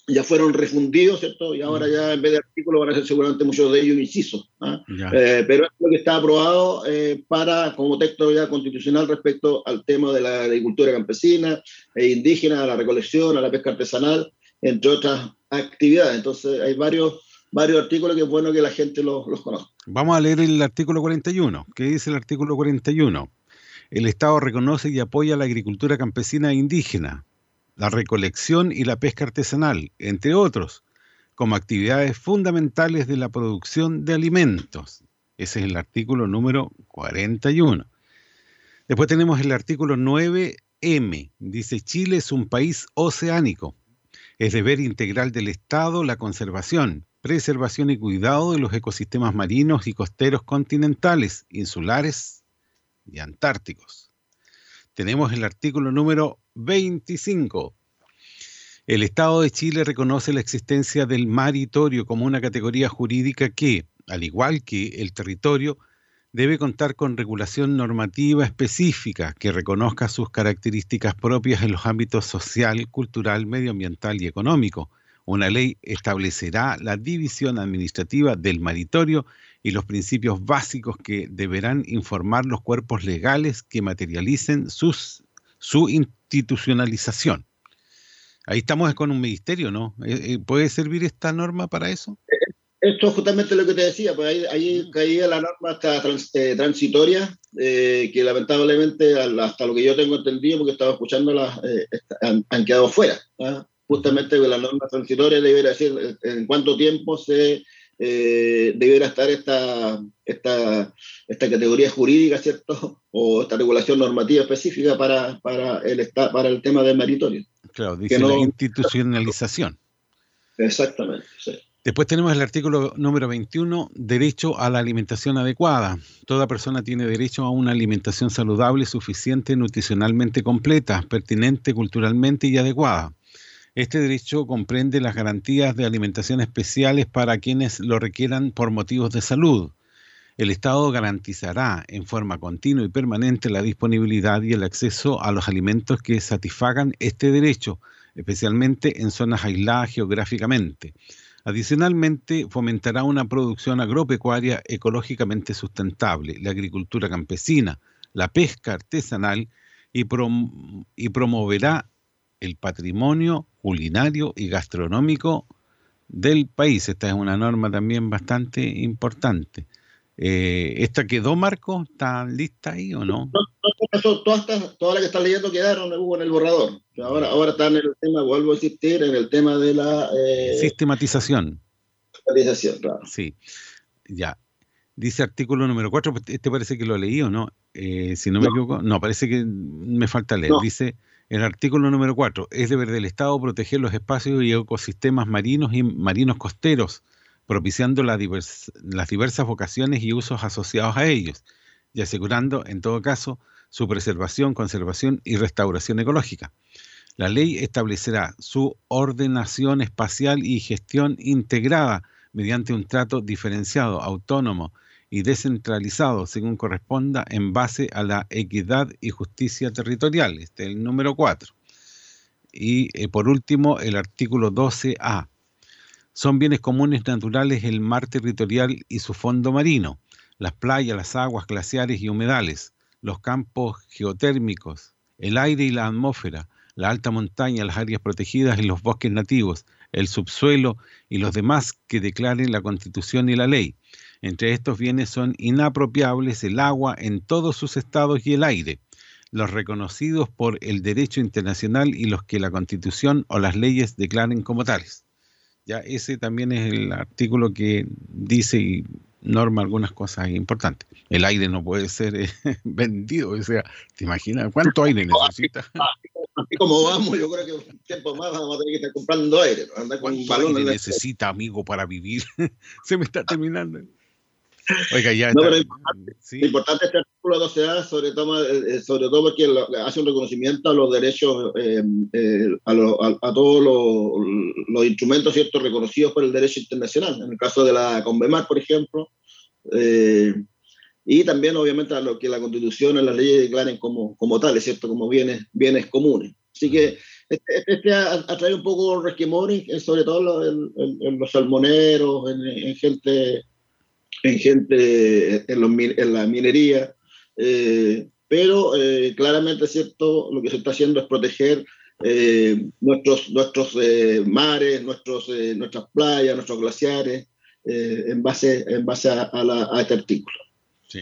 Speaker 2: ya fueron refundidos, ¿cierto? Y ahora ya en vez de artículos van a ser seguramente muchos de ellos incisos. ¿ah? Eh, pero es lo que está aprobado eh, para, como texto ya constitucional respecto al tema de la agricultura campesina e indígena, a la recolección, a la pesca artesanal, entre otras actividades. Entonces hay varios, varios artículos que es bueno que la gente los, los conozca.
Speaker 1: Vamos a leer el artículo 41. ¿Qué dice el artículo 41? El Estado reconoce y apoya la agricultura campesina e indígena, la recolección y la pesca artesanal, entre otros, como actividades fundamentales de la producción de alimentos. Ese es el artículo número 41. Después tenemos el artículo 9M. Dice, Chile es un país oceánico. Es deber integral del Estado la conservación, preservación y cuidado de los ecosistemas marinos y costeros continentales, insulares y antárticos. Tenemos el artículo número 25. El Estado de Chile reconoce la existencia del maritorio como una categoría jurídica que, al igual que el territorio, debe contar con regulación normativa específica que reconozca sus características propias en los ámbitos social, cultural, medioambiental y económico. Una ley establecerá la división administrativa del maritorio y los principios básicos que deberán informar los cuerpos legales que materialicen sus, su institucionalización. Ahí estamos con un ministerio, ¿no? Eh, eh, ¿Puede servir esta norma para eso?
Speaker 2: Esto es justamente lo que te decía, pues ahí, ahí caía la norma hasta trans- eh, transitoria, eh, que lamentablemente hasta lo que yo tengo entendido, porque estaba escuchando, las, eh, han, han quedado fuera. ¿ah? Justamente la norma transitoria debería decir eh, en cuánto tiempo se eh, debiera estar esta, esta, esta categoría jurídica, ¿cierto? O esta regulación normativa específica para, para, el, para el tema del meritorio.
Speaker 1: Claro, dice
Speaker 2: Que no-
Speaker 1: la institucionalización.
Speaker 2: Exactamente, sí.
Speaker 1: Después tenemos el artículo número 21, derecho a la alimentación adecuada. Toda persona tiene derecho a una alimentación saludable, suficiente, nutricionalmente completa, pertinente culturalmente y adecuada. Este derecho comprende las garantías de alimentación especiales para quienes lo requieran por motivos de salud. El Estado garantizará en forma continua y permanente la disponibilidad y el acceso a los alimentos que satisfagan este derecho, especialmente en zonas aisladas geográficamente. Adicionalmente, fomentará una producción agropecuaria ecológicamente sustentable, la agricultura campesina, la pesca artesanal y, y promoverá el patrimonio culinario y gastronómico del país. Esta es una norma también bastante importante. Eh, ¿Esta quedó, Marco? ¿Está lista ahí o no?
Speaker 2: Todas, estas- todas las que están leyendo quedaron en el borrador. Ahora, ahora están en el tema, vuelvo a insistir, en el tema de la eh,
Speaker 1: Sistematización.
Speaker 2: sistematización, claro.
Speaker 1: Sí, ya. Dice artículo número 4, este parece que lo leí o no, Eh, si no me equivoco, no, parece que me falta leer.
Speaker 2: No.
Speaker 1: Dice el artículo número 4, es deber del Estado proteger los espacios y ecosistemas marinos y marinos costeros, propiciando las diversas vocaciones y usos asociados a ellos, y asegurando, en todo caso, su preservación, conservación y restauración ecológica. La ley establecerá su ordenación espacial y gestión integrada mediante un trato diferenciado, autónomo y descentralizado según corresponda en base a la equidad y justicia territorial. Este es el número 4. Y eh, por último, el artículo 12A. Son bienes comunes naturales el mar territorial y su fondo marino, las playas, las aguas glaciares y humedales, los campos geotérmicos, el aire y la atmósfera, la alta montaña, las áreas protegidas y los bosques nativos, el subsuelo y los demás que declaren la Constitución y la ley. Entre estos bienes son inapropiables el agua en todos sus estados y el aire, los reconocidos por el derecho internacional y los que la Constitución o las leyes declaren como tales. Ya ese también es el artículo que dice y norma algunas cosas importantes. El aire no puede ser eh, [laughs] vendido, o sea, ¿te imaginas cuánto aire necesita? [laughs]
Speaker 2: Así como vamos, yo creo que un tiempo más vamos a tener que estar comprando aire, ¿no? andar con un
Speaker 1: ¿Cuánto
Speaker 2: balón
Speaker 1: aire necesita, amigo, para vivir? [laughs] Se me está terminando. Oiga, ya
Speaker 2: No, pero importante, importante este artículo 12A, sobre todo, eh, sobre todo porque hace un reconocimiento a los derechos, eh, eh, a, lo- a- a todos los, los instrumentos ciertos reconocidos por el derecho internacional, en el caso de la CONVEMAR, por ejemplo, eh, y también obviamente a lo que la Constitución y las leyes declaren como, como tales, ¿cierto? como bienes, bienes comunes. Así que este, este ha, ha traído un poco resquemores, eh, sobre todo en, en- en los salmoneros, en, en gente en gente en, en la minería, eh, pero eh, claramente cierto lo que se está haciendo es proteger eh, nuestros nuestros eh, mares, nuestros nuestras playas, nuestros glaciares en base en base a, a la- este artículo.
Speaker 1: Sí.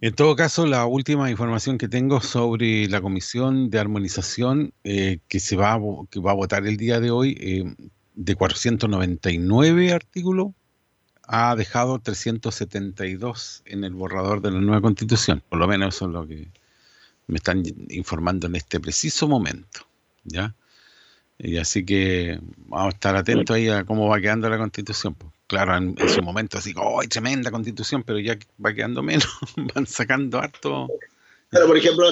Speaker 1: En todo caso, la última información que tengo sobre la comisión de armonización eh, que se va a, que va a votar el día de hoy, eh, de 499 artículos, ha dejado 372 en el borrador de la nueva constitución. Por lo menos eso es lo que me están informando en este preciso momento. ¿Ya? Y así que vamos a estar atentos ahí a cómo va quedando la constitución. pues. Claro, en, en su momento así, ¡oh, tremenda constitución! Pero ya va quedando menos, [laughs] van sacando harto.
Speaker 2: Pero, por ejemplo,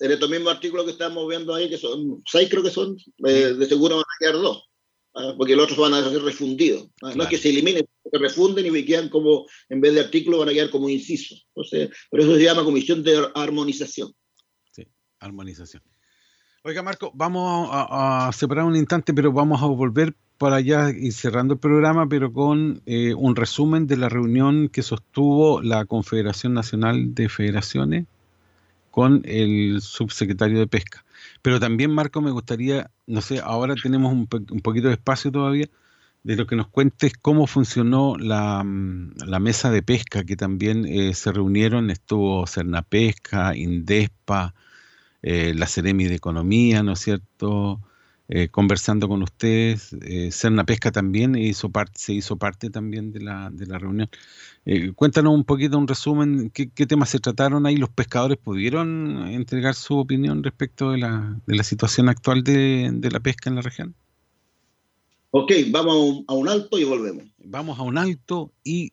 Speaker 2: en estos mismos- artículos que estamos viendo ahí, que son seis, creo que son, eh, de seguro van a quedar dos, porque los otros van a ser refundidos. ah, No es que se eliminen, se refunden y quedan como, en vez de artículos, van a quedar como incisos. Entonces, por eso se llama Comisión de Ar- Armonización.
Speaker 1: armonización. Oiga, Marco, vamos a, a separar un instante, pero vamos a volver para allá y cerrando el programa, pero con eh, un resumen de la reunión que sostuvo la Confederación Nacional de Federaciones con el subsecretario de Pesca. Pero también, Marco, me gustaría, no sé, ahora tenemos un, un poquito de espacio todavía, de lo que nos cuentes cómo funcionó la, mm, la mesa de pesca, que también eh, se reunieron, estuvo Cernapesca, Indespa, eh, la Ceremi de Economía, ¿no es cierto?, eh, conversando con ustedes. Eh, Pesca también hizo parte, se hizo parte también de la, de la reunión. Eh, cuéntanos un poquito, un resumen, ¿qué, qué temas se trataron ahí. ¿Los pescadores pudieron entregar su opinión respecto de la, de la situación actual de, de la pesca en la región?
Speaker 2: Ok, vamos a un, a un alto y volvemos.
Speaker 1: Vamos a un alto y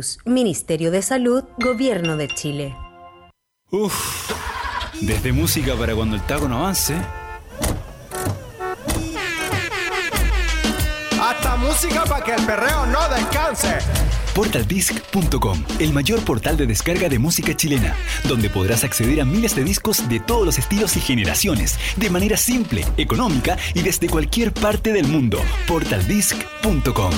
Speaker 33: Ministerio de Salud, Gobierno de Chile.
Speaker 21: Uf, desde música para cuando el taco no avance.
Speaker 20: Hasta música para que el perreo no descanse.
Speaker 21: Portaldisc.com, el mayor portal de descarga de música chilena, donde podrás acceder a miles de discos de todos los estilos y generaciones, de manera simple, económica y desde cualquier parte del mundo. Portaldisc.com.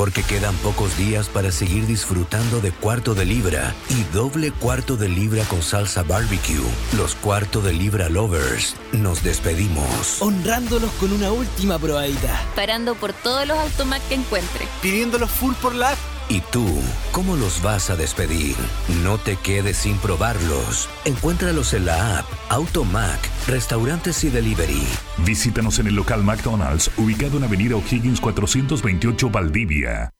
Speaker 22: Porque quedan pocos días para seguir disfrutando de cuarto de libra y doble cuarto de libra con salsa barbecue. Los cuarto de libra lovers. Nos despedimos.
Speaker 34: Honrándolos con una última probadita.
Speaker 23: Parando por todos los automac que encuentre.
Speaker 20: Pidiéndolos full por la...
Speaker 22: ¿Y tú, cómo los vas a despedir? No te quedes sin probarlos. Encuéntralos en la app Automac, restaurantes y delivery.
Speaker 5: Visítanos en el local McDonald's, ubicado en Avenida O'Higgins 428 Valdivia.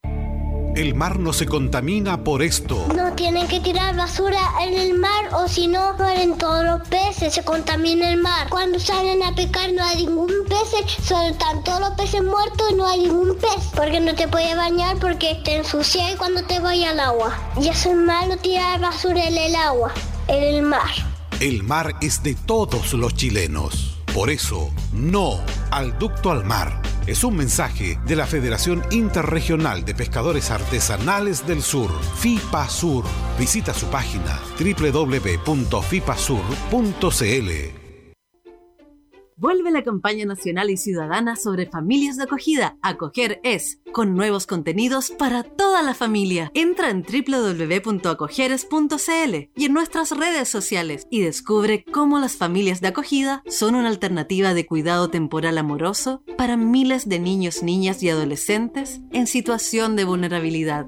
Speaker 10: El mar no se contamina por esto.
Speaker 15: No tienen que tirar basura en el mar o si no mueren todos los peces, se contamina el mar. Cuando salen a pescar no hay ningún pez, solo están todos los peces muertos y no hay ningún pez. Porque no te puedes bañar porque te ensucias cuando te vayas al agua. Y eso es malo tirar basura en el agua, en el mar.
Speaker 10: El mar es de todos los chilenos. Por eso, no al ducto al mar. Es un mensaje de la Federación Interregional de Pescadores Artesanales del Sur, FIPASUR. Visita su página www.fipasur.cl.
Speaker 24: Vuelve la campaña nacional y ciudadana sobre familias de acogida. Acoger es, con nuevos contenidos para toda la familia. Entra en www.acogeres.cl y en nuestras redes sociales y descubre cómo las familias de acogida son una alternativa de cuidado temporal amoroso para miles de niños, niñas y adolescentes en situación de vulnerabilidad.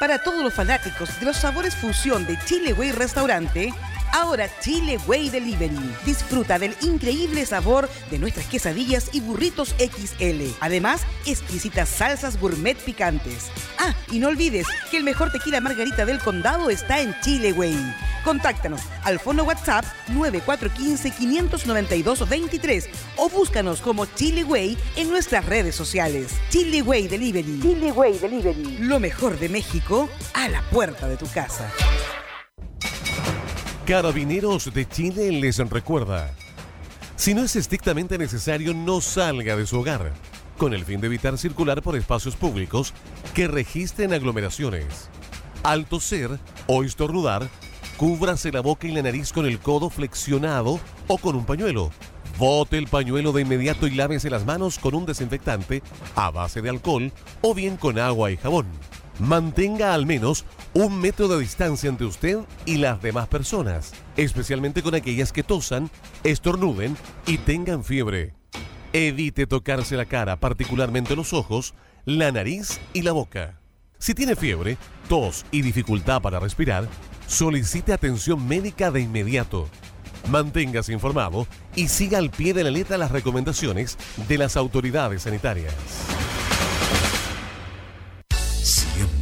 Speaker 26: Para todos los fanáticos de los sabores fusión de Chile Way Restaurante, ahora Chile Way Delivery. Disfruta del increíble sabor de nuestras quesadillas y burritos XL. Además, exquisitas salsas gourmet picantes. Ah, y no olvides que el mejor tequila margarita del condado está en Chile Way. Contáctanos al fono WhatsApp 9415-592-23 o búscanos como Chile Way en nuestras redes sociales. Chile Way Delivery. Chile Way Delivery. Lo mejor de México a la puerta de tu casa.
Speaker 25: Carabineros de Chile les recuerda, si no es estrictamente necesario, no salga de su hogar, con el fin de evitar circular por espacios públicos que registren aglomeraciones. Al toser o estornudar, cúbrase la boca y la nariz con el codo flexionado o con un pañuelo. Bote el pañuelo de inmediato y lávese las manos con un desinfectante a base de alcohol o bien con agua y jabón. Mantenga al menos un metro de distancia entre usted y las demás personas, especialmente con aquellas que tosan, estornuden y tengan fiebre. Evite tocarse la cara, particularmente los ojos, la nariz y la boca. Si tiene fiebre, tos y dificultad para respirar, solicite atención médica de inmediato. Manténgase informado y siga al pie de la letra las recomendaciones de las autoridades sanitarias.
Speaker 10: Siempre.
Speaker 35: Esta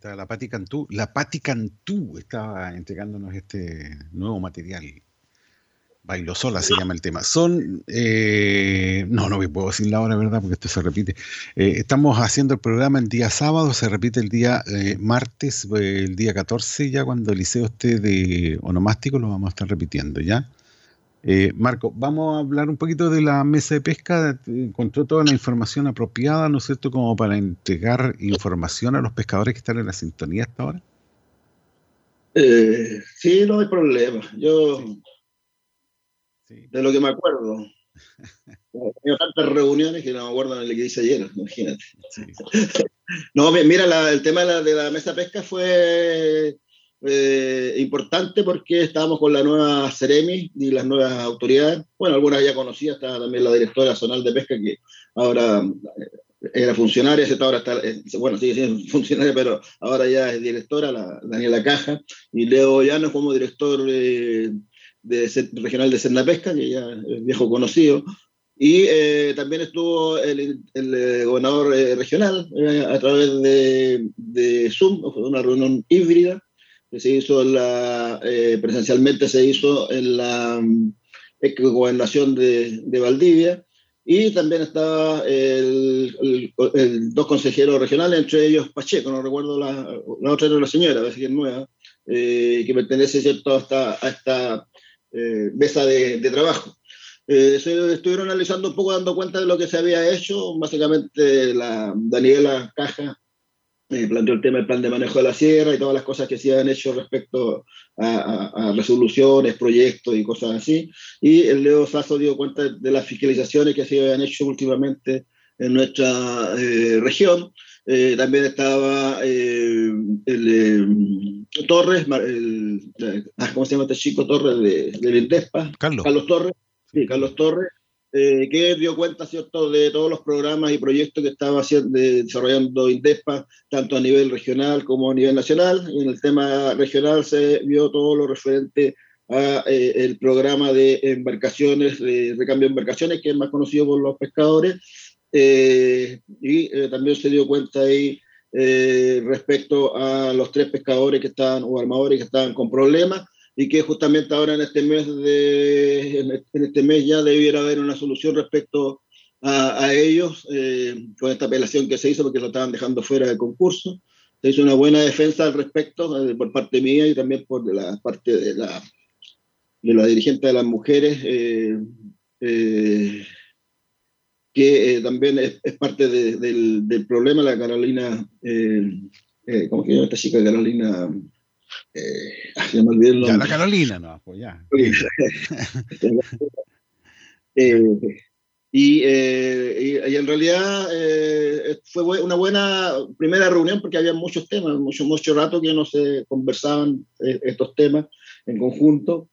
Speaker 1: está la Pati Cantú. La Pati Cantú estaba entregándonos este nuevo material. Bailo sola se llama el tema. Son. eh, no, no me puedo decir la hora, ¿verdad? Porque esto se repite. Eh, estamos haciendo el programa el día sábado, se repite el día eh, martes, eh, el día 14, ya cuando el liceo esté de onomástico, lo vamos a estar repitiendo, ¿ya? Eh, Marco, vamos a hablar un poquito de la mesa de pesca. Encontró toda la información apropiada, ¿no es cierto?, como para entregar información a los pescadores que están en la sintonía hasta ahora.
Speaker 2: Eh, sí, no hay problema. Yo, de lo que me acuerdo, [laughs] he tenido tantas reuniones que no me acuerdo de lo que hice ayer, imagínate. [laughs] no, mi- mira, la- el tema de la, de la mesa pesca fue eh, importante porque estábamos con la nueva Ceremi y las nuevas autoridades. Bueno, algunas ya estaba también la directora zonal de pesca que ahora eh, era funcionaria, ahora está, eh, bueno, sigue siendo [laughs] funcionaria, pero ahora ya es directora, la Daniela Caja, y Leo Llanos como director eh, de, regional de Senda Pesca, que ya es viejo conocido. Y eh, también estuvo el, el, eh, gobernador regional a través de, de Zoom, fue una reunión híbrida que se hizo en la, eh, presencialmente se hizo en la mm, gobernación de, de Valdivia y también estaba el, el- el- dos consejeros regionales, entre ellos Pacheco, no recuerdo la, la otra era la señora, ver si es nueva, eh, que pertenece ¿cierto? a esta, a esta eh, mesa de, de trabajo. Eh, se estuvieron analizando un poco, dando cuenta de lo que se había hecho. Básicamente, la Daniela Caja eh, planteó el tema del plan de manejo de la sierra y todas las cosas que se habían hecho respecto a, a- a resoluciones, proyectos y cosas así. Y el Leo Sasso dio cuenta de las fiscalizaciones que se habían hecho últimamente en nuestra eh, región. Eh, también estaba eh, el eh, Torres, el- eh, ah, ¿cómo se llama este chico Torres de, de Vildespa?
Speaker 1: Carlos.
Speaker 2: Carlos Torres, sí, Carlos Torres, eh, que dio cuenta, ¿cierto?, de todos los programas y proyectos que estaba haciendo, de- desarrollando Indespa, tanto a nivel regional como a nivel nacional. Y en el tema regional se vio todo lo referente a eh, el programa de embarcaciones, de recambio de embarcaciones, que es más conocido por los pescadores, eh, y eh, también se dio cuenta ahí eh, respecto a los tres pescadores que estaban, o armadores que estaban con problemas, y que justamente ahora en este mes de, en este mes ya debiera haber una solución respecto a, ellos eh, con esta apelación que se hizo porque lo estaban dejando fuera del concurso. Se hizo una buena defensa al respecto eh, por parte mía y también por la parte de la, de la dirigente de las mujeres, eh, que también es, parte de- del, del problema, la Carolina, ¿cómo que llama esta chica Carolina? Eh, ya me olvidé el
Speaker 1: Ya,
Speaker 2: nombre.
Speaker 1: la Carolina, no, pues ya. [laughs]
Speaker 2: Eh, y, eh, y- y en realidad eh, fue una buena primera reunión porque había muchos temas, mucho, mucho rato que no se conversaban eh, estos temas en conjunto.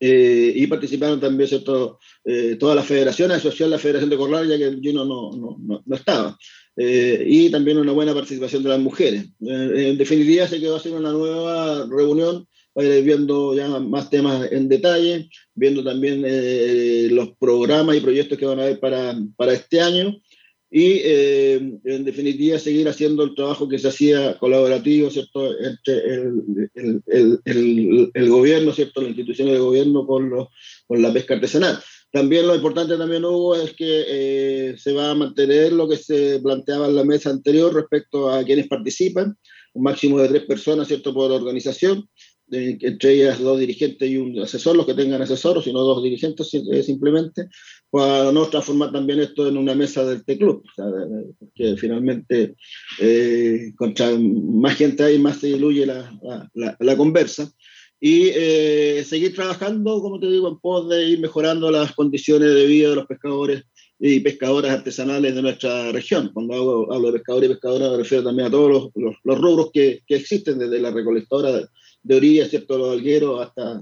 Speaker 2: eh, y participaron también ¿cierto? Eh, todas las federaciones, asociadas la Federación de Corral, ya que Gino no, no, no, no estaba. Eh, y también una buena participación de las mujeres. en definitiva, se quedó hacer una nueva reunión para ir viendo ya más temas en detalle, viendo también los programas y proyectos que van a haber para, para este año y eh, en definitiva seguir haciendo el trabajo que se hacía colaborativo ¿cierto? entre el, el, el, el gobierno, ¿cierto? las instituciones de gobierno con, los, con la pesca artesanal. También lo importante también hubo es que eh, se va a mantener lo que se planteaba en la mesa anterior respecto a quienes participan, un máximo de tres personas ¿cierto? por organización, entre ellas dos dirigentes y un asesor, los que tengan asesor, o si no dos dirigentes eh, simplemente, para no transformar también esto en una mesa del T-Club, porque finalmente eh, contra más gente hay, más se diluye la, la, la, conversa. Y eh, seguir trabajando, como te digo, en pos de ir mejorando las condiciones de vida de los pescadores y pescadoras artesanales de nuestra región. Cuando hablo, hablo de pescadores y pescadoras me refiero también a todos los, los, los rubros que, que, existen, desde la recolectora de orilla, ¿cierto? Los algueros hasta,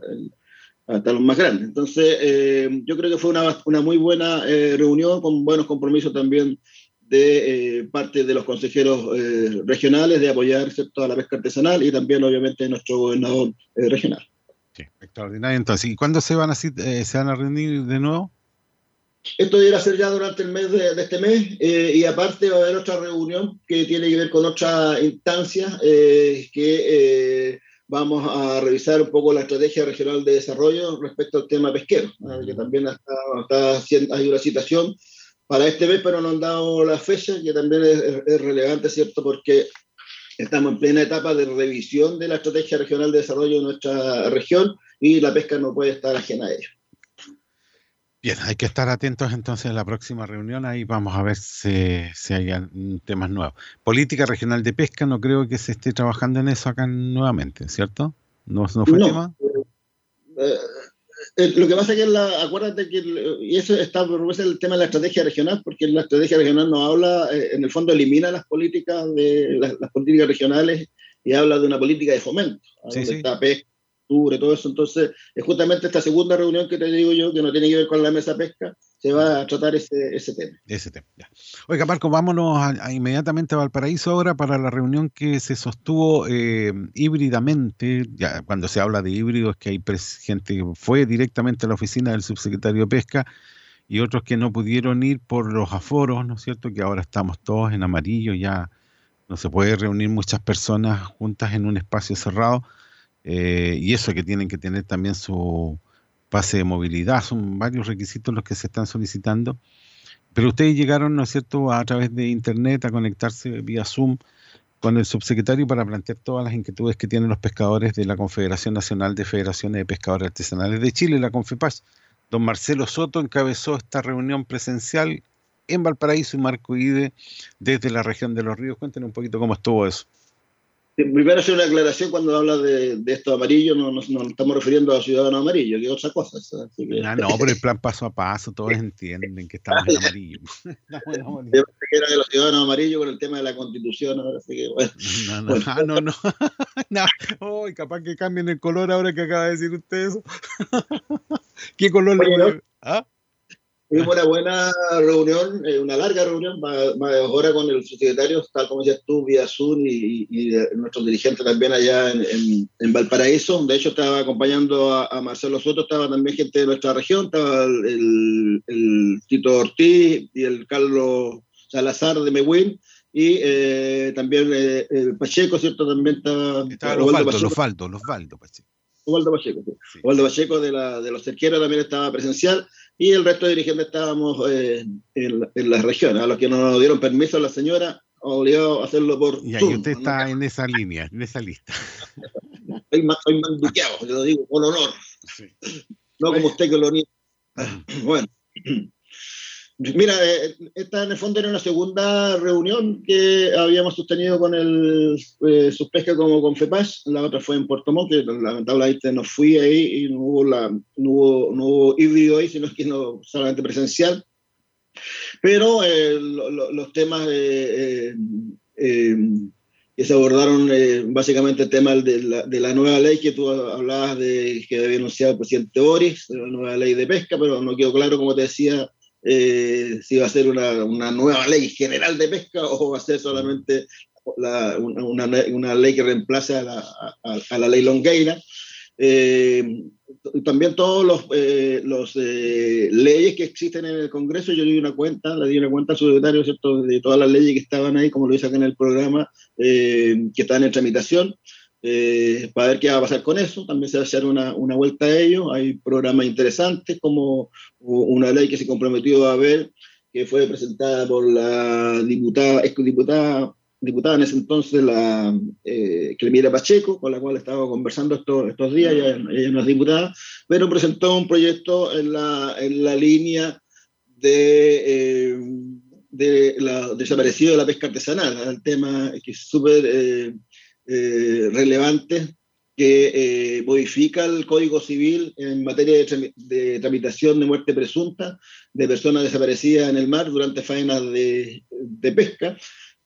Speaker 2: hasta los más grandes. Entonces, eh, yo creo que fue una, una muy buena eh, reunión con buenos compromisos también de eh, parte de los consejeros eh, regionales de apoyar ¿cierto? a la pesca artesanal y también, obviamente, nuestro gobernador eh, regional.
Speaker 1: Sí, extraordinario. Entonces, ¿y cuándo se van a, se van a reunir de nuevo?
Speaker 2: Esto deberá ser ya durante el mes de, de este mes eh, y aparte va a haber otra reunión que tiene que ver con otra instancia eh, que eh, vamos a revisar un poco la estrategia regional de desarrollo respecto al tema pesquero, que también está, está hay una citación para este mes, pero no han dado la fecha, que también es, es, relevante, ¿cierto? Porque estamos en plena etapa de revisión de la estrategia regional de desarrollo de nuestra región y la pesca no puede estar ajena a ello.
Speaker 1: Bien, hay que estar atentos entonces a la próxima reunión, ahí vamos a ver si, si hay temas nuevos. Política regional de pesca, no creo que se esté trabajando en eso acá nuevamente, ¿cierto? ¿No, no fue
Speaker 2: no,
Speaker 1: tema?
Speaker 2: Eh, eh, lo que pasa es que, la, acuérdate que, y eso está es el tema de la estrategia regional, porque la estrategia regional no habla, eh, en el fondo elimina las políticas, de las, las, políticas regionales y habla de una política de fomento,
Speaker 1: sí,
Speaker 2: donde
Speaker 1: sí.
Speaker 2: está pesca, todo eso. Entonces, es justamente esta segunda reunión que te digo yo, que no tiene que ver con la mesa pesca, se va a tratar ese, ese tema.
Speaker 1: Ese tema, ya. Oiga, Marco, vámonos inmediatamente a Valparaíso ahora para la reunión que se sostuvo eh, híbridamente. Ya, cuando se habla de híbrido es que hay gente que fue directamente a la oficina del subsecretario de Pesca y otros que no pudieron ir por los aforos, ¿no es cierto? Que ahora estamos todos en amarillo, ya no se puede reunir muchas personas juntas en un espacio cerrado. Eh, y eso que tienen que tener también su pase de movilidad, son varios requisitos los que se están solicitando. Pero ustedes llegaron, ¿no es cierto?, a, través de internet a conectarse vía Zoom con el subsecretario para plantear todas las inquietudes que tienen los pescadores de la Confederación Nacional de Federaciones de Pescadores Artesanales de Chile, la CONFEPAS. Don Marcelo Soto encabezó esta reunión presencial en Valparaíso y Marco Ide desde la región de los ríos. Cuéntenos un poquito cómo estuvo eso.
Speaker 2: Primero hacer una aclaración cuando habla de, de esto amarillo, no nos no estamos refiriendo a ciudadanos amarillos, que es otra cosa. Que...
Speaker 1: Ah, no, pero el plan paso a paso, todos entienden que estamos en amarillo. [laughs]
Speaker 2: estamos en amarillo. que era de los ciudadanos amarillos con el tema de la constitución, ahora así que bueno.
Speaker 1: No, no, bueno. Ah, no, no. [laughs] no. Oh, capaz que cambien el color ahora que acaba de decir usted eso. [laughs] ¿Qué color
Speaker 2: Oye,
Speaker 1: le
Speaker 2: ¿no?
Speaker 1: ¿Ah?
Speaker 2: Tuvimos una buena reunión, eh, una larga reunión, más, más ahora con el subsecretario, tal como decías tú, vía Zoom y, y, y nuestros dirigentes también allá en, en, en, Valparaíso. De hecho, estaba acompañando a, a, Marcelo Soto, estaba también gente de nuestra región, estaba el, el, Tito Ortiz y el Carlos Salazar de Mehuín. Y eh, también eh, el Pacheco, ¿cierto? También estaba.
Speaker 1: Estaba los Faldos, los Faldos, los Faldos, Pacheco.
Speaker 2: Osvaldo Pacheco. Sí. Sí. Osvaldo Pacheco de, la, de los cerqueros también estaba presencial y el resto de dirigentes estábamos eh, en, en las regiones. A los que no nos dieron permiso la señora, obligado a hacerlo por
Speaker 1: y ahí usted está en esa línea, en esa lista. [laughs]
Speaker 2: Soy, soy manduqueado, te lo digo, por honor. Sí. No como usted que lo niega. Bueno. Mira, eh, esta en el fondo era una segunda reunión que habíamos sostenido con el eh, Subpesca como con FEPAS, la otra fue en Puerto Montt, que lamentablemente no fui ahí y no hubo, la, no hubo, no hubo híbrido ahí, sino que no, solamente presencial. Pero eh, lo, lo, los temas que se abordaron eh, básicamente el tema de la, de la, nueva ley que tú hablabas de que había anunciado el presidente Boris, la nueva ley de pesca, pero no quedó claro, como te decía, eh, si va a ser una, una, nueva ley general de pesca o va a ser solamente la, una, una, ley que reemplace a la, a, a la ley Longueira. Eh, también todos los, eh, los eh, leyes que existen en el Congreso, yo di una cuenta, le di una cuenta al secretario ¿cierto? de todas las leyes que estaban ahí, como lo dice acá en el programa, que están en tramitación, para ver qué va a pasar con eso. También se va a hacer una, una vuelta a ello. Hay programas interesantes, como una ley que se comprometió a ver, que fue presentada por la diputada, diputada diputada en ese entonces, la eh, Clemira Pacheco, con la cual estaba conversando estos, estos días, ella, no es diputada, pero presentó un proyecto en la, en la línea de, eh, la desaparecido de la pesca artesanal, el tema que es súper eh, eh, relevante, que modifica el Código Civil en materia de, de, tramitación de muerte presunta de personas desaparecidas en el mar durante faenas de, de pesca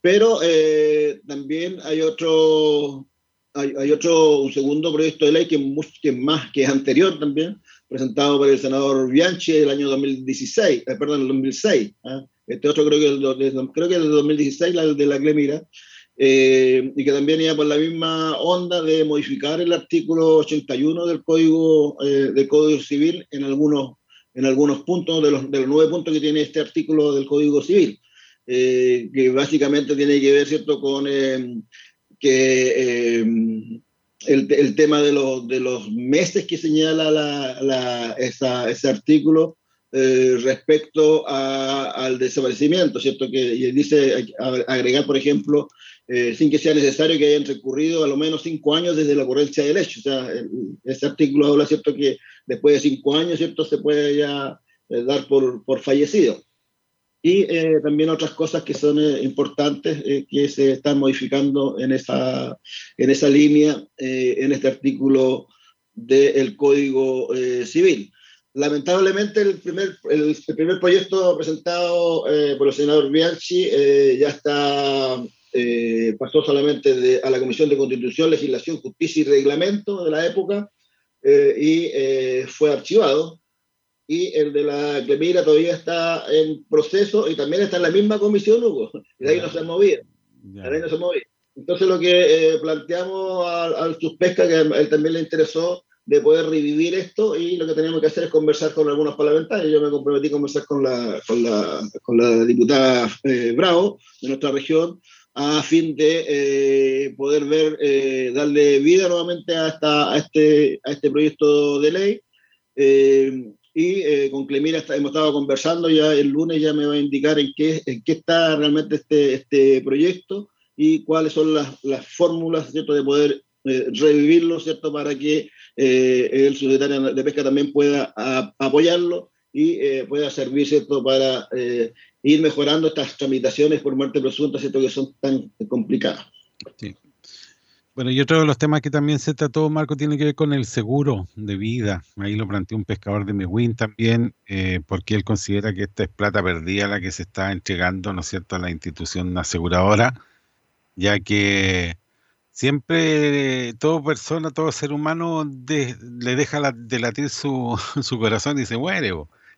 Speaker 2: pero eh, también hay otro, hay, hay, otro, un segundo proyecto de ley que, que más, que es anterior también, presentado por el senador Bianchi el año 2016, eh, perdón, el 2006. ¿eh? Este otro creo que, el, creo que el de 2016, la de la Clemira, eh, y que también iba por la misma onda de modificar el artículo 81 del Código, eh, del Código Civil en algunos, en algunos puntos, de los, de los nueve puntos que tiene este artículo del Código Civil. Eh, que básicamente tiene que ver, ¿cierto?, con eh, que eh, el, el, tema de los, de los meses que señala la, la, esa, ese artículo respecto a, al desaparecimiento, ¿cierto?, que dice agregar, por ejemplo, sin que sea necesario que hayan recurrido a lo menos cinco años desde la ocurrencia del hecho. O sea, el, ese artículo habla, ¿cierto?, que después de cinco años, ¿cierto?, se puede ya dar por, por fallecido y eh, también otras cosas que son eh, importantes eh, que se están modificando en esa, en esa línea, en este artículo del Código Civil. Lamentablemente, el primer, el, el primer proyecto presentado por el senador Bianchi ya está, pasó solamente de, a la Comisión de Constitución, Legislación, Justicia y Reglamento de la época y fue archivado y el de la Clemira todavía está en proceso y también está en la misma comisión, Hugo, y de ahí no se ha movido. De ahí no se movido. Entonces lo que eh, planteamos al, al Suspesca, que a él también le interesó, de poder revivir esto y lo que tenemos que hacer es conversar con algunos parlamentarios. Yo me comprometí a conversar con la, con la, con la diputada eh, Bravo de nuestra región a fin de eh, poder ver, eh, darle vida nuevamente a, esta, a, este, a este proyecto de ley. Eh, y eh, con Clemira hemos estado conversando, ya el lunes ya me va a indicar en qué, en qué está realmente este, este proyecto y cuáles son las, las fórmulas ¿cierto? de poder eh, revivirlo ¿cierto? para que eh, el secretario de Pesca también pueda a, apoyarlo y pueda servir ¿cierto? para ir mejorando estas tramitaciones por muerte presunta ¿cierto? que son tan complicadas.
Speaker 1: Sí. Bueno, y otro de los temas que también se trató, Marco, tiene que ver con el seguro de vida. Ahí lo planteó un pescador de Mehuín también, eh, porque él considera que esta es plata perdida la que se está entregando, ¿no es cierto?, a la institución aseguradora, ya que siempre todo persona, todo ser humano le deja la, de latir su, [laughs] su corazón y se muere,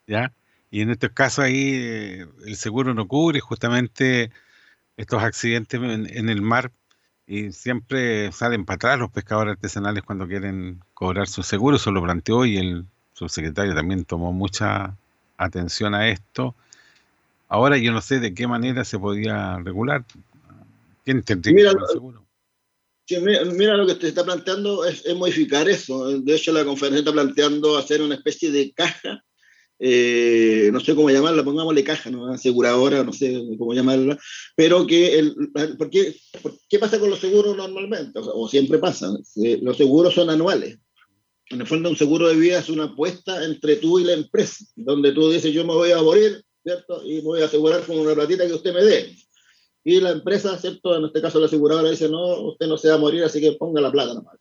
Speaker 1: ¿ya? Y en estos casos ahí eh, el seguro no cubre justamente estos accidentes en, en el mar y siempre salen para atrás los pescadores artesanales cuando quieren cobrar su seguro, eso lo planteó y el subsecretario también tomó mucha atención a esto. Ahora yo no sé de qué manera se podía regular. ¿Quién tendría
Speaker 2: mira,
Speaker 1: el seguro?
Speaker 2: Mira, mira, lo que te está planteando es, es, modificar eso. De hecho, la conferencia está planteando hacer una especie de caja eh, no sé cómo llamarla, pongámosle caja, ¿no? aseguradora, no sé cómo llamarla, pero que, el, ¿por, qué, por qué pasa con los seguros normalmente? O, siempre pasa, eh, los seguros son anuales. En el fondo, un seguro de vida es una apuesta entre tú y la empresa, donde tú dices, yo me voy a morir, ¿cierto? Y voy a asegurar con una platita que usted me dé. Y la empresa, ¿cierto? En este caso la aseguradora dice, no, usted no se va a morir, así que ponga la plata nomás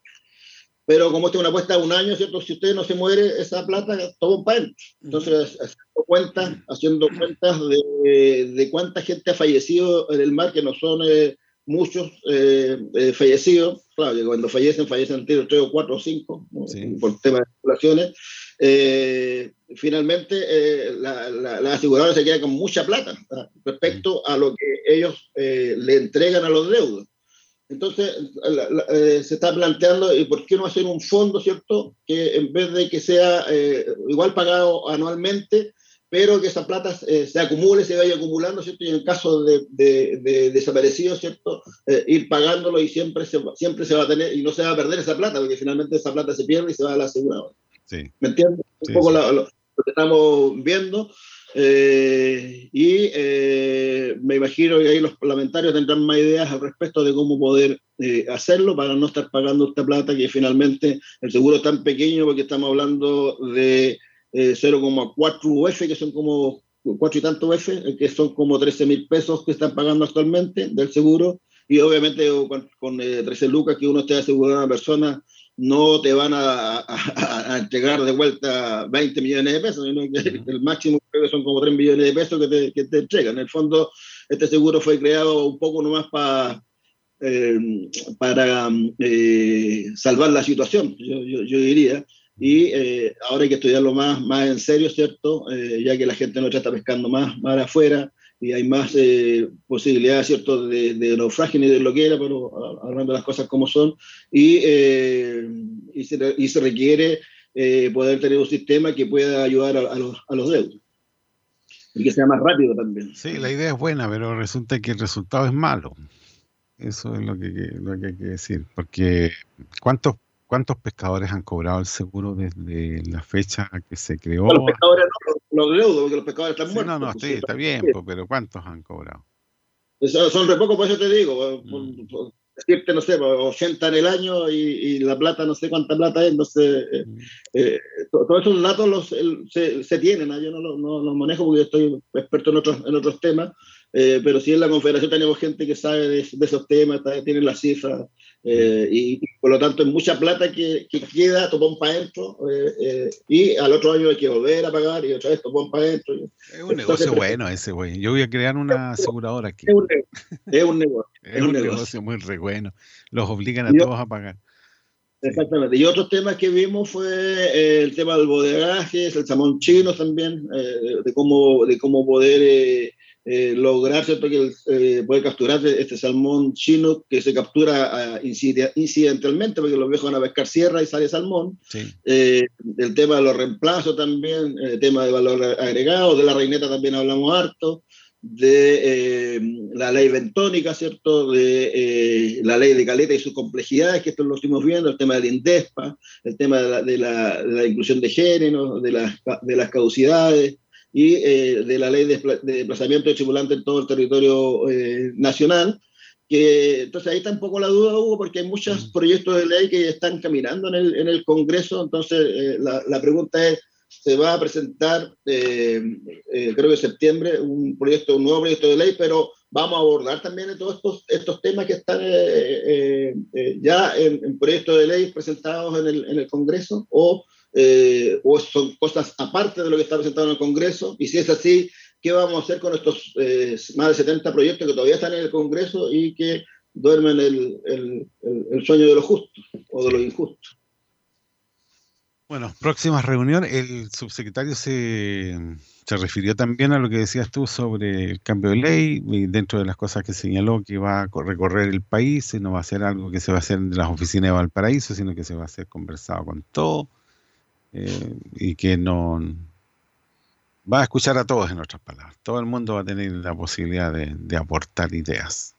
Speaker 2: pero como esta es una apuesta de un año, ¿cierto? Si usted no se muere, esa plata todo para él. Entonces, haciendo cuentas, haciendo cuentas de, de, cuánta gente ha fallecido en el mar, que no son, eh, muchos eh, eh, fallecidos, claro, que cuando fallecen, fallecen entre tres o cuatro o cinco, por temas de populaciones, eh, finalmente la, la, la, aseguradora se queda con mucha plata respecto a lo que ellos le entregan a los deudos. Entonces, eh, se está planteando, ¿y por qué no hacer un fondo, cierto? Que en vez de que sea igual pagado anualmente, pero que esa plata se acumule, se vaya acumulando, ¿cierto? Y en caso de, de, de desaparecidos, ¿cierto? ir pagándolo y siempre se, siempre se va a tener, y no se va a perder esa plata, porque finalmente esa plata se pierde y se va a la aseguradora. ¿Me entiendes? Un poco lo, que estamos viendo. Eh, y eh, me imagino que ahí los parlamentarios tendrán más ideas al respecto de cómo poder eh, hacerlo para no estar pagando esta plata que finalmente el seguro es tan pequeño porque estamos hablando de 0,4 UF, que son como 4 y tanto UF, que son como 13 mil pesos que están pagando actualmente del seguro. Y obviamente con, con 13 lucas que uno esté asegurado a una persona no te van a, a, entregar de vuelta 20 millones de pesos, sino que el máximo creo que son como 3 millones de pesos que te, que te entregan. En el fondo, este seguro fue creado un poco nomás para eh, para eh, salvar la situación, yo, yo, yo diría. Y eh, ahora hay que estudiarlo más, más en serio, ¿cierto? Eh, ya que la gente no está pescando más, más afuera y hay más eh, posibilidades, ¿cierto?, de, de naufragio y de lo que era, pero hablando de las cosas como son, y, eh, y, se, y se, requiere eh, poder tener un sistema que pueda ayudar a, a, los, a los deudos. Y que sea más rápido también.
Speaker 1: Sí, la idea es buena, pero resulta que el resultado es malo. Eso es lo que, lo que hay que decir. Porque ¿cuántos ¿Cuántos pescadores han cobrado el seguro desde la fecha que se creó?
Speaker 2: Los pescadores no, los, deudos, porque los pescadores están muertos.
Speaker 1: No, no, sí, está bien, pero ¿cuántos han cobrado?
Speaker 2: Son, son re pocos, por eso te digo. Mm. Por, decirte, no sé, 80 en el año y, y, la plata, no sé cuánta plata es, entonces, mm. eh, todos esos datos los, se, se, tienen, ¿no? yo no los no, no manejo porque estoy experto en otros, en otros temas, eh, pero sí en la confederación tenemos gente que sabe de, de esos temas, tienen las cifras, eh, y, y, por lo tanto es mucha plata que, que queda topón para adentro eh, eh, y al otro año hay que volver a pagar y otra vez topón para adentro.
Speaker 1: Es un negocio bueno ese, güey. Yo voy a crear una [laughs] aseguradora aquí.
Speaker 2: Es un, es un negocio. [laughs]
Speaker 1: es, es un, negocio. negocio muy re bueno. Los obligan a yo, todos a pagar.
Speaker 2: Exactamente. Y otros temas que vimos fue el tema del bodegaje, el salmón chino también, de, cómo, de cómo poder eh, eh, lograr ¿cierto? que eh, puede capturar este salmón chino que se captura uh, incidentalmente porque los viejos van a pescar sierra y sale salmón.
Speaker 1: Sí.
Speaker 2: Eh, el tema de los reemplazos también, el tema de valor agregado, de la reineta también hablamos harto, de eh, la ley bentónica, ¿cierto? De eh, la ley de caleta y sus complejidades, que esto lo estuvimos viendo, el tema del INDESPA, el tema de la, de la, de la inclusión de género, de, la, de las caducidades y eh, de la ley de, de desplazamiento de tripulantes en todo el territorio eh, nacional. Que, entonces ahí está un poco la duda, Hugo, porque hay muchos proyectos de ley que están caminando en el, en el Congreso. Entonces eh, la, la, pregunta es, ¿se va a presentar, eh, eh, creo que en septiembre, un proyecto, un nuevo proyecto de ley, pero vamos a abordar también todos estos, estos temas que están ya en, en proyectos de ley presentados en el, en el Congreso? ¿O eh, o son cosas aparte de lo que está presentado en el Congreso, y si es así, ¿qué vamos a hacer con estos eh, más de 70 proyectos que todavía están en el Congreso y que duermen el, el, el, sueño de lo justo o de lo injusto?
Speaker 1: Bueno, próxima reunión, el subsecretario se, se, refirió también a lo que decías tú sobre el cambio de ley dentro de las cosas que señaló que va a recorrer el país y no va a ser algo que se va a hacer en las oficinas de Valparaíso, sino que se va a hacer conversado con todo eh, y que no va a escuchar a todos en otras palabras. Todo el mundo va a tener la posibilidad de, de aportar ideas.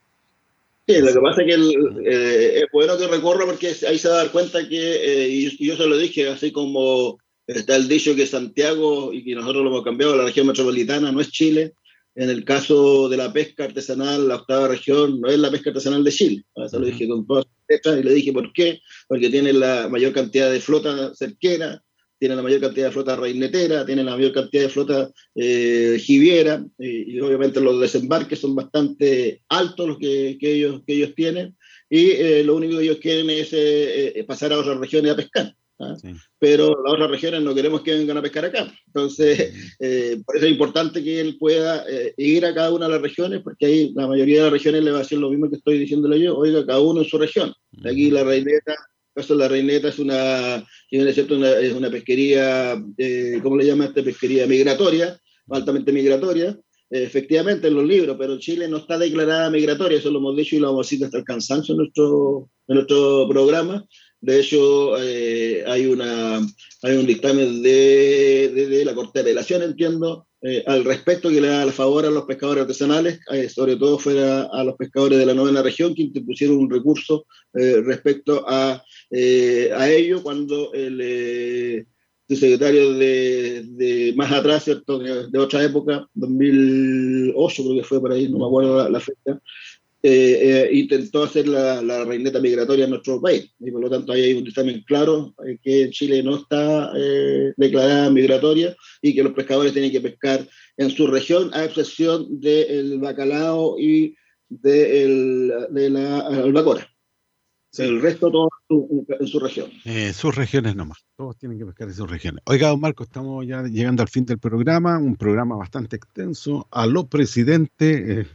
Speaker 2: Sí, lo que pasa es que el, eh, es bueno que recorra porque ahí se va a dar cuenta que, eh, y yo se lo dije, así como está el dicho que Santiago, y que nosotros lo hemos cambiado, la región metropolitana no es Chile, en el caso de la pesca artesanal, la octava región no es la pesca artesanal de Chile. Eso lo dije con todas letras y le dije por qué, porque tiene la mayor cantidad de flota cerquera, tiene la mayor cantidad de flota reinetera, tiene la mayor cantidad de flota eh, jiviera, eh, y obviamente los desembarques son bastante altos los que, que ellos, que ellos tienen, y eh, lo único que ellos quieren es eh, pasar a otras regiones a pescar. ¿ah? pero las otras regiones no queremos que vengan a pescar acá. Entonces, eh, por eso es importante que él pueda eh, ir a cada una de las regiones, porque ahí la mayoría de las regiones le va a decir lo mismo que estoy diciéndole yo, oiga, cada uno en su región. Aquí la reineta, de la reineta es una, cierto, una, es una pesquería, eh, ¿cómo le llama esta pesquería? Migratoria, altamente migratoria, efectivamente en los libros, pero Chile no está declarada migratoria, eso lo hemos dicho y lo hemos decir hasta el cansancio en nuestro, en nuestro programa. De hecho, eh, hay, una, hay un dictamen de, de, la Corte de Apelación, entiendo, eh, al respecto que le da el favor a los pescadores artesanales, eh, sobre todo fuera a los pescadores de la novena región, que interpusieron un recurso respecto a, a ello cuando el secretario de, de, más atrás, ¿cierto? De, otra época, 2008 creo que fue por ahí, no me acuerdo la, fecha, eh, eh, intentó hacer la, la, reineta migratoria en nuestro país. Y por lo tanto ahí hay un dictamen claro eh, que Chile no está declarada migratoria y que los pescadores tienen que pescar en su región, a excepción del bacalao y de, de la albacora. El resto todo en su, región.
Speaker 1: Eh, sus regiones nomás. Todos tienen que pescar en sus regiones. Oiga, don Marco, estamos ya llegando al fin del programa. Un programa bastante extenso. A lo presidente, eh,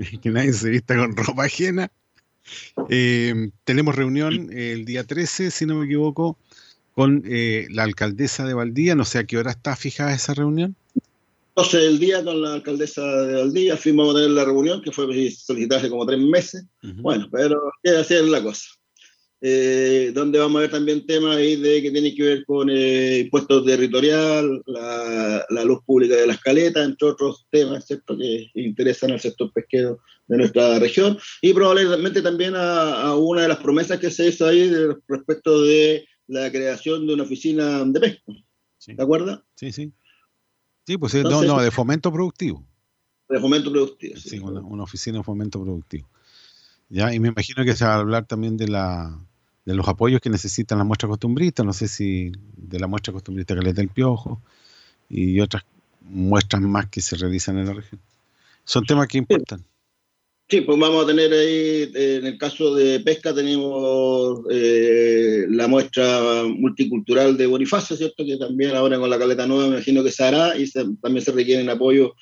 Speaker 1: [laughs] que nadie se vista con ropa ajena. Eh, tenemos reunión el día 13, si no me equivoco, con la alcaldesa de Valdía. No sé a qué hora está fijada esa reunión.
Speaker 2: 12 del día con la alcaldesa de Valdía, fuimos a tener la reunión, que fue solicitada hace como tres meses. Bueno, pero qué hacer la cosa. Eh, donde vamos a ver también temas ahí de que tienen que ver con eh, impuestos territorial, la, luz pública de las caletas, entre otros temas ¿cierto? que interesan al sector pesquero de nuestra región, y probablemente también a, una de las promesas que se hizo ahí respecto de la creación de una oficina de pesca. ¿De acuerdo?
Speaker 1: Sí, sí. Sí, pues no, no, de fomento productivo.
Speaker 2: De fomento productivo.
Speaker 1: Sí, una, oficina de fomento productivo. Ya, y me imagino que se va a hablar también de la de los apoyos que necesitan las muestras costumbristas, no sé si de la muestra costumbrista Caleta del Piojo y otras muestras más que se realizan en la región. Son temas que importan.
Speaker 2: Sí, pues vamos a tener ahí, eh, en el caso de pesca tenemos eh, la muestra multicultural de Bonifacio, ¿cierto? Que también ahora con la caleta nueva me imagino que se hará y también se requieren apoyo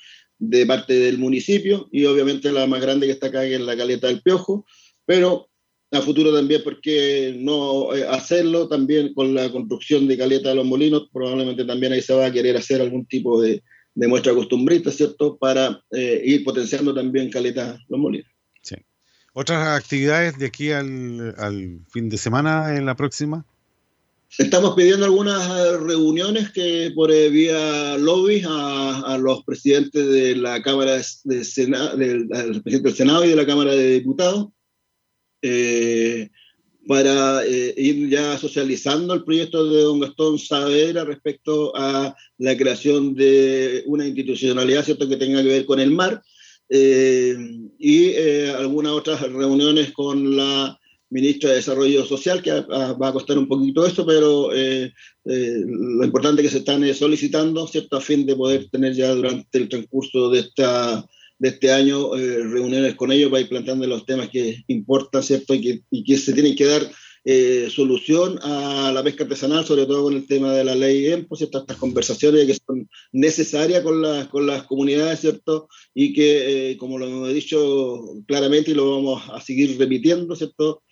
Speaker 2: de parte del municipio y obviamente la más grande que está acá que es la caleta del Piojo, pero a futuro también, ¿por qué no eh, hacerlo? También con la construcción de caleta de los molinos, probablemente también ahí se va a querer hacer algún tipo de, de muestra costumbrista, ¿cierto? Para eh, ir potenciando también Caleta Los Molinos.
Speaker 1: Sí. ¿Otras actividades de aquí al, fin de semana en la próxima?
Speaker 2: Estamos pidiendo algunas reuniones que por eh, vía lobby a, los presidentes de la Cámara de, Senado, del, presidente del Senado y de la Cámara de Diputados. Eh, para eh, ir ya socializando el proyecto de don Gastón Saavedra respecto a la creación de una institucionalidad ¿cierto? que tenga que ver con el mar eh, y eh, algunas otras reuniones con la ministra de Desarrollo Social, que va a costar un poquito eso, pero lo importante es que se están solicitando, ¿cierto? A fin de poder tener ya durante el transcurso de esta de este año eh, reuniones con ellos para ir planteando los temas que importan, ¿cierto? Y que, se tienen que dar eh, solución a la pesca artesanal, sobre todo con el tema de la ley EMPO, ¿cierto? Estas conversaciones que son necesarias con, las con las comunidades, ¿cierto? Y que, eh, como lo hemos dicho claramente y lo vamos a seguir repitiendo, ¿cierto?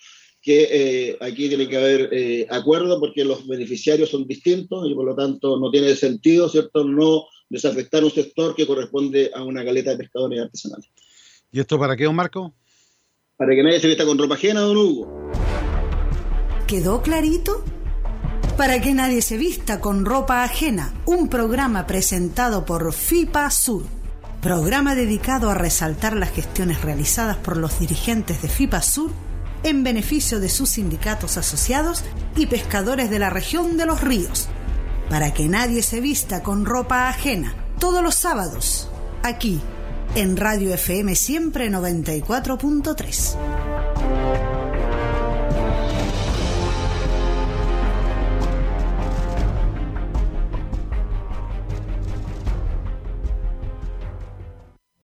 Speaker 2: Que aquí tiene que haber acuerdo porque los beneficiarios son distintos y por lo tanto no tiene sentido, ¿cierto? No desafectar un sector que corresponde a una caleta de pescadores artesanales.
Speaker 1: ¿Y esto para qué, don Marco?
Speaker 2: Para que nadie se vista con ropa ajena, don Hugo.
Speaker 36: ¿Quedó clarito? Para que nadie se vista con ropa ajena, un programa presentado por FIPA Sur, programa dedicado a resaltar las gestiones realizadas por los dirigentes de FIPA Sur en beneficio de sus sindicatos asociados y pescadores de la región de los ríos para que nadie se vista con ropa ajena. Todos los sábados, aquí, en Radio FM Siempre 94.3.